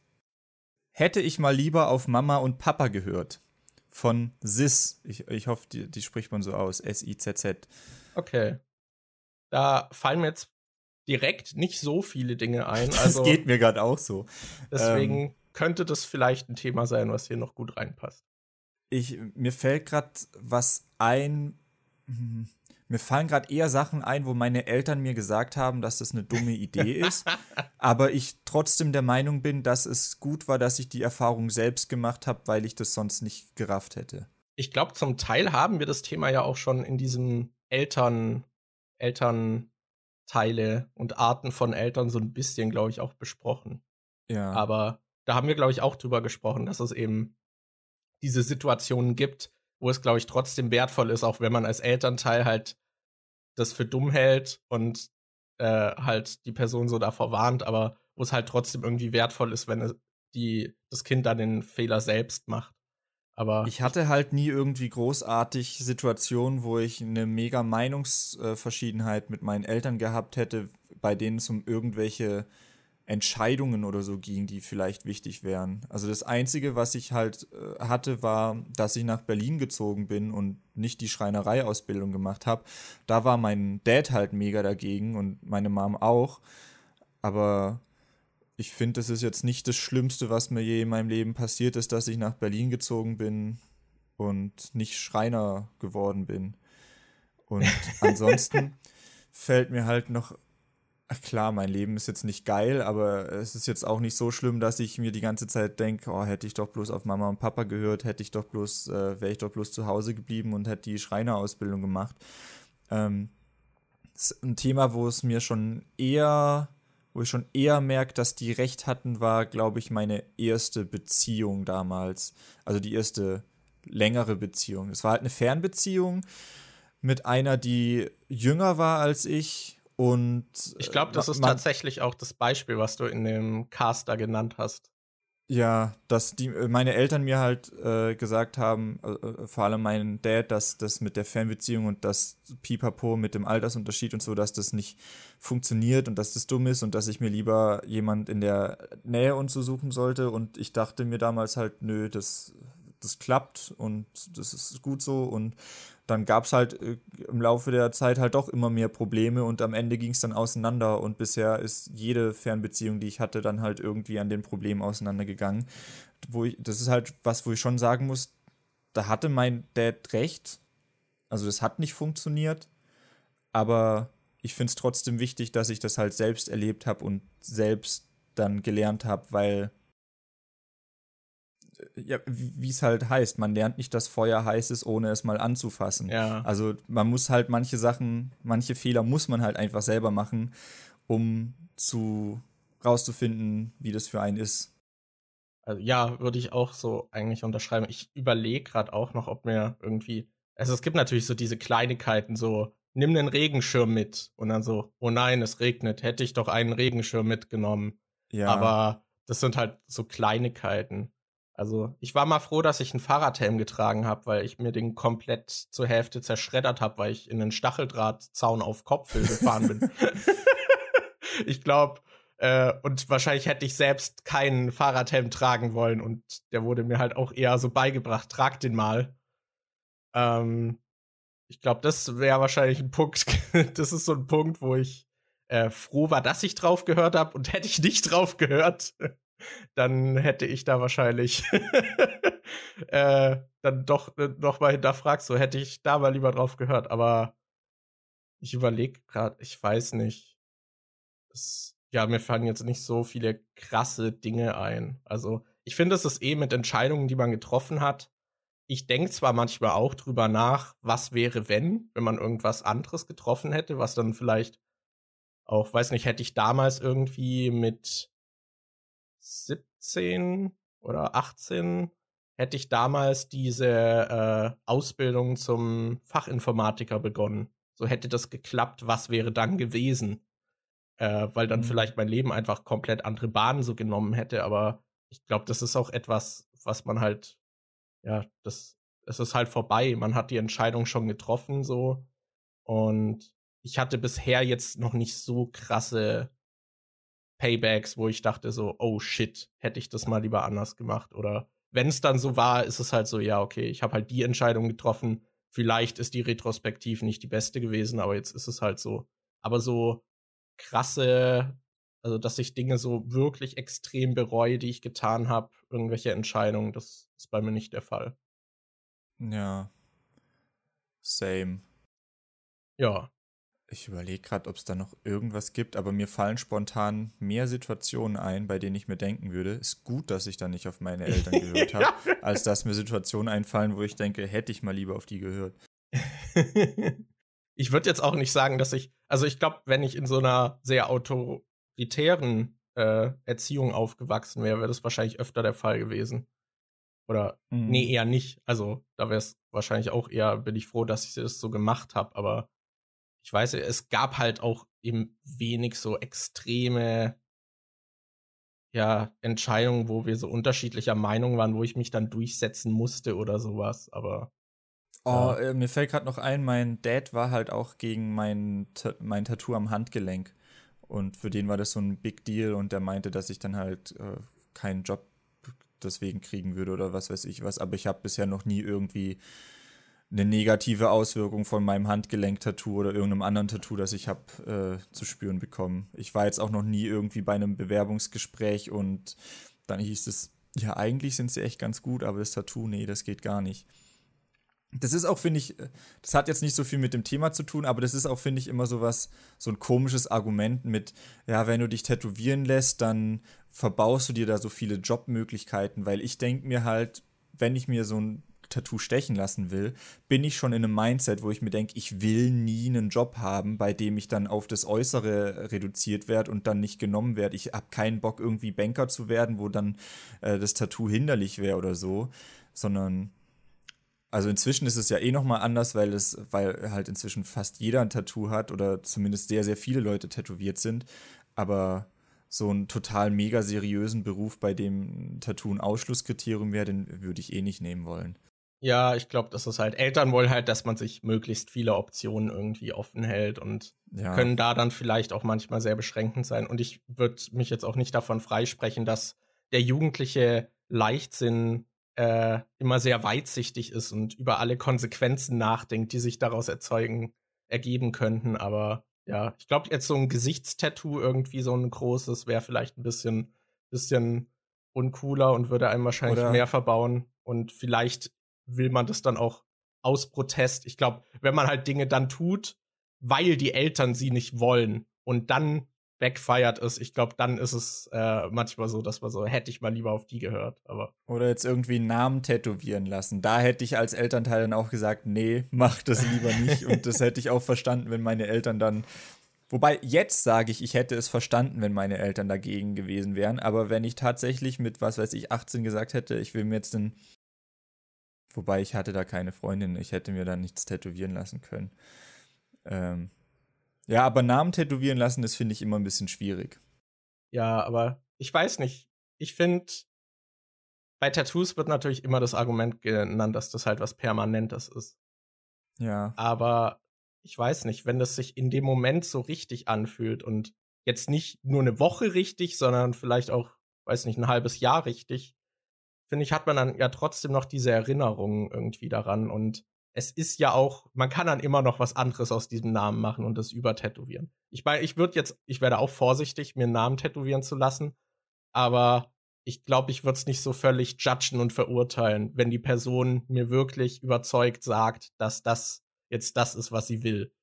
Speaker 1: Hätte ich mal lieber auf Mama und Papa gehört. Von Sis. Ich, ich hoffe, die, die spricht man so aus. S-I-Z-Z.
Speaker 2: Okay. Da fallen mir jetzt direkt nicht so viele Dinge ein. Also,
Speaker 1: das geht mir gerade auch so.
Speaker 2: Deswegen ähm, könnte das vielleicht ein Thema sein, was hier noch gut reinpasst.
Speaker 1: Ich, mir fällt gerade was ein. Hm, mir fallen gerade eher Sachen ein, wo meine Eltern mir gesagt haben, dass das eine dumme Idee ist. aber ich trotzdem der Meinung bin, dass es gut war, dass ich die Erfahrung selbst gemacht habe, weil ich das sonst nicht gerafft hätte.
Speaker 2: Ich glaube, zum Teil haben wir das Thema ja auch schon in diesem Eltern Elternteile und Arten von Eltern so ein bisschen, glaube ich, auch besprochen.
Speaker 1: Ja.
Speaker 2: Aber da haben wir, glaube ich, auch drüber gesprochen, dass es eben diese Situationen gibt, wo es, glaube ich, trotzdem wertvoll ist, auch wenn man als Elternteil halt das für dumm hält und äh, halt die Person so davor warnt, aber wo es halt trotzdem irgendwie wertvoll ist, wenn die, das Kind dann den Fehler selbst macht. Aber
Speaker 1: ich hatte halt nie irgendwie großartig Situationen, wo ich eine mega Meinungsverschiedenheit mit meinen Eltern gehabt hätte, bei denen es um irgendwelche Entscheidungen oder so ging, die vielleicht wichtig wären. Also das Einzige, was ich halt äh, hatte, war, dass ich nach Berlin gezogen bin und nicht die Schreinereiausbildung gemacht habe. Da war mein Dad halt mega dagegen und meine Mom auch. Aber ich finde, das ist jetzt nicht das Schlimmste, was mir je in meinem Leben passiert ist, dass ich nach Berlin gezogen bin und nicht Schreiner geworden bin. Und ansonsten fällt mir halt noch, klar, mein Leben ist jetzt nicht geil, aber es ist jetzt auch nicht so schlimm, dass ich mir die ganze Zeit denke, oh, hätte ich doch bloß auf Mama und Papa gehört, hätte ich doch bloß, äh, wäre ich doch bloß zu Hause geblieben und hätte die Schreinerausbildung gemacht. Ähm, das ist ein Thema, wo es mir schon eher wo ich schon eher merke, dass die recht hatten, war, glaube ich, meine erste Beziehung damals. Also die erste längere Beziehung. Es war halt eine Fernbeziehung mit einer, die jünger war als ich. Und
Speaker 2: ich glaube, das ist tatsächlich auch das Beispiel, was du in dem Cast da genannt hast.
Speaker 1: Ja, dass die äh, meine Eltern mir halt äh, gesagt haben, äh, äh, vor allem mein Dad, dass das mit der Fernbeziehung und das Pipapo mit dem Altersunterschied und so, dass das nicht funktioniert und dass das dumm ist und dass ich mir lieber jemand in der Nähe und so suchen sollte. Und ich dachte mir damals halt, nö, das das klappt und das ist gut so. Und dann gab es halt äh, im Laufe der Zeit halt doch immer mehr Probleme und am Ende ging es dann auseinander. Und bisher ist jede Fernbeziehung, die ich hatte, dann halt irgendwie an den Problemen auseinandergegangen. Wo ich, das ist halt was, wo ich schon sagen muss, da hatte mein Dad recht. Also das hat nicht funktioniert. Aber ich finde es trotzdem wichtig, dass ich das halt selbst erlebt habe und selbst dann gelernt habe, weil ja, wie es halt heißt, man lernt nicht, dass Feuer heiß ist, ohne es mal anzufassen.
Speaker 2: Ja.
Speaker 1: Also man muss halt manche Sachen, manche Fehler muss man halt einfach selber machen, um zu rauszufinden, wie das für einen ist.
Speaker 2: Also ja, würde ich auch so eigentlich unterschreiben. Ich überlege gerade auch noch, ob mir irgendwie. Also es gibt natürlich so diese Kleinigkeiten, so nimm den Regenschirm mit und dann so, oh nein, es regnet, hätte ich doch einen Regenschirm mitgenommen. Ja. Aber das sind halt so Kleinigkeiten. Also ich war mal froh, dass ich einen Fahrradhelm getragen habe, weil ich mir den komplett zur Hälfte zerschreddert habe, weil ich in einen Stacheldrahtzaun auf Kopfhöhe gefahren bin. ich glaube, äh, und wahrscheinlich hätte ich selbst keinen Fahrradhelm tragen wollen und der wurde mir halt auch eher so beigebracht, trag den mal. Ähm, ich glaube, das wäre wahrscheinlich ein Punkt. das ist so ein Punkt, wo ich äh, froh war, dass ich drauf gehört habe und hätte ich nicht drauf gehört, dann hätte ich da wahrscheinlich äh, dann doch äh, noch mal hinterfragt, so hätte ich da mal lieber drauf gehört. Aber ich überlege gerade, ich weiß nicht. Es, ja, mir fallen jetzt nicht so viele krasse Dinge ein. Also ich finde, es ist eh mit Entscheidungen, die man getroffen hat. Ich denke zwar manchmal auch drüber nach, was wäre, wenn, wenn man irgendwas anderes getroffen hätte, was dann vielleicht auch, weiß nicht, hätte ich damals irgendwie mit 17 oder 18 hätte ich damals diese äh, Ausbildung zum Fachinformatiker begonnen. So hätte das geklappt, was wäre dann gewesen? Äh, weil dann mhm. vielleicht mein Leben einfach komplett andere Bahnen so genommen hätte. Aber ich glaube, das ist auch etwas, was man halt, ja, das, es ist halt vorbei. Man hat die Entscheidung schon getroffen, so. Und ich hatte bisher jetzt noch nicht so krasse Paybacks, wo ich dachte so, oh shit, hätte ich das mal lieber anders gemacht. Oder wenn es dann so war, ist es halt so, ja, okay, ich habe halt die Entscheidung getroffen. Vielleicht ist die retrospektiv nicht die beste gewesen, aber jetzt ist es halt so. Aber so krasse, also dass ich Dinge so wirklich extrem bereue, die ich getan habe, irgendwelche Entscheidungen, das ist bei mir nicht der Fall.
Speaker 1: Ja. Same.
Speaker 2: Ja.
Speaker 1: Ich überlege gerade, ob es da noch irgendwas gibt, aber mir fallen spontan mehr Situationen ein, bei denen ich mir denken würde, ist gut, dass ich da nicht auf meine Eltern gehört habe, ja. als dass mir Situationen einfallen, wo ich denke, hätte ich mal lieber auf die gehört.
Speaker 2: ich würde jetzt auch nicht sagen, dass ich, also ich glaube, wenn ich in so einer sehr autoritären äh, Erziehung aufgewachsen wäre, wäre das wahrscheinlich öfter der Fall gewesen. Oder mhm. nee, eher nicht. Also da wäre es wahrscheinlich auch eher, bin ich froh, dass ich das so gemacht habe, aber ich weiß, es gab halt auch eben wenig so extreme ja, Entscheidungen, wo wir so unterschiedlicher Meinung waren, wo ich mich dann durchsetzen musste oder sowas, aber.
Speaker 1: Oh, äh, mir fällt gerade noch ein, mein Dad war halt auch gegen mein, mein Tattoo am Handgelenk. Und für den war das so ein Big Deal und der meinte, dass ich dann halt äh, keinen Job deswegen kriegen würde oder was weiß ich was. Aber ich habe bisher noch nie irgendwie eine negative Auswirkung von meinem Handgelenk-Tattoo oder irgendeinem anderen Tattoo, das ich habe, äh, zu spüren bekommen. Ich war jetzt auch noch nie irgendwie bei einem Bewerbungsgespräch und dann hieß es, ja, eigentlich sind sie echt ganz gut, aber das Tattoo, nee, das geht gar nicht. Das ist auch, finde ich, das hat jetzt nicht so viel mit dem Thema zu tun, aber das ist auch, finde ich, immer so was, so ein komisches Argument mit, ja, wenn du dich tätowieren lässt, dann verbaust du dir da so viele Jobmöglichkeiten, weil ich denke mir halt, wenn ich mir so ein Tattoo stechen lassen will, bin ich schon in einem Mindset, wo ich mir denke, ich will nie einen Job haben, bei dem ich dann auf das Äußere reduziert werde und dann nicht genommen werde. Ich habe keinen Bock, irgendwie Banker zu werden, wo dann äh, das Tattoo hinderlich wäre oder so, sondern also inzwischen ist es ja eh nochmal anders, weil es, weil halt inzwischen fast jeder ein Tattoo hat oder zumindest sehr, sehr viele Leute tätowiert sind. Aber so einen total mega seriösen Beruf, bei dem Tattoo ein Ausschlusskriterium wäre, den würde ich eh nicht nehmen wollen.
Speaker 2: Ja, ich glaube, das ist halt, Eltern wollen halt, dass man sich möglichst viele Optionen irgendwie offen hält und ja. können da dann vielleicht auch manchmal sehr beschränkend sein. Und ich würde mich jetzt auch nicht davon freisprechen, dass der jugendliche Leichtsinn äh, immer sehr weitsichtig ist und über alle Konsequenzen nachdenkt, die sich daraus erzeugen, ergeben könnten. Aber ja, ich glaube, jetzt so ein Gesichtstattoo irgendwie so ein großes wäre vielleicht ein bisschen, bisschen uncooler und würde einem wahrscheinlich Oder mehr verbauen. Und vielleicht will man das dann auch aus Protest. Ich glaube, wenn man halt Dinge dann tut, weil die Eltern sie nicht wollen und dann backfired ist, ich glaube, dann ist es äh, manchmal so, dass man so, hätte ich mal lieber auf die gehört. Aber
Speaker 1: Oder jetzt irgendwie einen Namen tätowieren lassen. Da hätte ich als Elternteil dann auch gesagt, nee, mach das lieber nicht. und das hätte ich auch verstanden, wenn meine Eltern dann. Wobei jetzt sage ich, ich hätte es verstanden, wenn meine Eltern dagegen gewesen wären. Aber wenn ich tatsächlich mit, was weiß ich, 18 gesagt hätte, ich will mir jetzt einen. Wobei ich hatte da keine Freundin, ich hätte mir da nichts tätowieren lassen können. Ähm, ja, aber Namen tätowieren lassen, das finde ich immer ein bisschen schwierig.
Speaker 2: Ja, aber ich weiß nicht. Ich finde, bei Tattoos wird natürlich immer das Argument genannt, dass das halt was Permanentes ist.
Speaker 1: Ja.
Speaker 2: Aber ich weiß nicht, wenn das sich in dem Moment so richtig anfühlt und jetzt nicht nur eine Woche richtig, sondern vielleicht auch, weiß nicht, ein halbes Jahr richtig, finde ich, hat man dann ja trotzdem noch diese Erinnerungen irgendwie daran und es ist ja auch, man kann dann immer noch was anderes aus diesem Namen machen und das übertätowieren. Ich meine, ich würde jetzt, ich werde auch vorsichtig, mir einen Namen tätowieren zu lassen, aber ich glaube, ich würde es nicht so völlig judgen und verurteilen, wenn die Person mir wirklich überzeugt sagt, dass das jetzt das ist, was sie will.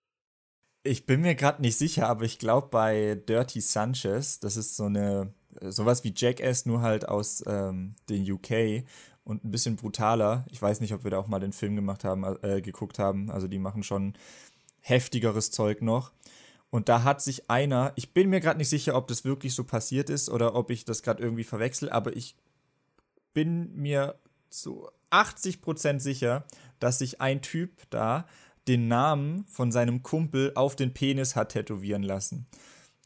Speaker 1: Ich bin mir gerade nicht sicher, aber ich glaube bei Dirty Sanchez, das ist so eine sowas wie Jackass, nur halt aus ähm, den UK und ein bisschen brutaler. Ich weiß nicht, ob wir da auch mal den Film gemacht haben, äh, geguckt haben. Also die machen schon heftigeres Zeug noch. Und da hat sich einer, ich bin mir gerade nicht sicher, ob das wirklich so passiert ist oder ob ich das gerade irgendwie verwechsel, aber ich bin mir zu 80% sicher, dass sich ein Typ da den Namen von seinem Kumpel auf den Penis hat tätowieren lassen.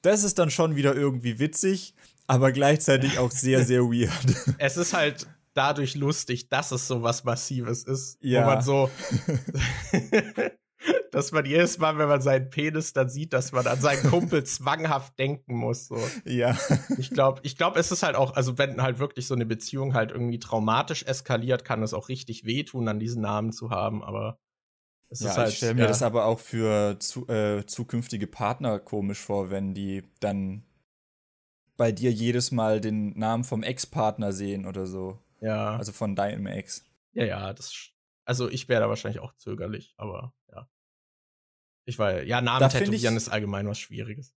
Speaker 1: Das ist dann schon wieder irgendwie witzig, aber gleichzeitig auch sehr, sehr weird.
Speaker 2: Es ist halt dadurch lustig, dass es so was Massives ist. Ja. Wo man so, dass man jedes Mal, wenn man seinen Penis dann sieht, dass man an seinen Kumpel zwanghaft denken muss. So.
Speaker 1: Ja.
Speaker 2: Ich glaube, ich glaube, es ist halt auch, also wenn halt wirklich so eine Beziehung halt irgendwie traumatisch eskaliert, kann es auch richtig wehtun, an diesen Namen zu haben, aber
Speaker 1: es ja, ist halt, ich stelle mir ja. das aber auch für zu, äh, zukünftige Partner komisch vor, wenn die dann bei dir jedes Mal den Namen vom Ex-Partner sehen oder so.
Speaker 2: Ja.
Speaker 1: Also von deinem Ex.
Speaker 2: Ja, ja, das. Also ich wäre da wahrscheinlich auch zögerlich, aber ja. Ich war ja, Namen tätowieren ist allgemein was Schwieriges.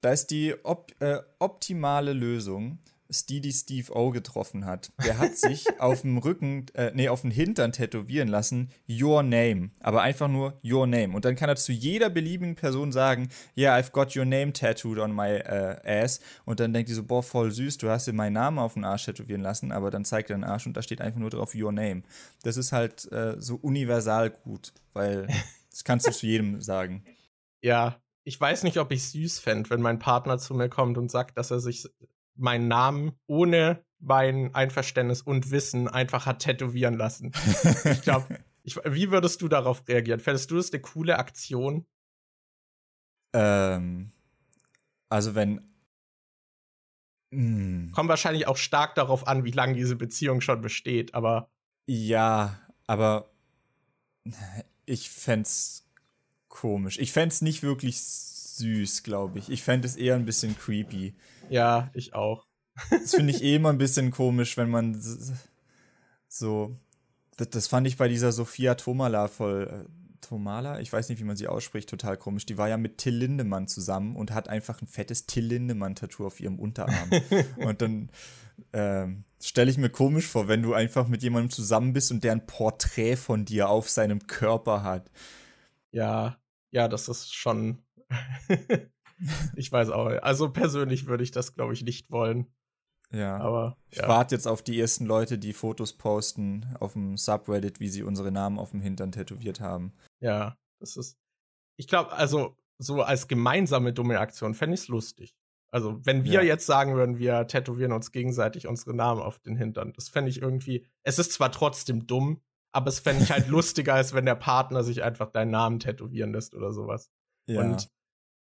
Speaker 1: Da ist die op äh, optimale Lösung, die Steve O getroffen hat. Der hat sich auf dem Rücken, äh, nee, auf dem Hintern tätowieren lassen, Your Name. Aber einfach nur Your Name. Und dann kann er zu jeder beliebigen Person sagen, yeah, I've got your name tattooed on my uh, ass. Und dann denkt die so, boah, voll süß, du hast dir meinen Namen auf den Arsch tätowieren lassen, aber dann zeigt er den Arsch und da steht einfach nur drauf Your Name. Das ist halt äh, so universal gut, weil das kannst du zu jedem sagen.
Speaker 2: Ja, ich weiß nicht, ob ich süß fände, wenn mein Partner zu mir kommt und sagt, dass er sich meinen Namen ohne mein Einverständnis und Wissen einfach hat tätowieren lassen. ich glaube, wie würdest du darauf reagieren? Fändest du das eine coole Aktion?
Speaker 1: Ähm, also wenn.
Speaker 2: Mh. Hm. Kommt wahrscheinlich auch stark darauf an, wie lange diese Beziehung schon besteht, aber.
Speaker 1: Ja, aber ich fände komisch. Ich fände nicht wirklich süß, glaube ich. Ich fände es eher ein bisschen creepy.
Speaker 2: Ja, ich auch.
Speaker 1: Das finde ich eh immer ein bisschen komisch, wenn man so. Das, das fand ich bei dieser Sophia Tomala voll. Äh, Tomala, ich weiß nicht, wie man sie ausspricht, total komisch. Die war ja mit Till Lindemann zusammen und hat einfach ein fettes Till Lindemann-Tattoo auf ihrem Unterarm. und dann ähm, stelle ich mir komisch vor, wenn du einfach mit jemandem zusammen bist und der ein Porträt von dir auf seinem Körper hat.
Speaker 2: Ja, ja, das ist schon ich weiß auch. Also persönlich würde ich das, glaube ich, nicht wollen.
Speaker 1: Ja.
Speaker 2: Aber
Speaker 1: ich ja. warte jetzt auf die ersten Leute, die Fotos posten auf dem Subreddit, wie sie unsere Namen auf dem Hintern tätowiert haben.
Speaker 2: Ja, das ist. Ich glaube, also so als gemeinsame dumme Aktion fände ich es lustig. Also, wenn wir ja. jetzt sagen würden, wir tätowieren uns gegenseitig unsere Namen auf den Hintern, das fände ich irgendwie. Es ist zwar trotzdem dumm, aber es fände ich halt lustiger, als wenn der Partner sich einfach deinen Namen tätowieren lässt oder sowas. Ja. Und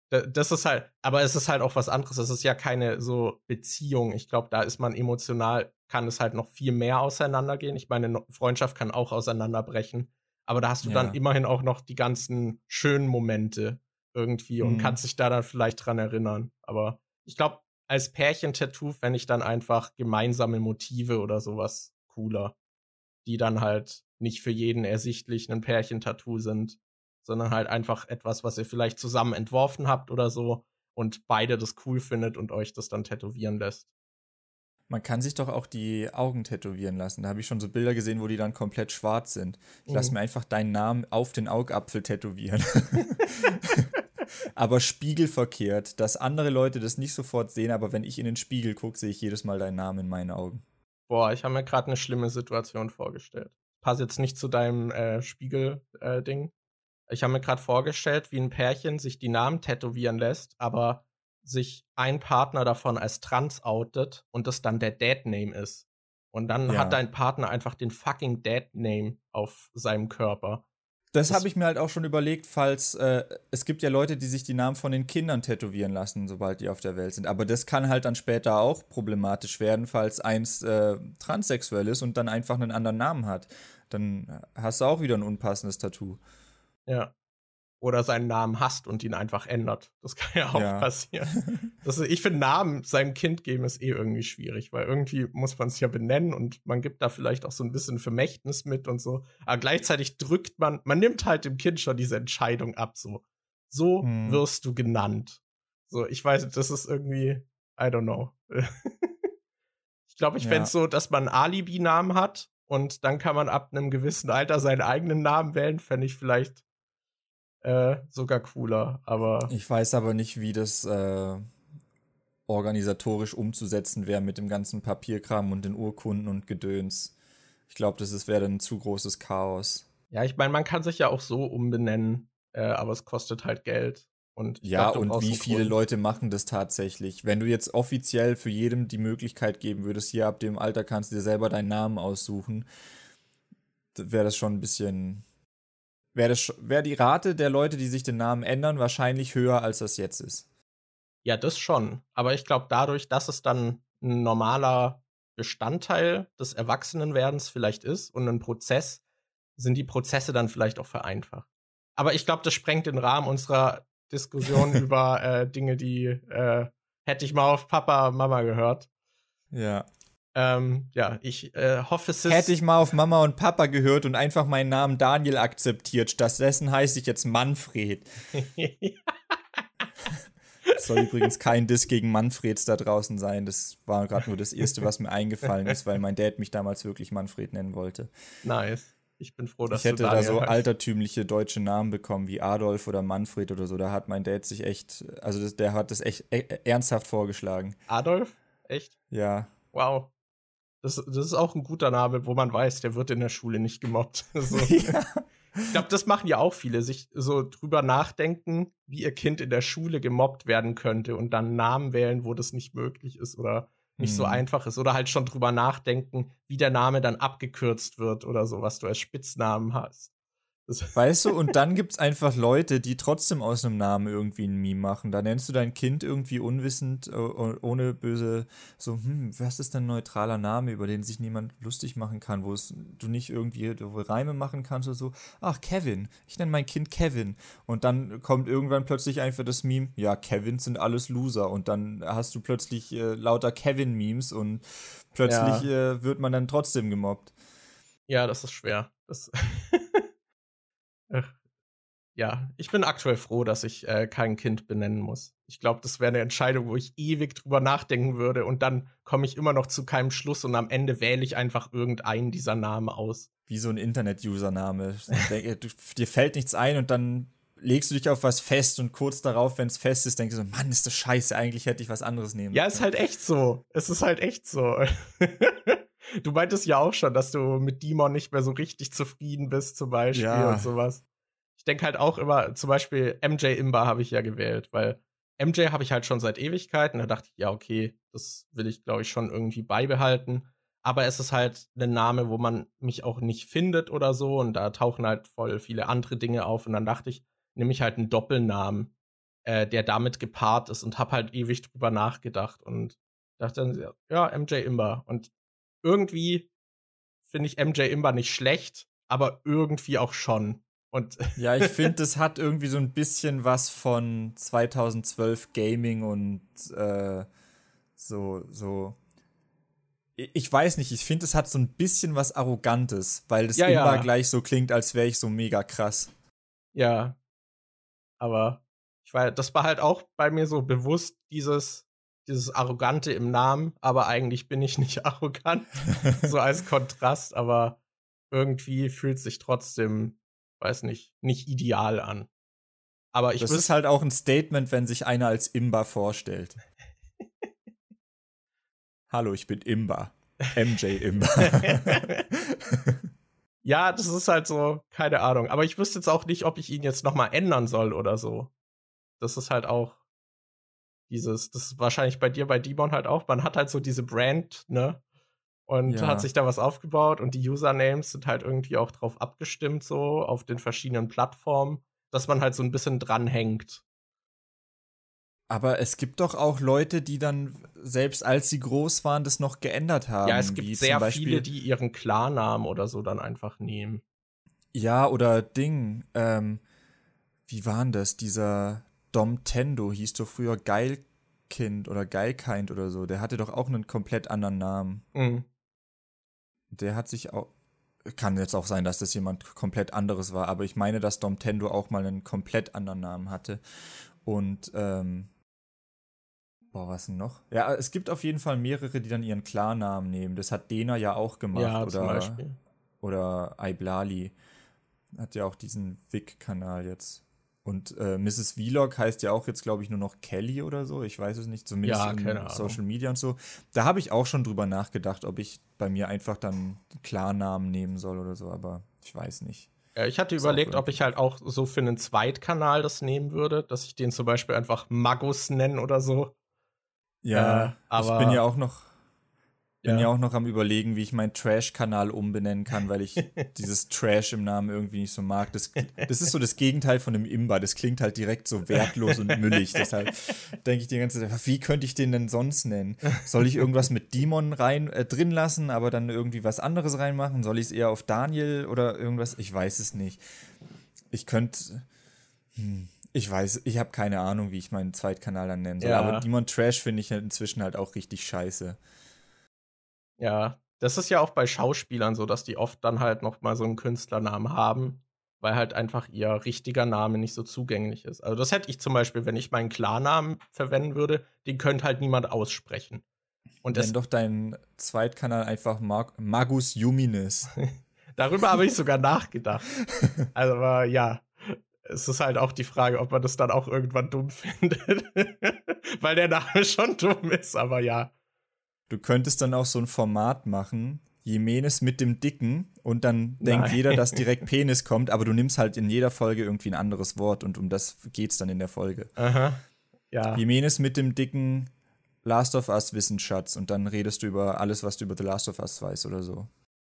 Speaker 2: das ist halt, aber es ist halt auch was anderes. Es ist ja keine so Beziehung. Ich glaube, da ist man emotional kann es halt noch viel mehr auseinandergehen. Ich meine, eine Freundschaft kann auch auseinanderbrechen. Aber da hast du ja. dann immerhin auch noch die ganzen schönen Momente irgendwie und mhm. kannst dich da dann vielleicht dran erinnern. Aber ich glaube, als Pärchen-Tattoo fände ich dann einfach gemeinsame Motive oder sowas cooler, die dann halt nicht für jeden ersichtlich ein Pärchen-Tattoo sind, sondern halt einfach etwas, was ihr vielleicht zusammen entworfen habt oder so und beide das cool findet und euch das dann tätowieren lässt.
Speaker 1: Man kann sich doch auch die Augen tätowieren lassen. Da habe ich schon so Bilder gesehen, wo die dann komplett schwarz sind. Ich lasse mhm. mir einfach deinen Namen auf den Augapfel tätowieren. aber spiegelverkehrt, dass andere Leute das nicht sofort sehen, aber wenn ich in den Spiegel gucke, sehe ich jedes Mal deinen Namen in meinen Augen.
Speaker 2: Boah, ich habe mir gerade eine schlimme Situation vorgestellt. Pass jetzt nicht zu deinem äh, Spiegel-Ding. Äh, ich habe mir gerade vorgestellt, wie ein Pärchen sich die Namen tätowieren lässt, aber sich ein Partner davon als trans outet und das dann der Dad-Name ist. Und dann ja. hat dein Partner einfach den fucking Dad-Name auf seinem Körper.
Speaker 1: Das, das habe ich mir halt auch schon überlegt, falls äh, es gibt ja Leute, die sich die Namen von den Kindern tätowieren lassen, sobald die auf der Welt sind. Aber das kann halt dann später auch problematisch werden, falls eins äh, transsexuell ist und dann einfach einen anderen Namen hat. Dann hast du auch wieder ein unpassendes Tattoo.
Speaker 2: Ja oder seinen Namen hasst und ihn einfach ändert. Das kann ja auch ja. passieren. Das, ich finde, Namen seinem Kind geben ist eh irgendwie schwierig, weil irgendwie muss man es ja benennen und man gibt da vielleicht auch so ein bisschen Vermächtnis mit und so. Aber gleichzeitig drückt man, man nimmt halt dem Kind schon diese Entscheidung ab, so. So hm. wirst du genannt. So, ich weiß, das ist irgendwie, I don't know. ich glaube, ich ja. fände es so, dass man einen Alibi-Namen hat und dann kann man ab einem gewissen Alter seinen eigenen Namen wählen, fände ich vielleicht äh, sogar cooler. Aber
Speaker 1: ich weiß aber nicht, wie das äh, organisatorisch umzusetzen wäre mit dem ganzen Papierkram und den Urkunden und Gedöns. Ich glaube, das wäre dann ein zu großes Chaos.
Speaker 2: Ja, ich meine, man kann sich ja auch so umbenennen, äh, aber es kostet halt Geld. Und
Speaker 1: ja, glaub, und wie viele Grund. Leute machen das tatsächlich? Wenn du jetzt offiziell für jedem die Möglichkeit geben würdest, hier ab dem Alter kannst du dir selber deinen Namen aussuchen, wäre das schon ein bisschen wäre wär die Rate der Leute, die sich den Namen ändern, wahrscheinlich höher, als das jetzt ist.
Speaker 2: Ja, das schon. Aber ich glaube, dadurch, dass es dann ein normaler Bestandteil des Erwachsenenwerdens vielleicht ist und ein Prozess, sind die Prozesse dann vielleicht auch vereinfacht. Aber ich glaube, das sprengt den Rahmen unserer Diskussion über äh, Dinge, die äh, hätte ich mal auf Papa, Mama gehört.
Speaker 1: Ja.
Speaker 2: Ähm, ja, ich äh, hoffe, es
Speaker 1: ist. Hätte ich mal auf Mama und Papa gehört und einfach meinen Namen Daniel akzeptiert. Stattdessen heiße ich jetzt Manfred. soll übrigens kein Diss gegen Manfreds da draußen sein. Das war gerade nur das Erste, was mir eingefallen ist, weil mein Dad mich damals wirklich Manfred nennen wollte.
Speaker 2: Nice. Ich bin froh, dass
Speaker 1: ich hätte da so altertümliche deutsche Namen bekommen wie Adolf oder Manfred oder so. Da hat mein Dad sich echt, also das, der hat das echt e ernsthaft vorgeschlagen.
Speaker 2: Adolf? Echt?
Speaker 1: Ja.
Speaker 2: Wow. Das, das ist auch ein guter Name, wo man weiß, der wird in der Schule nicht gemobbt. so. ja. Ich glaube, das machen ja auch viele, sich so drüber nachdenken, wie ihr Kind in der Schule gemobbt werden könnte und dann Namen wählen, wo das nicht möglich ist oder nicht mhm. so einfach ist. Oder halt schon drüber nachdenken, wie der Name dann abgekürzt wird oder so, was du als Spitznamen hast.
Speaker 1: Weißt du, und dann gibt es einfach Leute, die trotzdem aus einem Namen irgendwie ein Meme machen. Da nennst du dein Kind irgendwie unwissend, äh, ohne böse, so, hm, was ist denn ein neutraler Name, über den sich niemand lustig machen kann, wo es du nicht irgendwie Reime machen kannst oder so. Ach, Kevin, ich nenne mein Kind Kevin. Und dann kommt irgendwann plötzlich einfach das Meme, ja, Kevins sind alles Loser. Und dann hast du plötzlich äh, lauter Kevin-Memes und plötzlich ja. äh, wird man dann trotzdem gemobbt.
Speaker 2: Ja, das ist schwer. Das ja, ich bin aktuell froh, dass ich äh, kein Kind benennen muss. Ich glaube, das wäre eine Entscheidung, wo ich ewig drüber nachdenken würde und dann komme ich immer noch zu keinem Schluss und am Ende wähle ich einfach irgendeinen dieser Namen aus.
Speaker 1: Wie so ein Internet-Username. dir fällt nichts ein und dann legst du dich auf was fest und kurz darauf, wenn es fest ist, denkst du so, Mann, ist das scheiße, eigentlich hätte ich was anderes nehmen.
Speaker 2: Ja, ist halt echt so. Es ist halt echt so. du meintest ja auch schon, dass du mit Demon nicht mehr so richtig zufrieden bist, zum Beispiel ja. und sowas. Ich denke halt auch immer, zum Beispiel MJ Imba habe ich ja gewählt, weil MJ habe ich halt schon seit Ewigkeiten. Da dachte ich, ja, okay, das will ich, glaube ich, schon irgendwie beibehalten. Aber es ist halt ein Name, wo man mich auch nicht findet oder so. Und da tauchen halt voll viele andere Dinge auf. Und dann dachte ich, nehme ich halt einen Doppelnamen, äh, der damit gepaart ist und habe halt ewig drüber nachgedacht und dachte dann, ja, MJ Imba. Und irgendwie finde ich MJ Imba nicht schlecht, aber irgendwie auch schon. Und
Speaker 1: ja, ich finde, es hat irgendwie so ein bisschen was von 2012 Gaming und äh, so, so. Ich weiß nicht, ich finde, es hat so ein bisschen was Arrogantes, weil das
Speaker 2: Ja,
Speaker 1: immer
Speaker 2: ja.
Speaker 1: gleich so klingt, als wäre ich so mega krass.
Speaker 2: ja. Aber ich war, das war halt auch bei mir so bewusst dieses, dieses Arrogante im Namen, aber eigentlich bin ich nicht arrogant. so als Kontrast, aber irgendwie fühlt sich trotzdem, weiß nicht, nicht ideal an. Aber ich
Speaker 1: das ist halt auch ein Statement, wenn sich einer als Imba vorstellt. Hallo, ich bin Imba. MJ Imba.
Speaker 2: ja, das ist halt so, keine Ahnung. Aber ich wüsste jetzt auch nicht, ob ich ihn jetzt noch mal ändern soll oder so. Das ist halt auch dieses, das ist wahrscheinlich bei dir, bei Demon halt auch. Man hat halt so diese Brand, ne? Und
Speaker 1: Ja.
Speaker 2: hat sich da was aufgebaut und die Usernames sind halt irgendwie auch drauf abgestimmt, so auf den verschiedenen Plattformen, dass man halt so ein bisschen dranhängt.
Speaker 1: Aber es gibt doch auch Leute, die dann, selbst als sie groß waren, das noch geändert haben.
Speaker 2: ja, es gibt sehr viele, die ihren Klarnamen oder so dann einfach nehmen.
Speaker 1: Ja, oder Ding, ähm, wie war denn das? Dieser Dom Tendo hieß doch früher Geilkind oder Geilkind oder so. Der hatte doch auch einen komplett anderen Namen.
Speaker 2: Mhm.
Speaker 1: Der hat sich auch. Kann jetzt auch sein, dass das jemand komplett anderes war, aber ich meine, dass Dom Tendo auch mal einen komplett anderen Namen hatte. Und, ähm. Boah, was denn noch? Ja, es gibt auf jeden Fall mehrere, die dann ihren Klarnamen nehmen. Das hat Dena ja auch gemacht.
Speaker 2: Ja,
Speaker 1: oder,
Speaker 2: zum Beispiel.
Speaker 1: oder Iblali hat ja auch diesen Vic-Kanal jetzt. Und äh, Mrs. Vlog heißt ja auch jetzt, glaube ich, nur noch Kelly oder so. Ich weiß es nicht, zumindest
Speaker 2: Ja,
Speaker 1: in. Social Media und so. Da habe ich auch schon drüber nachgedacht, ob ich bei mir einfach dann Klarnamen nehmen soll oder so, aber ich weiß nicht.
Speaker 2: Ich hatte überlegt, ob ich halt auch so für einen Zweitkanal das nehmen würde, dass ich den zum Beispiel einfach Magus nenne oder so.
Speaker 1: Ja,
Speaker 2: Äh, aber-
Speaker 1: ich bin ja auch noch bin
Speaker 2: Ja.
Speaker 1: ja auch noch am überlegen, wie ich meinen Trash-Kanal umbenennen kann, weil ich dieses Trash im Namen irgendwie nicht so mag. Das, das ist so das Gegenteil von einem Imba. Das klingt halt direkt so wertlos und müllig. Deshalb denke ich die ganze Zeit, wie könnte ich den denn sonst nennen? Soll ich irgendwas mit Demon rein äh, drin lassen, aber dann irgendwie was anderes reinmachen? Soll ich es eher auf Daniel oder irgendwas? Ich weiß es nicht. Ich könnte. Hm, ich weiß, ich habe keine Ahnung, wie ich meinen Zweitkanal dann nennen soll.
Speaker 2: Ja.
Speaker 1: Aber Demon Trash finde ich halt inzwischen halt auch richtig scheiße.
Speaker 2: Ja, das ist ja auch bei Schauspielern so, dass die oft dann halt noch mal so einen Künstlernamen haben, weil halt einfach ihr richtiger Name nicht so zugänglich ist. Also das hätte ich zum Beispiel, wenn ich meinen Klarnamen verwenden würde, den könnte halt niemand aussprechen. Und
Speaker 1: Nenn doch deinen Zweitkanal einfach Mag Magus Juminis.
Speaker 2: darüber habe ich sogar nachgedacht. Also aber ja, es ist halt auch die Frage, ob man das dann auch irgendwann dumm findet, weil der Name schon dumm ist. Aber ja,
Speaker 1: Du könntest dann auch so ein Format machen, Jimenez mit dem Dicken und dann denkt
Speaker 2: Nein.
Speaker 1: jeder, dass direkt Penis kommt, aber du nimmst halt in jeder Folge irgendwie ein anderes Wort und um das geht's dann in der Folge.
Speaker 2: aha, ja.
Speaker 1: Jimenez mit dem dicken Last of Us Wissensschatz und dann redest du über alles, was du über The Last of Us weißt oder so.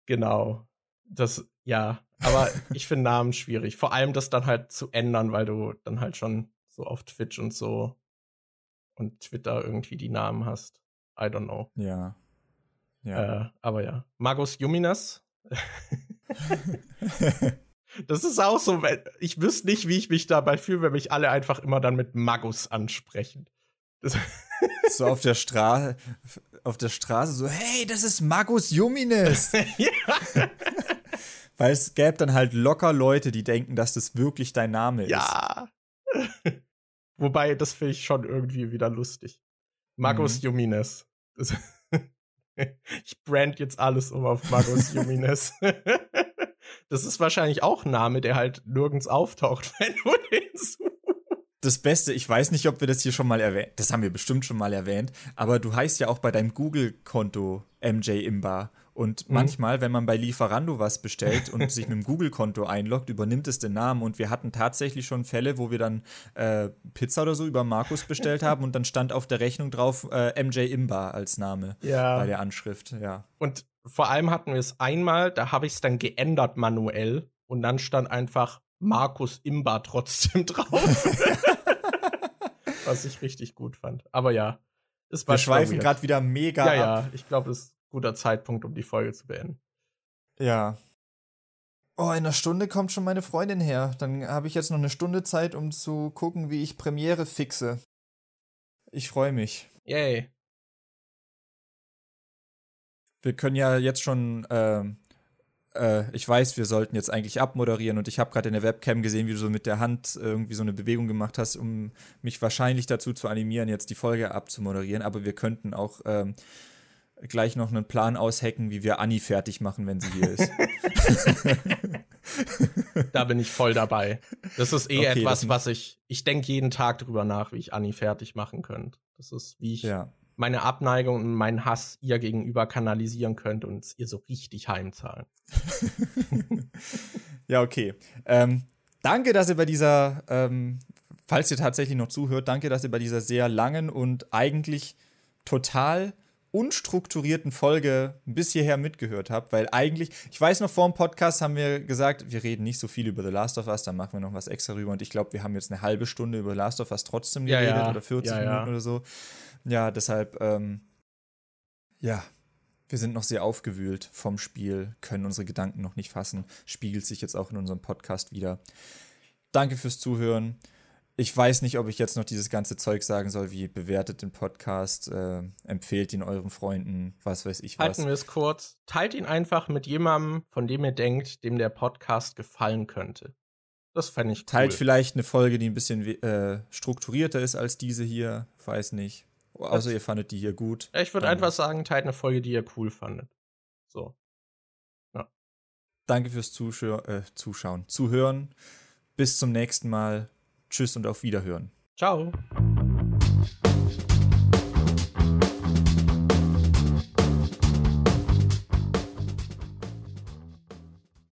Speaker 2: Genau. Das, ja. Aber ich finde Namen schwierig. Vor allem das dann halt zu ändern, weil du dann halt schon so auf Twitch und so und Twitter irgendwie die Namen hast. I don't know.
Speaker 1: Ja. Ja.
Speaker 2: Äh, aber ja. Magus Juminas. das ist auch so, ich wüsste nicht, wie ich mich dabei fühle, wenn mich alle einfach immer dann mit Magus ansprechen. Das,
Speaker 1: so auf der Straße, auf der Straße so, hey, das ist Magus Jumines.
Speaker 2: ja.
Speaker 1: Weil es gäbe dann halt locker Leute, die denken, dass das wirklich dein Name ist.
Speaker 2: Ja. Wobei, das finde ich schon irgendwie wieder lustig. Magus
Speaker 1: Mhm.
Speaker 2: Jumines. Ich brand jetzt alles um auf Magus Jumines. das ist wahrscheinlich auch ein Name, der halt nirgends auftaucht, wenn du den suchst.
Speaker 1: Das Beste, ich weiß nicht, ob wir das hier schon mal erwähnt, das haben wir bestimmt schon mal erwähnt, aber du heißt ja auch bei deinem Google-Konto MJ Imba. Und
Speaker 2: Mhm.
Speaker 1: manchmal, wenn man bei Lieferando was bestellt und sich mit dem Google-Konto einloggt, übernimmt es den Namen. Und wir hatten tatsächlich schon Fälle, wo wir dann äh, Pizza oder so über Markus bestellt haben und dann stand auf der Rechnung drauf äh, MJ Imba als Name bei
Speaker 2: Ja.
Speaker 1: der Anschrift. Ja.
Speaker 2: Und vor allem hatten wir es einmal, da habe ich es dann geändert manuell und dann stand einfach Markus Imba trotzdem drauf. Was ich richtig gut fand. Aber ja, es war
Speaker 1: Wir schweifen gerade wieder mega
Speaker 2: Ja,
Speaker 1: ab.
Speaker 2: ja, ich glaube, das ist guter Zeitpunkt, um die Folge zu beenden.
Speaker 1: Ja. Oh, in einer Stunde kommt schon meine Freundin her. Dann habe ich jetzt noch eine Stunde Zeit, um zu gucken, wie ich Premiere fixe. Ich freue mich.
Speaker 2: Yay.
Speaker 1: Wir können ja jetzt schon äh, äh, ich weiß, wir sollten jetzt eigentlich abmoderieren und ich habe gerade in der Webcam gesehen, wie du so mit der Hand irgendwie so eine Bewegung gemacht hast, um mich wahrscheinlich dazu zu animieren, jetzt die Folge abzumoderieren. Aber wir könnten auch ähm, gleich noch einen Plan aushacken, wie wir Anni fertig machen, wenn sie hier ist.
Speaker 2: da bin ich voll dabei. Das ist eh okay, etwas, was ich, ich denke jeden Tag drüber nach, wie ich Anni fertig machen könnte. Das ist, wie ich ja meine Abneigung und meinen Hass ihr gegenüber kanalisieren könnte und es ihr so richtig heimzahlen.
Speaker 1: ja, okay. Ähm, danke, dass ihr bei dieser, ähm, falls ihr tatsächlich noch zuhört, danke, dass ihr bei dieser sehr langen und eigentlich total unstrukturierten Folge bis hierher mitgehört habt, weil eigentlich, ich weiß noch, vor dem Podcast haben wir gesagt, wir reden nicht so viel über The Last of Us, dann machen wir noch was extra rüber und ich glaube, wir haben jetzt eine halbe Stunde über The Last of Us trotzdem geredet ja, ja. oder 40 ja, Minuten oder so. Ja, deshalb, ähm, ja, wir sind noch sehr aufgewühlt vom Spiel, können unsere Gedanken noch nicht fassen, spiegelt sich jetzt auch in unserem Podcast wieder. Danke fürs Zuhören. Ich weiß nicht, ob ich jetzt noch dieses ganze Zeug sagen soll, wie bewertet den Podcast, äh, empfehlt ihn euren Freunden, was weiß ich was.
Speaker 2: Halten wir es kurz. Teilt ihn einfach mit jemandem, von dem ihr denkt, dem der Podcast gefallen könnte. Das fände ich cool.
Speaker 1: Teilt vielleicht eine Folge, die ein bisschen äh, strukturierter ist als diese hier. Weiß nicht. Außer ihr fandet die hier gut.
Speaker 2: Ich würde einfach sagen, teilt eine Folge, die ihr cool fandet. So.
Speaker 1: Ja. Danke fürs Zuschau äh, Zuschauen, Zuhören. Bis zum nächsten Mal. Tschüss und auf Wiederhören.
Speaker 2: Ciao.